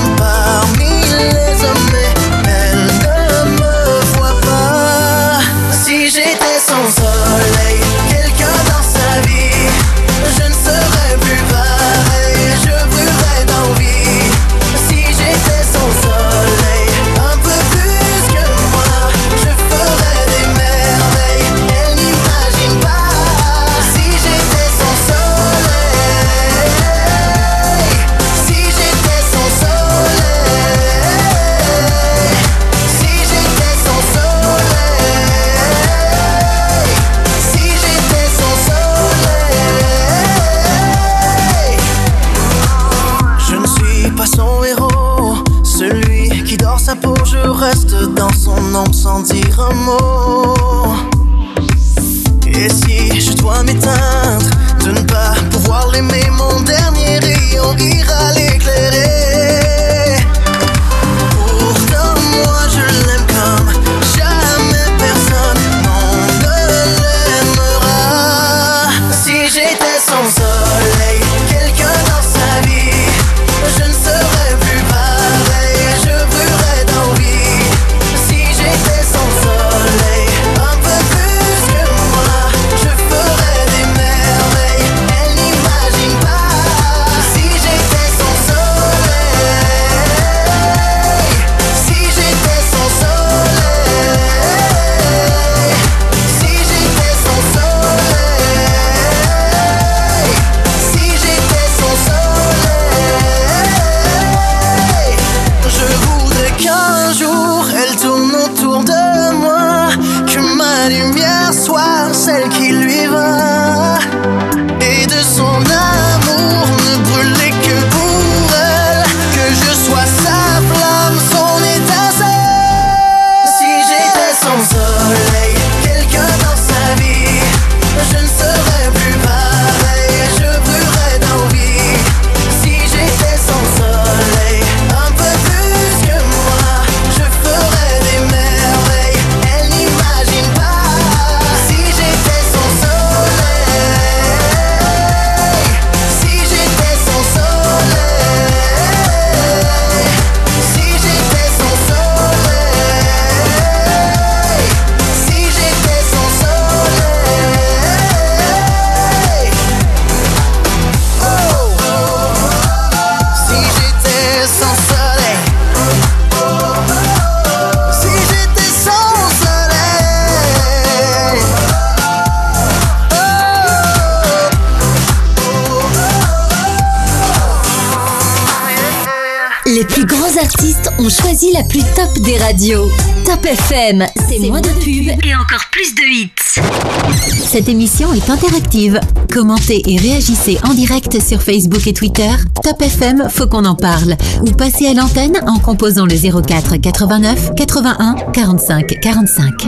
Cette émission est interactive. Commentez et réagissez en direct sur Facebook et Twitter. Top FM, faut qu'on en parle. Ou passez à l'antenne en composant le 04 89 81 45 45.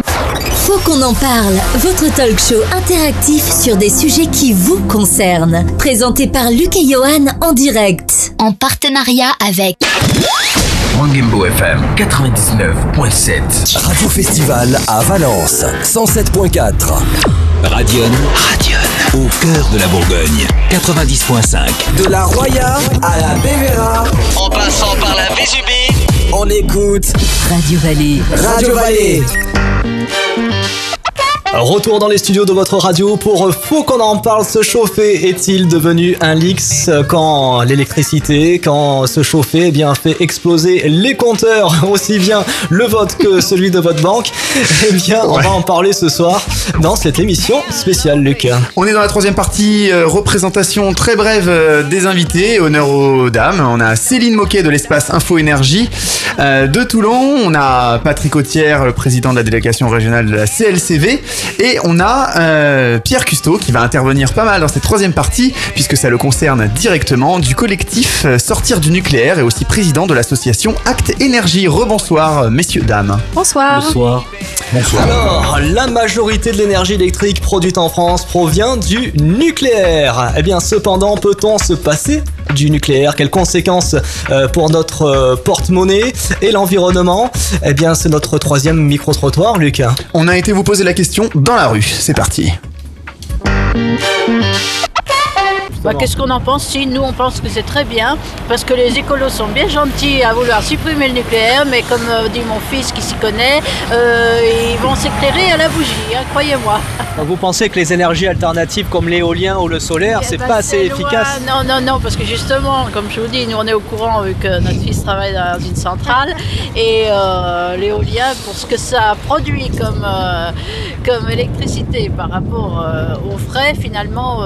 Faut qu'on en parle, votre talk show interactif sur des sujets qui vous concernent. Présenté par Luc et Johan en direct. En partenariat avec Wangembo FM 99.7. Radio Festival à Valence 107.4. Radion. Radion. Au cœur de la Bourgogne 90.5. De la Roya à la Bévéra. En passant par la Vésubie. On écoute Radio Vallée. Radio Vallée. Retour dans les studios de votre radio pour Faut qu'on en parle. Se chauffer est-il devenu un lix quand l'électricité, quand se chauffer, eh bien fait exploser les compteurs, aussi bien le vote que celui de votre banque Eh bien, on va en parler ce soir dans cette émission spéciale, Luc. On est dans la troisième partie, euh, représentation très brève euh, des invités, honneur aux dames. On a Céline Moquet de l'espace Info Énergie euh, de Toulon, on a Patrick Autière, le président de la délégation régionale de la CLCV, et on a euh, Pierre Custeau qui va intervenir pas mal dans cette troisième partie, puisque ça le concerne directement, du collectif euh, Sortir du nucléaire et aussi président de l'association Acte Énergie. Rebonsoir, messieurs, dames. Bonsoir. Bonsoir. Alors, la majorité de l'énergie électrique produite en France provient du nucléaire. Eh bien, cependant, peut-on se passer du nucléaire? Quelles conséquences euh, pour notre euh, porte-monnaie et l'environnement? Eh bien, c'est notre troisième micro-trottoir, Luc. On a été vous poser la question dans la rue. C'est parti. Bah, Qu'est-ce qu'on en pense Si nous on pense que c'est très bien, parce que les écolos sont bien gentils à vouloir supprimer le nucléaire, mais comme euh, dit mon fils qui s'y connaît, euh, ils vont s'éclairer à la bougie, hein, croyez-moi. Donc vous pensez que les énergies alternatives comme l'éolien ou le solaire, c'est Bah, pas assez efficace. Non, non, non, parce que justement, comme je vous dis, nous on est au courant vu que notre fils travaille dans une centrale et euh, l'éolien, pour ce que ça produit comme, comme électricité par rapport aux frais, finalement,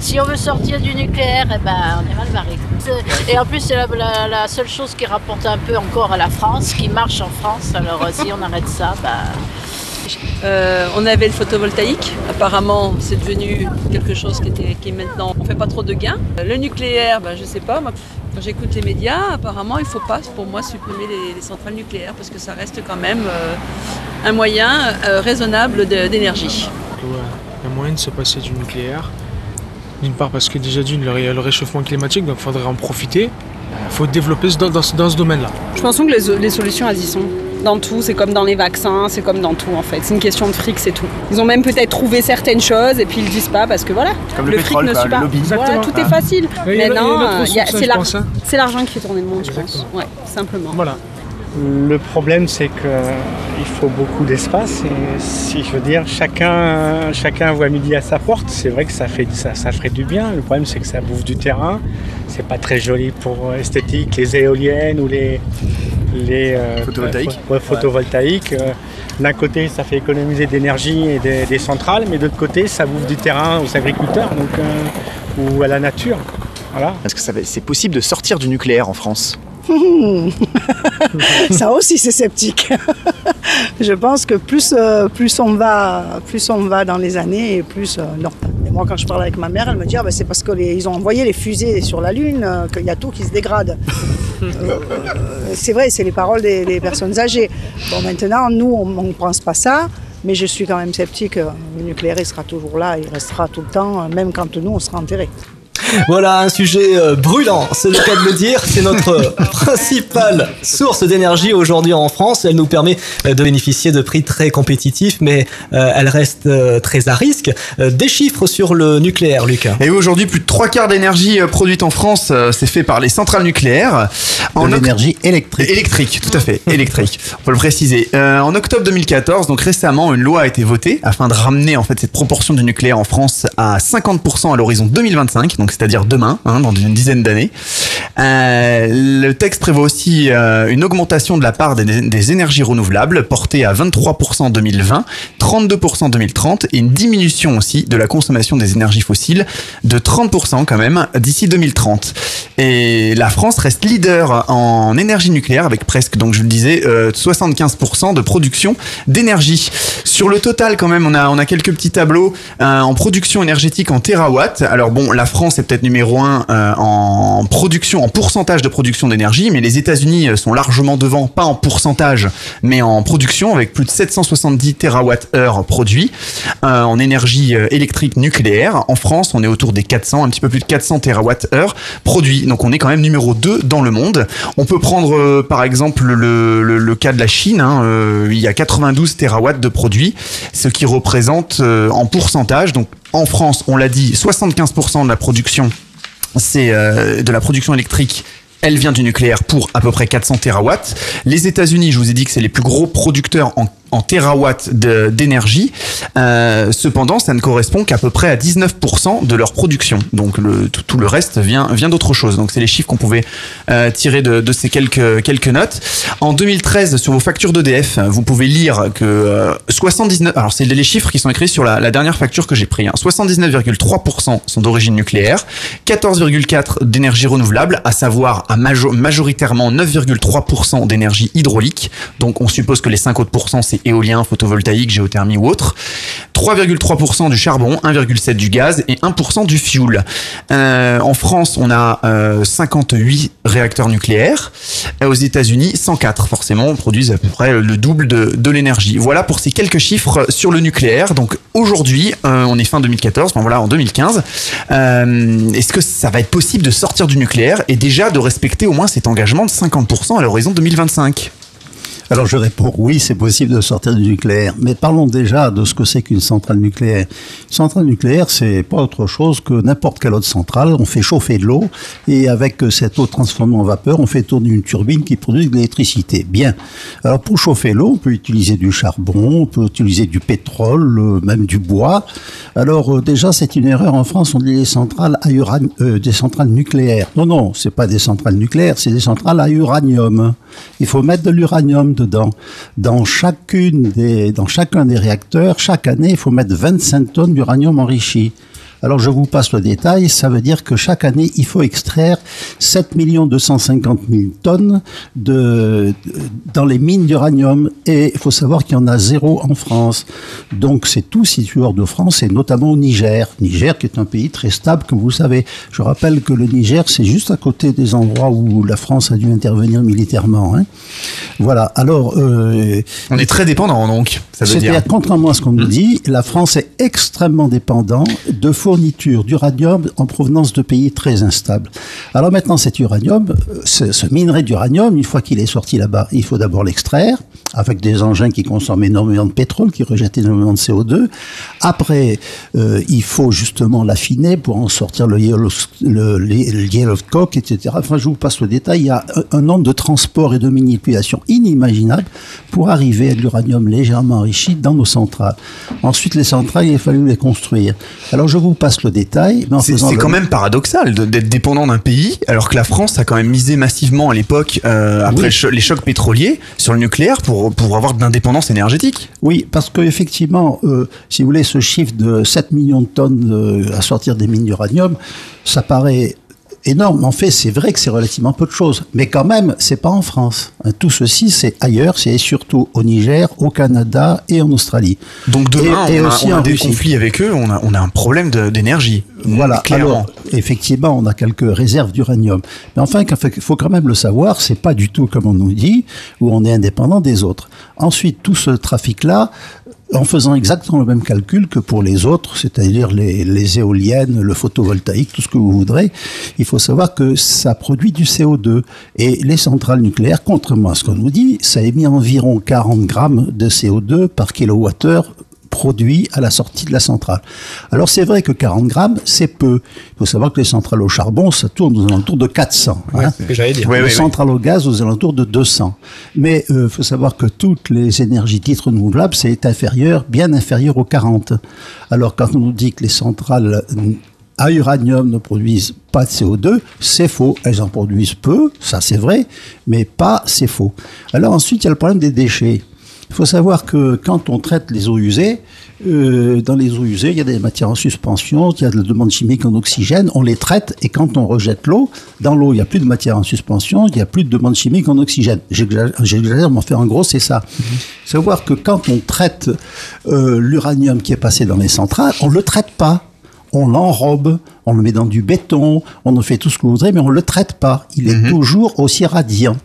si on veut sortir du nucléaire, eh ben, on est mal barré. Et en plus, c'est la, la- la seule chose qui rapporte un peu encore à la France, qui marche en France. Alors euh, si on arrête ça, bah, Euh, on avait le photovoltaïque. Apparemment, c'est devenu quelque chose qui, était, qui est maintenant. On fait pas trop de gains. Euh, Le nucléaire, ben, je sais pas. Moi, quand j'écoute les médias, apparemment, il faut pas, pour moi, supprimer les, les centrales nucléaires parce que ça reste quand même euh, un moyen euh, raisonnable de- d'énergie. Il y a moyen de se passer du nucléaire. D'une part parce que déjà d'une, le, ré- le réchauffement climatique, donc il faudrait en profiter. Il faut développer dans, dans ce- dans ce domaine-là. Je pense que les, les solutions, elles y sont. Dans tout, c'est comme dans les vaccins, c'est comme dans tout en fait. C'est une question de fric, c'est tout. Ils ont même peut-être trouvé certaines choses et puis ils le disent pas parce que voilà, Comme le fric pétrole, ne suit pas. lobby. Voilà, Exactement. tout est Ah. facile. C'est l'ar- pense, hein. c'est l'argent qui fait tourner le monde, je pense. Ouais, simplement. Voilà. Le problème, c'est qu'il faut beaucoup d'espace. Et si je veux dire, chacun, chacun voit midi à sa porte. C'est vrai que ça, fait, ça, ça ferait du bien. Le problème, c'est que ça bouffe du terrain. C'est pas très joli pour euh, esthétique, les éoliennes ou les, les euh, Photovoltaïques. photovoltaïques. Euh, D'un côté, ça fait économiser d'énergie et des, des centrales, mais de l'autre côté, ça bouffe du terrain aux agriculteurs donc, euh, ou à la nature. Voilà. Est-ce que c'est possible de sortir du nucléaire en France? Ça aussi, c'est sceptique. Je pense que plus, euh, plus, on va, plus on va dans les années, et plus euh, non. Et moi, quand je parle avec ma mère, elle me dit ah, ben, c'est parce qu'ils ont envoyé les fusées sur la Lune euh, qu'il y a tout qui se dégrade. C'est vrai, c'est les paroles des, des personnes âgées. Bon, maintenant, nous, on ne pense pas ça. Mais je suis quand même sceptique. Le nucléaire, il sera toujours là, il restera tout le temps, même quand nous, on sera enterrés. Voilà un sujet euh, brûlant, c'est le cas de le dire. C'est notre principale source d'énergie aujourd'hui en France. Elle nous permet euh, de bénéficier de prix très compétitifs, mais euh, elle reste très à risque. Des chiffres sur le nucléaire, Luc. Et aujourd'hui, plus de trois quarts d'énergie produite en France, c'est fait par les centrales nucléaires. De l'énergie électrique. Électrique, tout à fait, électrique. On peut le préciser. En octobre 2014, donc récemment, une loi a été votée afin de ramener en fait cette proportion du nucléaire en France à 50% à l'horizon 2025. Donc c'est c'est-à-dire demain, hein, dans une dizaine d'années. Euh, le texte prévoit aussi euh, une augmentation de la part des, énergies renouvelables, portée à 23% en 2020, 32% en 2030, et une diminution aussi de la consommation des énergies fossiles de 30% quand même d'ici 2030. Et la France reste leader en énergie nucléaire avec presque, donc je le disais, euh, 75% de production d'énergie. Sur le total quand même, on a, on a quelques petits tableaux euh, en production énergétique en terawatts. Alors bon, la France est numéro un euh, en production, en pourcentage de production d'énergie, mais les États-Unis euh, sont largement devant, pas en pourcentage, mais en production, avec plus de 770 terawatts-heure produits euh, en énergie euh, électrique nucléaire. En France, on est autour des 400, un petit peu plus de 400 terawatts-heure produits. Donc on est quand même numéro 2 dans le monde. On peut prendre par exemple le, cas de la Chine. hein, il y a 92 terawatts de produits, ce qui représente en pourcentage. Donc en France, on l'a dit, 75% de la production c'est euh, de la production électrique. Elle vient du nucléaire pour à peu près 400 terawatts. Les États-Unis, je vous ai dit que c'est les plus gros producteurs en, en terawatts d'énergie. Euh, cependant, ça ne correspond qu'à peu près à 19% de leur production. Donc le, tout, le reste vient, vient d'autre chose. Donc c'est les chiffres qu'on pouvait euh, tirer de, de ces quelques, quelques notes. En 2013, sur vos factures d'EDF, vous pouvez lire que euh, 79... Alors c'est les chiffres qui sont écrits sur la, la dernière facture que j'ai pris. Hein. 79,3% sont d'origine nucléaire, 14,4% d'énergie renouvelable, à savoir majoritairement 9,3% d'énergie hydraulique. Donc on suppose que les 5 autres c'est éolien, photovoltaïque, géothermie ou autre. 3,3% du charbon, 1,7% du gaz et 1% du fuel. Euh, en France, on a euh, 58 réacteurs nucléaires. Euh, aux États-Unis, 104. Forcément, on produit à peu près le double de, l'énergie. Voilà pour ces quelques chiffres sur le nucléaire. Donc aujourd'hui, euh, on est fin 2014, enfin voilà, en 2015. Euh, Est-ce que ça va être possible de sortir du nucléaire et déjà de respecter au moins cet engagement de 50% à l'horizon 2025 Alors je réponds oui, c'est possible de sortir du nucléaire. Mais parlons déjà de ce que c'est qu'une centrale nucléaire. Une centrale nucléaire, c'est pas autre chose que n'importe quelle autre centrale. On fait chauffer de l'eau et avec cette eau transformée en vapeur, on fait tourner une turbine qui produit de l'électricité. Bien. Alors pour chauffer l'eau, on peut utiliser du charbon, on peut utiliser du pétrole, euh, même du bois. Alors euh, déjà, c'est une erreur en France. On dit des centrales à uranium, des centrales nucléaires. Non, non, c'est pas des centrales nucléaires, c'est des centrales à uranium. Il faut mettre de l'uranium dans chacun des réacteurs, chaque année, il faut mettre 25 tonnes d'uranium enrichi. Alors je vous passe le détail, ça veut dire que chaque année, il faut extraire 7 250 000 tonnes de, dans les mines d'uranium. Et il faut savoir qu'il y en a zéro en France. Donc c'est tout situé hors de France et notamment au Niger. Niger qui est un pays très stable, comme vous savez. Je rappelle que le Niger, c'est juste à côté des endroits où la France a dû intervenir militairement. hein. Voilà. Alors... euh, On est très dépendant donc, ça veut c'est-à-dire, dire. contrairement à ce qu'on nous dit, la France est extrêmement dépendant de fournitures d'uranium en provenance de pays très instables. Alors maintenant, cet uranium, euh, ce, minerai d'uranium, une fois qu'il est sorti là-bas, il faut d'abord l'extraire avec des engins qui consomment énormément de pétrole, qui rejettent énormément de CO2. Après, euh, il faut justement l'affiner pour en sortir le yellow, le, etc. Enfin, je vous passe le détail. Il y a un nombre de transports et de manipulations inimaginables pour arriver à de l'uranium légèrement enrichi dans nos centrales. Ensuite, les centrales, il a fallu les construire. Alors, je vous passe le détail. C'est quand même paradoxal d'être dépendant d'un pays, alors que la France a quand même misé massivement à l'époque, euh, après Oui. le cho- les chocs pétroliers, sur le nucléaire pour, pour avoir de l'indépendance énergétique. Oui, parce qu'effectivement, euh, si vous voulez, ce chiffre de 7 millions de tonnes euh, à sortir des mines d'uranium, ça paraît énorme. En fait, c'est vrai que c'est relativement peu de choses. Mais quand même, c'est pas en France. Hein, Tout ceci, c'est ailleurs. C'est surtout au Niger, au Canada et en Australie. Donc demain, Et- et on a, aussi on a des Russie. conflits avec eux, on a, on a un problème d'énergie. Voilà. clairement. Alors, effectivement, on a quelques réserves d'uranium. Mais enfin, il faut quand même le savoir, c'est pas du tout comme on nous dit, où on est indépendant des autres. Ensuite, tout ce trafic-là, en faisant exactement le même calcul que pour les autres, c'est-à-dire les, éoliennes, le photovoltaïque, tout ce que vous voudrez, il faut savoir que ça produit du CO2. Et les centrales nucléaires, contrairement à ce qu'on nous dit, ça émet environ 40 grammes de CO2 par kilowattheure produit à la sortie de la centrale. Alors c'est vrai que 40 grammes, c'est peu. Il faut savoir que les centrales au charbon, ça tourne aux alentours de 400. Ouais, hein. c'est ce que j'allais dire. Les Ouais, ouais, centrales au gaz aux alentours de 200. Mais il faut savoir que toutes les énergies dites renouvelables, c'est inférieur, bien inférieur aux 40. Alors quand on nous dit que les centrales à uranium ne produisent pas de CO2, c'est faux. Elles en produisent peu, ça c'est vrai, mais pas, c'est faux. Alors ensuite, il y a le problème des déchets. Il faut savoir que quand on traite les eaux usées, euh, dans les eaux usées, il y a des matières en suspension, il y a de la demande chimique en oxygène, on les traite et quand on rejette l'eau, dans l'eau, il n'y a plus de matière en suspension, il n'y a plus de demande chimique en oxygène. J'exagère, mais enfin, en gros, c'est ça. Savoir que quand on traite euh, l'uranium qui est passé dans les centrales, on ne le traite pas. On l'enrobe, on le met dans du béton, on en fait tout ce que vous voudrez, mais on ne le traite pas. Il est toujours aussi radiant.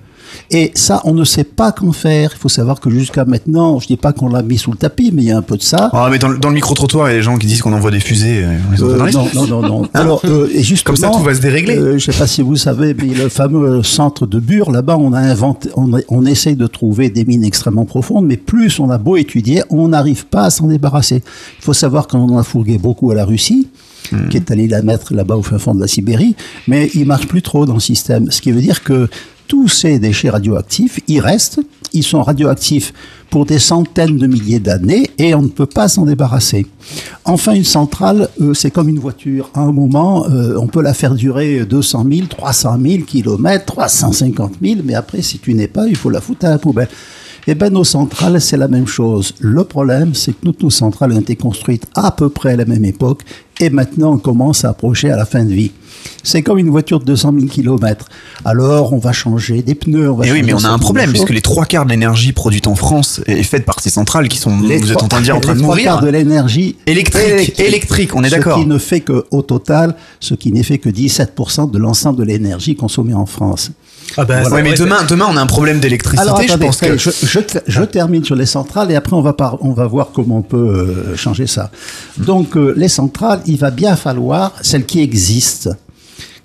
Et ça, on ne sait pas qu'en faire. Il faut savoir que jusqu'à maintenant, je dis pas qu'on l'a mis sous le tapis, mais il y a un peu de ça. Ah, mais dans, le- dans le micro-trottoir, il y a des gens qui disent qu'on envoie des fusées. euh, Euh, dans non, non, non, non. Alors, euh, et justement, Comme ça, tout va se dérégler. euh, je sais pas si vous savez, mais le fameux centre de Bure, là-bas, on a inventé, on, a- on essaye de trouver des mines extrêmement profondes, mais plus on a beau étudier, on n'arrive pas à s'en débarrasser. Il faut savoir qu'on en a fourgué beaucoup à la Russie, Hmm. qui est allé la mettre là-bas au fin fond de la Sibérie, mais il marche plus trop dans le système. Ce qui veut dire que tous ces déchets radioactifs, ils restent, ils sont radioactifs pour des centaines de milliers d'années et on ne peut pas s'en débarrasser. Enfin, une centrale, euh, c'est comme une voiture. À un moment, euh, on peut la faire durer 200 000, 300 000 kilomètres, 350 000, mais après, si tu n'es pas, il faut la foutre à la poubelle. Eh bien, nos centrales, c'est la même chose. Le problème, c'est que toutes nos centrales ont été construites à peu près à la même époque et maintenant on commence à approcher à la fin de vie. C'est comme une voiture de 200 000 km. Alors, on va changer des pneus, on va Et oui, changer mais on a un problème, puisque les trois quarts de l'énergie produite en France est faite par ces centrales qui sont, Les vous êtes en train de dire, en train de les trois mourir. quarts de l'énergie Électrique, électrique, on est d'accord. Ce qui ne fait que, au total, ce qui n'est fait que 17% de l'ensemble de l'énergie consommée en France. Ah ben, Voilà. ouais, mais demain, demain, on a un problème d'électricité, Alors, je attendez, pense que. je, je, je termine sur les centrales et après on va, par, on va voir comment on peut euh, changer ça. Donc euh, les centrales, il va bien falloir, celles qui existent,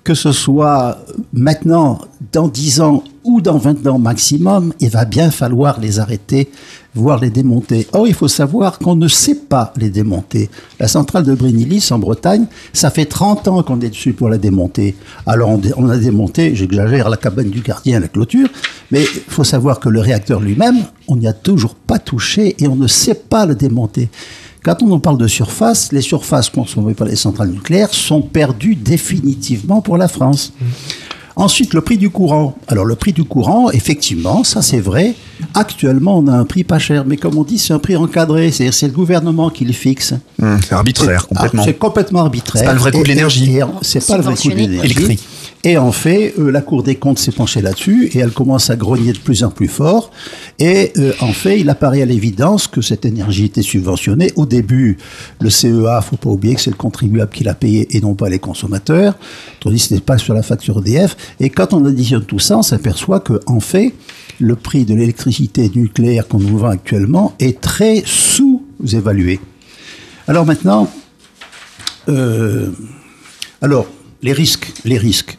que ce soit maintenant, dans 10 ans ou dans 20 ans maximum, il va bien falloir les arrêter, voire les démonter. Or, il faut savoir qu'on ne sait pas les démonter. La centrale de Brénilis, en Bretagne, ça fait 30 ans qu'on est dessus pour la démonter. Alors, on, on a démonté, j'exagère, la cabane du gardien, la clôture, mais il faut savoir que le réacteur lui-même, on n'y a toujours pas touché et on ne sait pas le démonter. Quand on en parle de surface, les surfaces consommées par les centrales nucléaires sont perdues définitivement pour la France. Ensuite, le prix du courant. Alors, le prix du courant, effectivement, ça c'est vrai. Actuellement, on a un prix pas cher, mais comme on dit, c'est un prix encadré. C'est-à-dire, c'est le gouvernement qui le fixe. Hum, c'est arbitraire, Ah, complètement. C'est complètement arbitraire. C'est pas le vrai coût de l'énergie. C'est pas le vrai coût de l'énergie. Et en fait, euh, la Cour des comptes s'est penchée là-dessus et elle commence à grogner de plus en plus fort. Et euh, en fait, il apparaît à l'évidence que cette énergie était subventionnée. Au début, le CEA, faut pas oublier que c'est le contribuable qui l'a payé et non pas les consommateurs. Tandis que ce n'est pas sur la facture EDF. Et quand on additionne tout ça, on s'aperçoit que en fait, le prix de l'électricité nucléaire qu'on nous vend actuellement est très sous-évalué. Alors maintenant, euh, alors les risques, les risques.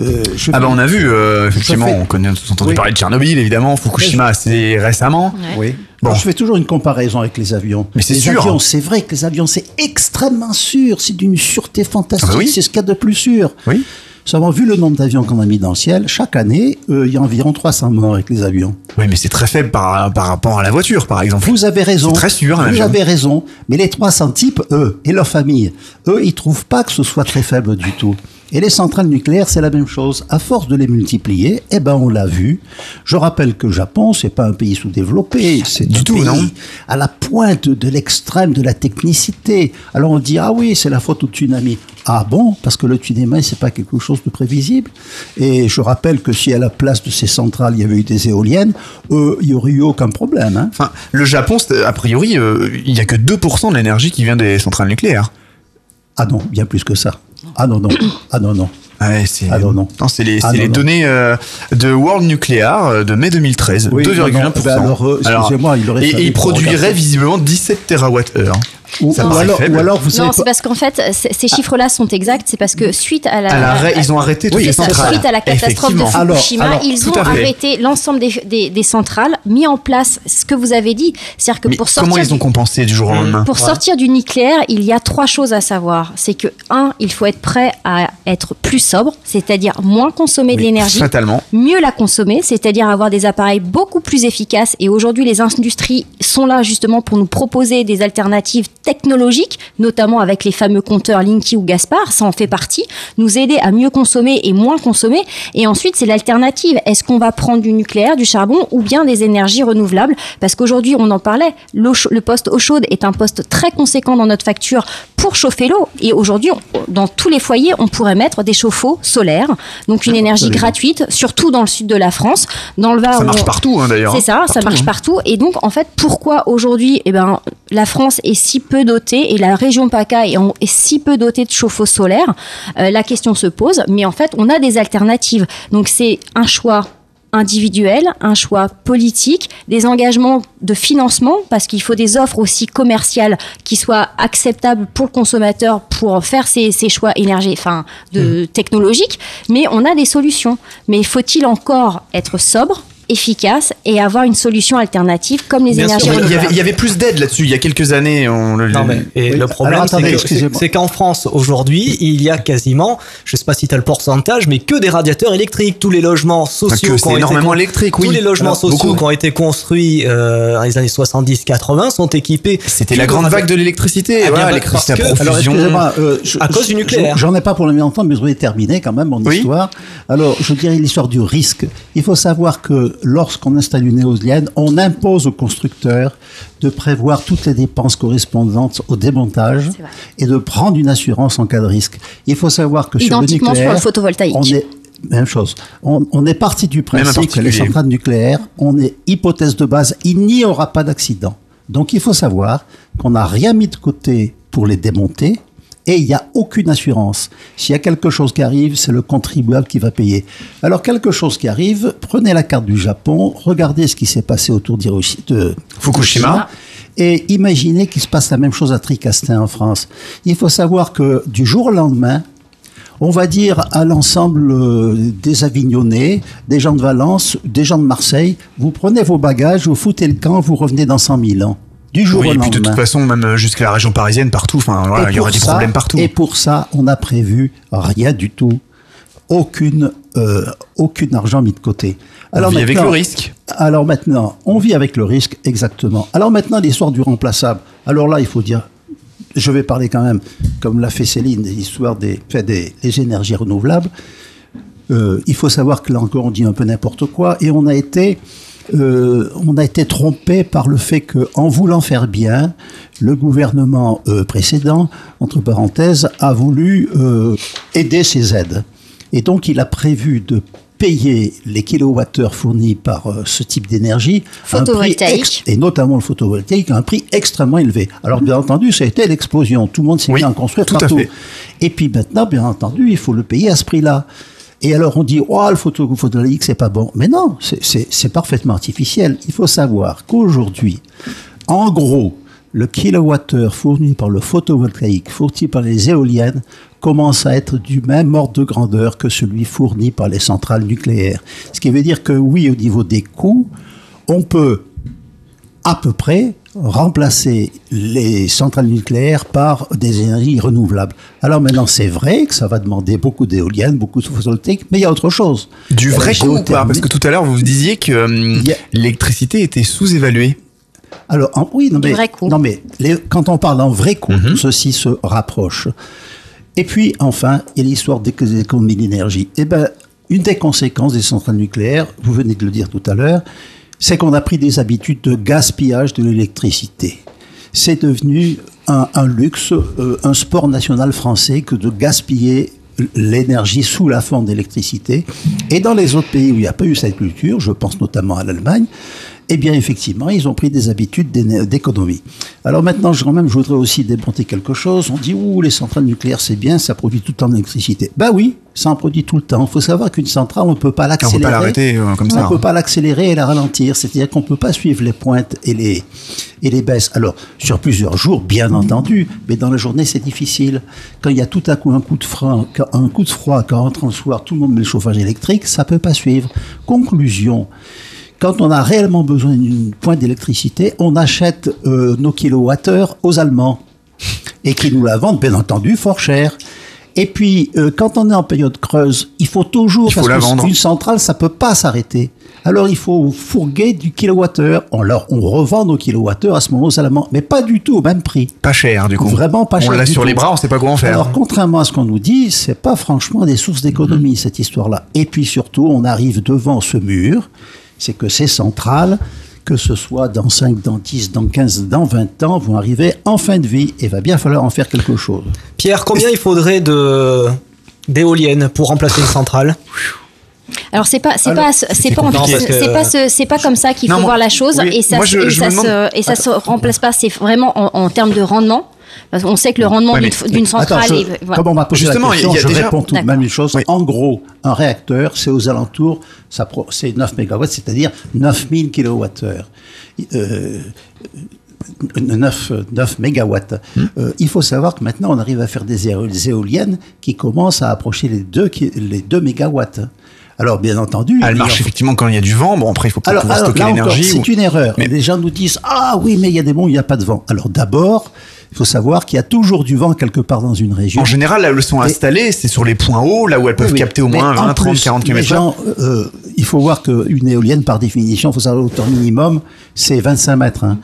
Euh, je Ah bah on a vu, euh, effectivement, Je fais- on connaît tous entendu Oui. parler de Tchernobyl, évidemment, Fukushima assez récemment. Oui. Bon. Je fais toujours une comparaison avec les avions. Mais c'est les sûr. avions, c'est vrai que les avions, c'est extrêmement sûr. C'est d'une sûreté fantastique. Ah bah oui. C'est ce qu'il y a de plus sûr. Oui. Seulement, vu le nombre d'avions qu'on a mis dans le ciel, chaque année, euh, il y a environ 300 morts avec les avions. Oui, mais c'est très faible par, par rapport à la voiture, par exemple. Vous avez raison. C'est très sûr, Vous avez raison. Mais les 300 types, eux, et leur famille, eux, ils trouvent pas que ce soit très faible du tout. Et les centrales nucléaires, c'est la même chose. À force de les multiplier, eh ben, on l'a vu. Je rappelle que le Japon, c'est pas un pays sous-développé. C'est Du un tout, pays non. à la pointe de l'extrême de la technicité. Alors on dit, ah oui, c'est la faute au tsunami. Ah bon? Parce que le tsunami, c'est pas quelque chose de prévisible. Et je rappelle que si à la place de ces centrales, il y avait eu des éoliennes, euh, il y aurait eu aucun problème, hein. Enfin, le Japon, a priori, euh, il y a que 2% de l'énergie qui vient des centrales nucléaires. Ah non, bien plus que ça. Ah non, non. Ah non, non. Ah ouais, c'est Ah non, non. c'est les, Ah c'est non, les non. données euh, de World Nuclear euh, de mai 2013, Oui, 2,1%. non, non, ben alors, euh, excusez-moi, il aurait et, et il produirait visiblement 17 TWh. Ou, Ça ou paraît alors, ou alors, vous savez Non, c'est pas- parce qu'en fait, ces chiffres-là sont exacts. C'est parce que suite à la, À ils ont arrêté toutes Oui, les centrales. Suite à la catastrophe de. Alors, Fukushima, alors, ils ont arrêté l'ensemble des, des, des centrales, mis en place ce que vous avez dit, c'est-à-dire que Mais pour sortir comment ils ont compensé du jour au lendemain pour sortir du nucléaire, il y a trois choses à savoir. C'est que, un, il faut être prêt à être plus sobre, c'est-à-dire moins consommer de l'énergie, mieux la consommer, c'est-à-dire avoir des appareils beaucoup plus efficaces. Et aujourd'hui, les industries sont là justement pour nous proposer des alternatives technologiques, notamment avec les fameux compteurs Linky ou Gaspard, ça en fait partie, nous aider à mieux consommer et moins consommer. Et ensuite, c'est l'alternative. Est-ce qu'on va prendre du nucléaire, du charbon ou bien des énergies renouvelables? Parce qu'aujourd'hui, on en parlait, le poste eau chaude est un poste très conséquent dans notre facture pour chauffer l'eau. Et aujourd'hui, dans tous les foyers, on pourrait mettre des solaires, donc une énergie Absolument. gratuite, surtout dans le sud de la France. Dans le Var, Ça marche on- partout, hein, d'ailleurs, C'est hein. ça, ça Partout, marche hein. partout. Et donc, en fait, pourquoi aujourd'hui, eh ben, la France est si peu dotée et la région PACA est, en- est si peu dotée de chauffe-eau solaire? Euh, La question se pose, mais en fait, on a des alternatives. Donc, c'est un choix individuel, un choix politique, des engagements de financement, parce qu'il faut des offres aussi commerciales qui soient acceptables pour le consommateur pour faire ses, ses choix énergétiques, enfin, de, technologiques, mais on a des solutions. Mais faut-il encore être sobre? Efficace et avoir une solution alternative comme les Bien énergies sûr, il y, renouvelables. avait, il y avait plus d'aide là-dessus il y a quelques années. On le- Non, mais, et le problème, c'est que- c'est c'est qu'en France, aujourd'hui, il y a quasiment, je sais pas si tu as le pourcentage, mais que des radiateurs électriques. Tous les logements sociaux. qui c'est ont été énormément con- électrique, oui. Tous les logements Alors, sociaux beaucoup. qui ont été construits euh, dans les années 70-80 sont équipés. C'était la grande vague de l'électricité. Ah, voilà, l'électricité à profusion. Alors, excusez-moi, euh, je- À cause du nucléaire. J'en ai pas pour le même temps, mais je voudrais terminer quand même mon histoire. Alors, je dirais l'histoire du risque. Il faut savoir que lorsqu'on installe une éolienne, on impose au constructeur de prévoir toutes les dépenses correspondantes au démontage et de prendre une assurance en cas de risque. Il faut savoir que sur le nucléaire, sur le photovoltaïque. on est même chose. On, on est parti du principe que les centrales nucléaires, on est hypothèse de base, il n'y aura pas d'accident. Donc il faut savoir qu'on n'a rien mis de côté pour les démonter et il n'y a aucune assurance. S'il y a quelque chose qui arrive, c'est le contribuable qui va payer. Alors quelque chose qui arrive, prenez la carte du Japon, regardez ce qui s'est passé autour de Fukushima. et imaginez qu'il se passe la même chose à Tricastin en France. Il faut savoir que du jour au lendemain, on va dire à l'ensemble euh, des Avignonnais, des gens de Valence, des gens de Marseille, vous prenez vos bagages, vous foutez le camp, vous revenez dans 100 000 ans. Du jour Oui, au et puis lendemain. de toute façon, même euh, jusqu'à la région parisienne, partout, enfin, voilà, il y aura des ça- problèmes partout. Et pour ça, on n'a prévu rien du tout. Aucune, euh, aucun argent mis de côté. On vit avec le risque. Alors maintenant, on vit avec le risque, exactement. Alors maintenant, l'histoire du remplaçable. Alors là, il faut dire, je vais parler quand même, comme l'a fait Céline, des histoires des, des, des énergies renouvelables. Euh, il faut savoir que là encore, on dit un peu n'importe quoi, et on a été, euh, on a été trompé par le fait que, en voulant faire bien, le gouvernement euh, précédent, entre parenthèses, a voulu euh, aider ces aides, et donc il a prévu de payer les kilowattheures fournis par euh, ce type d'énergie à un prix Photovoltaïque. ex- et notamment le photovoltaïque à un prix extrêmement élevé. Alors bien entendu, ça a été l'explosion. Tout le monde s'est mis à en construire tout à partout. fait. Et puis maintenant, bien entendu, il faut le payer à ce prix-là. Et alors on dit, oh, le photo- photovoltaïque, c'est pas bon. Mais non, c'est parfaitement artificiel. Il faut savoir qu'aujourd'hui, en gros, le kilowattheure fourni par le photovoltaïque, fourni par les éoliennes, commence à être du même ordre de grandeur que celui fourni par les centrales nucléaires. Ce qui veut dire que oui, au niveau des coûts, on peut à peu près remplacer les centrales nucléaires par des énergies renouvelables. Alors maintenant, c'est vrai que ça va demander beaucoup d'éoliennes, beaucoup de photovoltaïques, mais il y a autre chose. Du vrai ou pas? Géothermie. Parce que tout à l'heure, vous disiez que hum, l'électricité était sous-évaluée. Alors, en- oui, non, Du mais, vrai coût. non, mais les- quand on parle en vrai coût, ceci se rapproche. Et puis, enfin, il y a l'histoire des des économies d'énergie. Eh ben, une des conséquences des centrales nucléaires, vous venez de le dire tout à l'heure, c'est qu'on a pris des habitudes de gaspillage de l'électricité. C'est devenu un, luxe, euh, un sport national français que de gaspiller l'énergie sous la forme d'électricité. Et dans les autres pays où il n'y a pas eu cette culture, je pense notamment à l'Allemagne, eh bien, effectivement, ils ont pris des habitudes d'économie. Alors maintenant, je, quand même, je voudrais aussi démonter quelque chose. On dit, ouh, les centrales nucléaires, c'est bien, ça produit tout le temps de l'électricité. Ben oui, ça en produit tout le temps. Il faut savoir qu'une centrale, on ne peut pas On peut l'accélérer. pas l'arrêter euh, comme ça. On ne peut pas l'accélérer et la ralentir. C'est-à-dire qu'on ne peut pas suivre les pointes et les, et les baisses. Alors, sur plusieurs jours, bien entendu, mais dans la journée, c'est difficile. Quand il y a tout à coup un coup de frein, un coup de froid, quand on rentre en soir, tout le monde met le chauffage électrique, ça peut pas suivre. Conclusion. Quand on a réellement besoin d'une pointe d'électricité, on achète euh, nos kilowattheures aux Allemands et qui nous la vendent, bien entendu, fort cher. Et puis, euh, quand on est en période creuse, il faut toujours, Il faut parce la que une centrale, ça peut pas s'arrêter. Alors, il faut fourguer du kilowattheure. Alors, on revend nos kilowattheures à ce moment aux Allemands, mais pas du tout au même prix. Pas cher, du coup. Vraiment pas On cher. l'a du sur les bras, on sait pas comment faire. Alors, contrairement à ce qu'on nous dit, c'est pas franchement des sources d'économie, cette histoire-là. Et puis surtout, on arrive devant ce mur, c'est que ces centrales, que ce soit dans 5, dans 10, dans 15, dans 20 ans, vont arriver en fin de vie. Et va bien falloir en faire quelque chose. Pierre, combien il faudrait de d'éoliennes pour remplacer une centrale? Alors c'est pas c'est pas c'est pas c'est pas ce- c'est pas comme ça qu'il faut voir la chose. oui. et ça Moi, se- je- et je ça se demande- et ça se remplace pas. C'est vraiment en, en termes de rendement parce qu'on sait que le rendement Ouais, d'une mais- centrale Attends, je- est voilà. Comme on m'a posé Justement, la question, il y a je déjà- réponds tout de même une chose. En gros, un réacteur, c'est aux alentours, c'est 9 mégawatts, c'est-à-dire 9000 kilowattheures. Euh, 9, 9 mégawatts. Hmm. Euh, il faut savoir que maintenant, on arrive à faire des éo- des éoliennes qui commencent à approcher les 2, les 2 mégawatts. Alors, bien entendu... Elle il y marche en- effectivement quand il y a du vent. Bon, après, il faut peut-être alors, pouvoir alors, stocker l'énergie. c'est ou- une erreur. Les gens nous disent Ah oui, mais il y a des où il n'y a pas de vent. Alors d'abord, il faut savoir qu'il y a toujours du vent quelque part dans une région. En général, là où elles sont installées, c'est sur les points hauts, là où elles peuvent Oui, capter au moins en 20, 30, plus, 40 les km gens, euh, il faut voir qu'une éolienne, par définition, il faut savoir hauteur minimum, c'est 25 mètres. hein.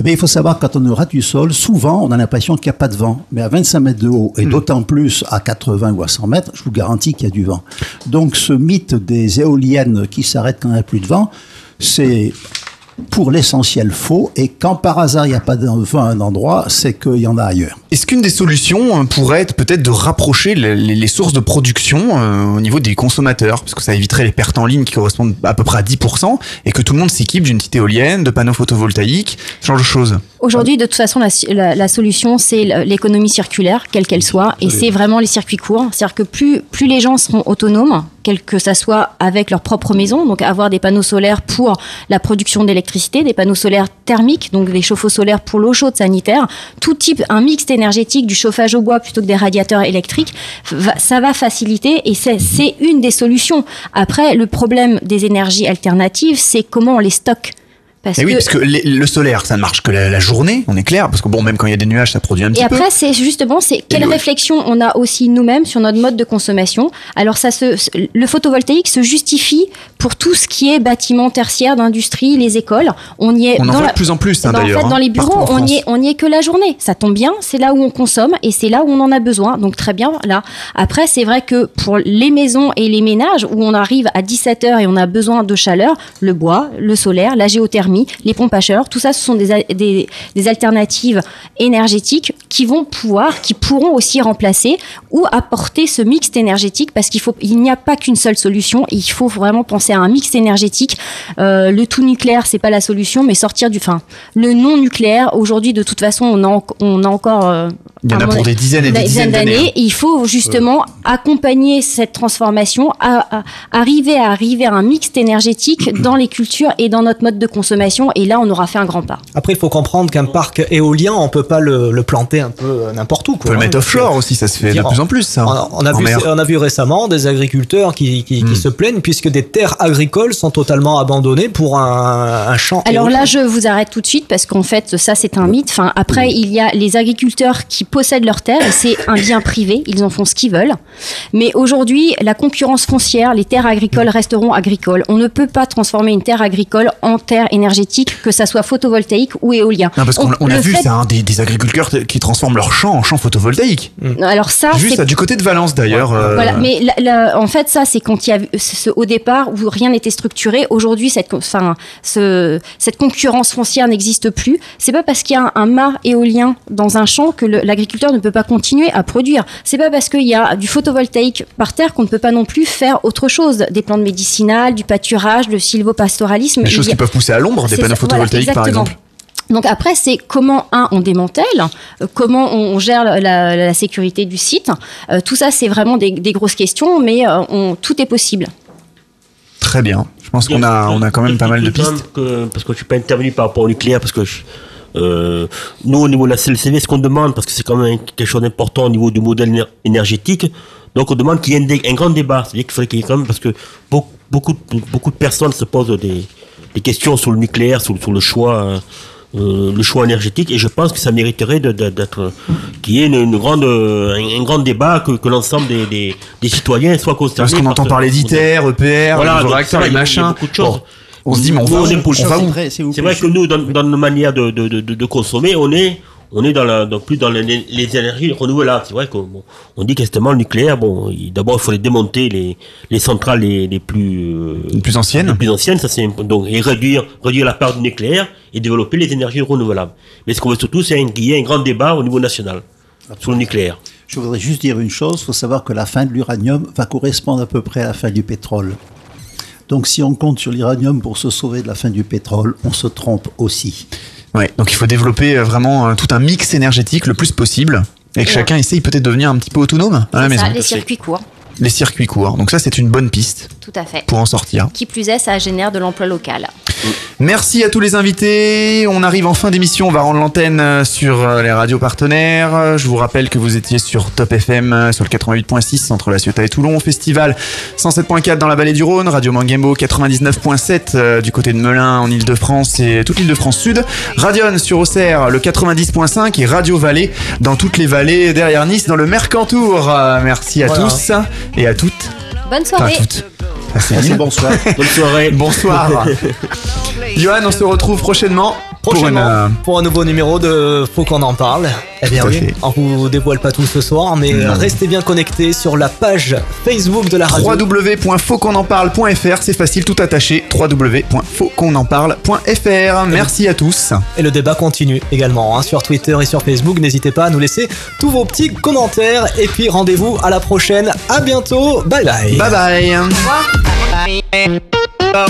Eh bien, il faut savoir que quand on aura du sol, souvent, on a l'impression qu'il n'y a pas de vent. Mais à 25 mètres de haut, Hmm. et d'autant plus à 80 ou à 100 mètres, je vous garantis qu'il y a du vent. Donc, ce mythe des éoliennes qui s'arrêtent quand il n'y a plus de vent, c'est pour l'essentiel faux. Et quand par hasard, il n'y a pas de à un endroit, c'est qu'il y en a ailleurs. Est-ce qu'une des solutions euh, pourrait être peut-être de rapprocher les sources de production euh, au niveau des consommateurs? Parce que ça éviterait les pertes en ligne qui correspondent à peu près à 10% et que tout le monde s'équipe d'une petite éolienne, de panneaux photovoltaïques, ce genre de choses. Aujourd'hui, de toute façon, la, la- la solution, c'est l'économie circulaire, quelle qu'elle soit, et c'est vraiment les circuits courts. C'est-à-dire que plus, plus les gens seront autonomes, quel que ça soit avec leur propre maison, donc avoir des panneaux solaires pour la production d'électricité, des panneaux solaires thermiques, donc des chauffe-eau solaires pour l'eau chaude sanitaire, tout type, un mixte énergétique du chauffage au bois plutôt que des radiateurs électriques, ça va faciliter et c'est c'est une des solutions. Après, le problème des énergies alternatives, c'est comment on les stocke. Parce Et oui, que- parce que les- le solaire, ça ne marche que la, la journée, on est clair, parce que bon, même quand il y a des nuages, ça produit un petit Et peu. après, c'est justement, c'est quelle le- réflexion on a aussi nous-mêmes sur notre mode de consommation. Alors, ça se, le photovoltaïque se justifie pour tout ce qui est bâtiment tertiaire, d'industrie, les écoles. On y est On en voit la- de plus en plus, hein, dans- d'ailleurs, En fait, hein, dans les partout bureaux, on y est, on y est que la journée. Ça tombe bien, c'est là où on consomme et c'est là où on en a besoin. Donc très bien là. Après, c'est vrai que pour les maisons et les ménages où on arrive à 17 heures et on a besoin de chaleur, le bois, le solaire, la géothermie, les pompes à chaleur, tout ça, ce sont des, alternatives énergétiques qui vont pouvoir, qui pourront aussi remplacer ou apporter ce mixte énergétique parce qu'il n'y a pas qu'une seule solution. Il faut vraiment penser à un mixte énergétique. Euh, le tout nucléaire, c'est pas la solution, mais sortir du, fin, le non nucléaire. Aujourd'hui, de toute façon, on a, en- on a encore. euh, Il y en a mon pour des dizaines et des dizaines d'années, hein. Et il faut justement accompagner cette transformation, à, à- arriver à arriver à un mixte énergétique dans les cultures et dans notre mode de consommation. Et là, on aura fait un grand pas. Après, il faut comprendre qu'un parc éolien, on peut pas le, le planter un peu euh, n'importe où. On peut le mettre offshore aussi, ça se fait de plus en plus, ça. On, on a En vu, on a vu récemment des agriculteurs qui, qui, Hmm. qui se plaignent puisque des terres agricoles sont totalement abandonnées pour un, un champ. Alors éolien. là, je vous arrête tout de suite parce qu'en fait, ça, c'est un mythe. Enfin, après, il y a les agriculteurs qui possèdent leurs terres et c'est un bien privé. Ils en font ce qu'ils veulent. Mais aujourd'hui, la concurrence foncière, les terres agricoles resteront agricoles. On ne peut pas transformer une terre agricole en terre énergétique, que ça soit photovoltaïque ou éolien. Non, parce qu'on on a vu fait- hein, des, des agriculteurs qui transforment leurs champs en champs photovoltaïques. Alors ça, Juste c'est ça, du côté de Valence d'ailleurs. euh, Voilà, mais la- la- en fait, ça, c'est quand il y a ce- au départ où rien n'était structuré. Aujourd'hui, cette, con- enfin, ce, cette concurrence foncière n'existe plus. C'est pas parce qu'il y a un, un mât éolien dans un champ que le- l'agriculteur ne peut pas continuer à produire. C'est pas parce qu'il y a du photovoltaïque par terre qu'on ne peut pas non plus faire autre chose. Des plantes médicinales, du pâturage, le sylvopastoralisme. Des choses a- qui peuvent pousser à l'ombre, des panneaux voilà, photovoltaïques par exemple. Donc après, c'est comment, un, on démantèle, euh, comment on gère la, la- la sécurité du site. Euh, tout ça, c'est vraiment des, des grosses questions, mais euh, on- tout est possible. Très bien. Je pense qu'on a, on a quand même pas mal de pistes. que- parce que je suis pas intervenu par rapport au nucléaire, parce que je- nous, au niveau de la CLCV, ce qu'on demande, parce que c'est quand même quelque chose d'important au niveau du modèle éner- énergétique, donc on demande qu'il y ait un, grand débat. C'est-à-dire qu'il faudrait qu'il y ait quand même, parce que beaucoup, beaucoup, de- beaucoup de personnes se posent des, des questions sur le nucléaire, sur, sur le choix. euh, euh, le choix énergétique et je pense que ça mériterait d'être qu'il y ait une, une grande euh, un, un grand débat que, que l'ensemble des, des, des citoyens soient concernés. Parce qu'on entend parler d'ITER, EPR, Voilà, nouveaux donc, réacteurs, les il y a machins. beaucoup de choses. Bon, on se dit, mais on Nous, va où est pour- On va où C'est vrai que nous, dans, dans nos manières de, de, de, consommer, on est, on est dans la, dans, plus dans les, les énergies renouvelables. C'est vrai qu'on on dit qu'estimement le nucléaire, bon, d'abord il faut les démonter les, les centrales les, les plus euh, les plus anciennes, les plus anciennes, ça c'est donc et réduire réduire la part du nucléaire et développer les énergies renouvelables. Mais ce qu'on veut surtout, c'est un- qu'il y ait un grand débat au niveau national sur le nucléaire. Je voudrais juste dire une chose, il faut savoir que la fin de l'uranium va correspondre à peu près à la fin du pétrole. Donc si on compte sur l'uranium pour se sauver de la fin du pétrole, on se trompe aussi. Ouais, donc il faut développer euh, vraiment euh, tout un mix énergétique le plus possible et que Ouais. chacun essaye peut-être de devenir un petit peu autonome à la C'est maison. ça, les circuits courts, Les circuits courts. Donc ça, c'est une bonne piste tout à fait. pour en sortir. Qui plus est, ça génère de l'emploi local. Merci à tous les invités. On arrive en fin d'émission. On va rendre l'antenne euh, sur euh, les radios partenaires. Je vous rappelle que vous étiez sur Top FM euh, sur le 88.6 entre La Ciotat et Toulon. Festival 107.4 dans la vallée du Rhône. Radio Mangembo 99.7 euh, du côté de Melun en Ile-de-France et toute l'Île-de-France Sud. Radion sur Auxerre le 90.5 et Radio Vallée dans toutes les vallées derrière Nice dans le Mercantour. Merci à Voilà. tous et à toutes. Bonne Enfin, soirée. à toutes. Ah, Céline. bonsoir. Bonne soirée. Bonsoir. Johan, on se retrouve prochainement. Pour une, Prochainement, euh, pour, un nouveau numéro de Faut qu'on en parle. Eh bien oui, fait. on vous dévoile pas tout ce soir, mais Non. restez bien connectés sur la page Facebook de la radio. www.fautquonenparle.fr, c'est facile, tout attaché. www.fautquonenparle.fr. Merci à tous. Et le débat continue également hein, sur Twitter et sur Facebook. N'hésitez pas à nous laisser tous vos petits commentaires. Et puis rendez-vous à la prochaine. À bientôt. Bye bye. Bye bye.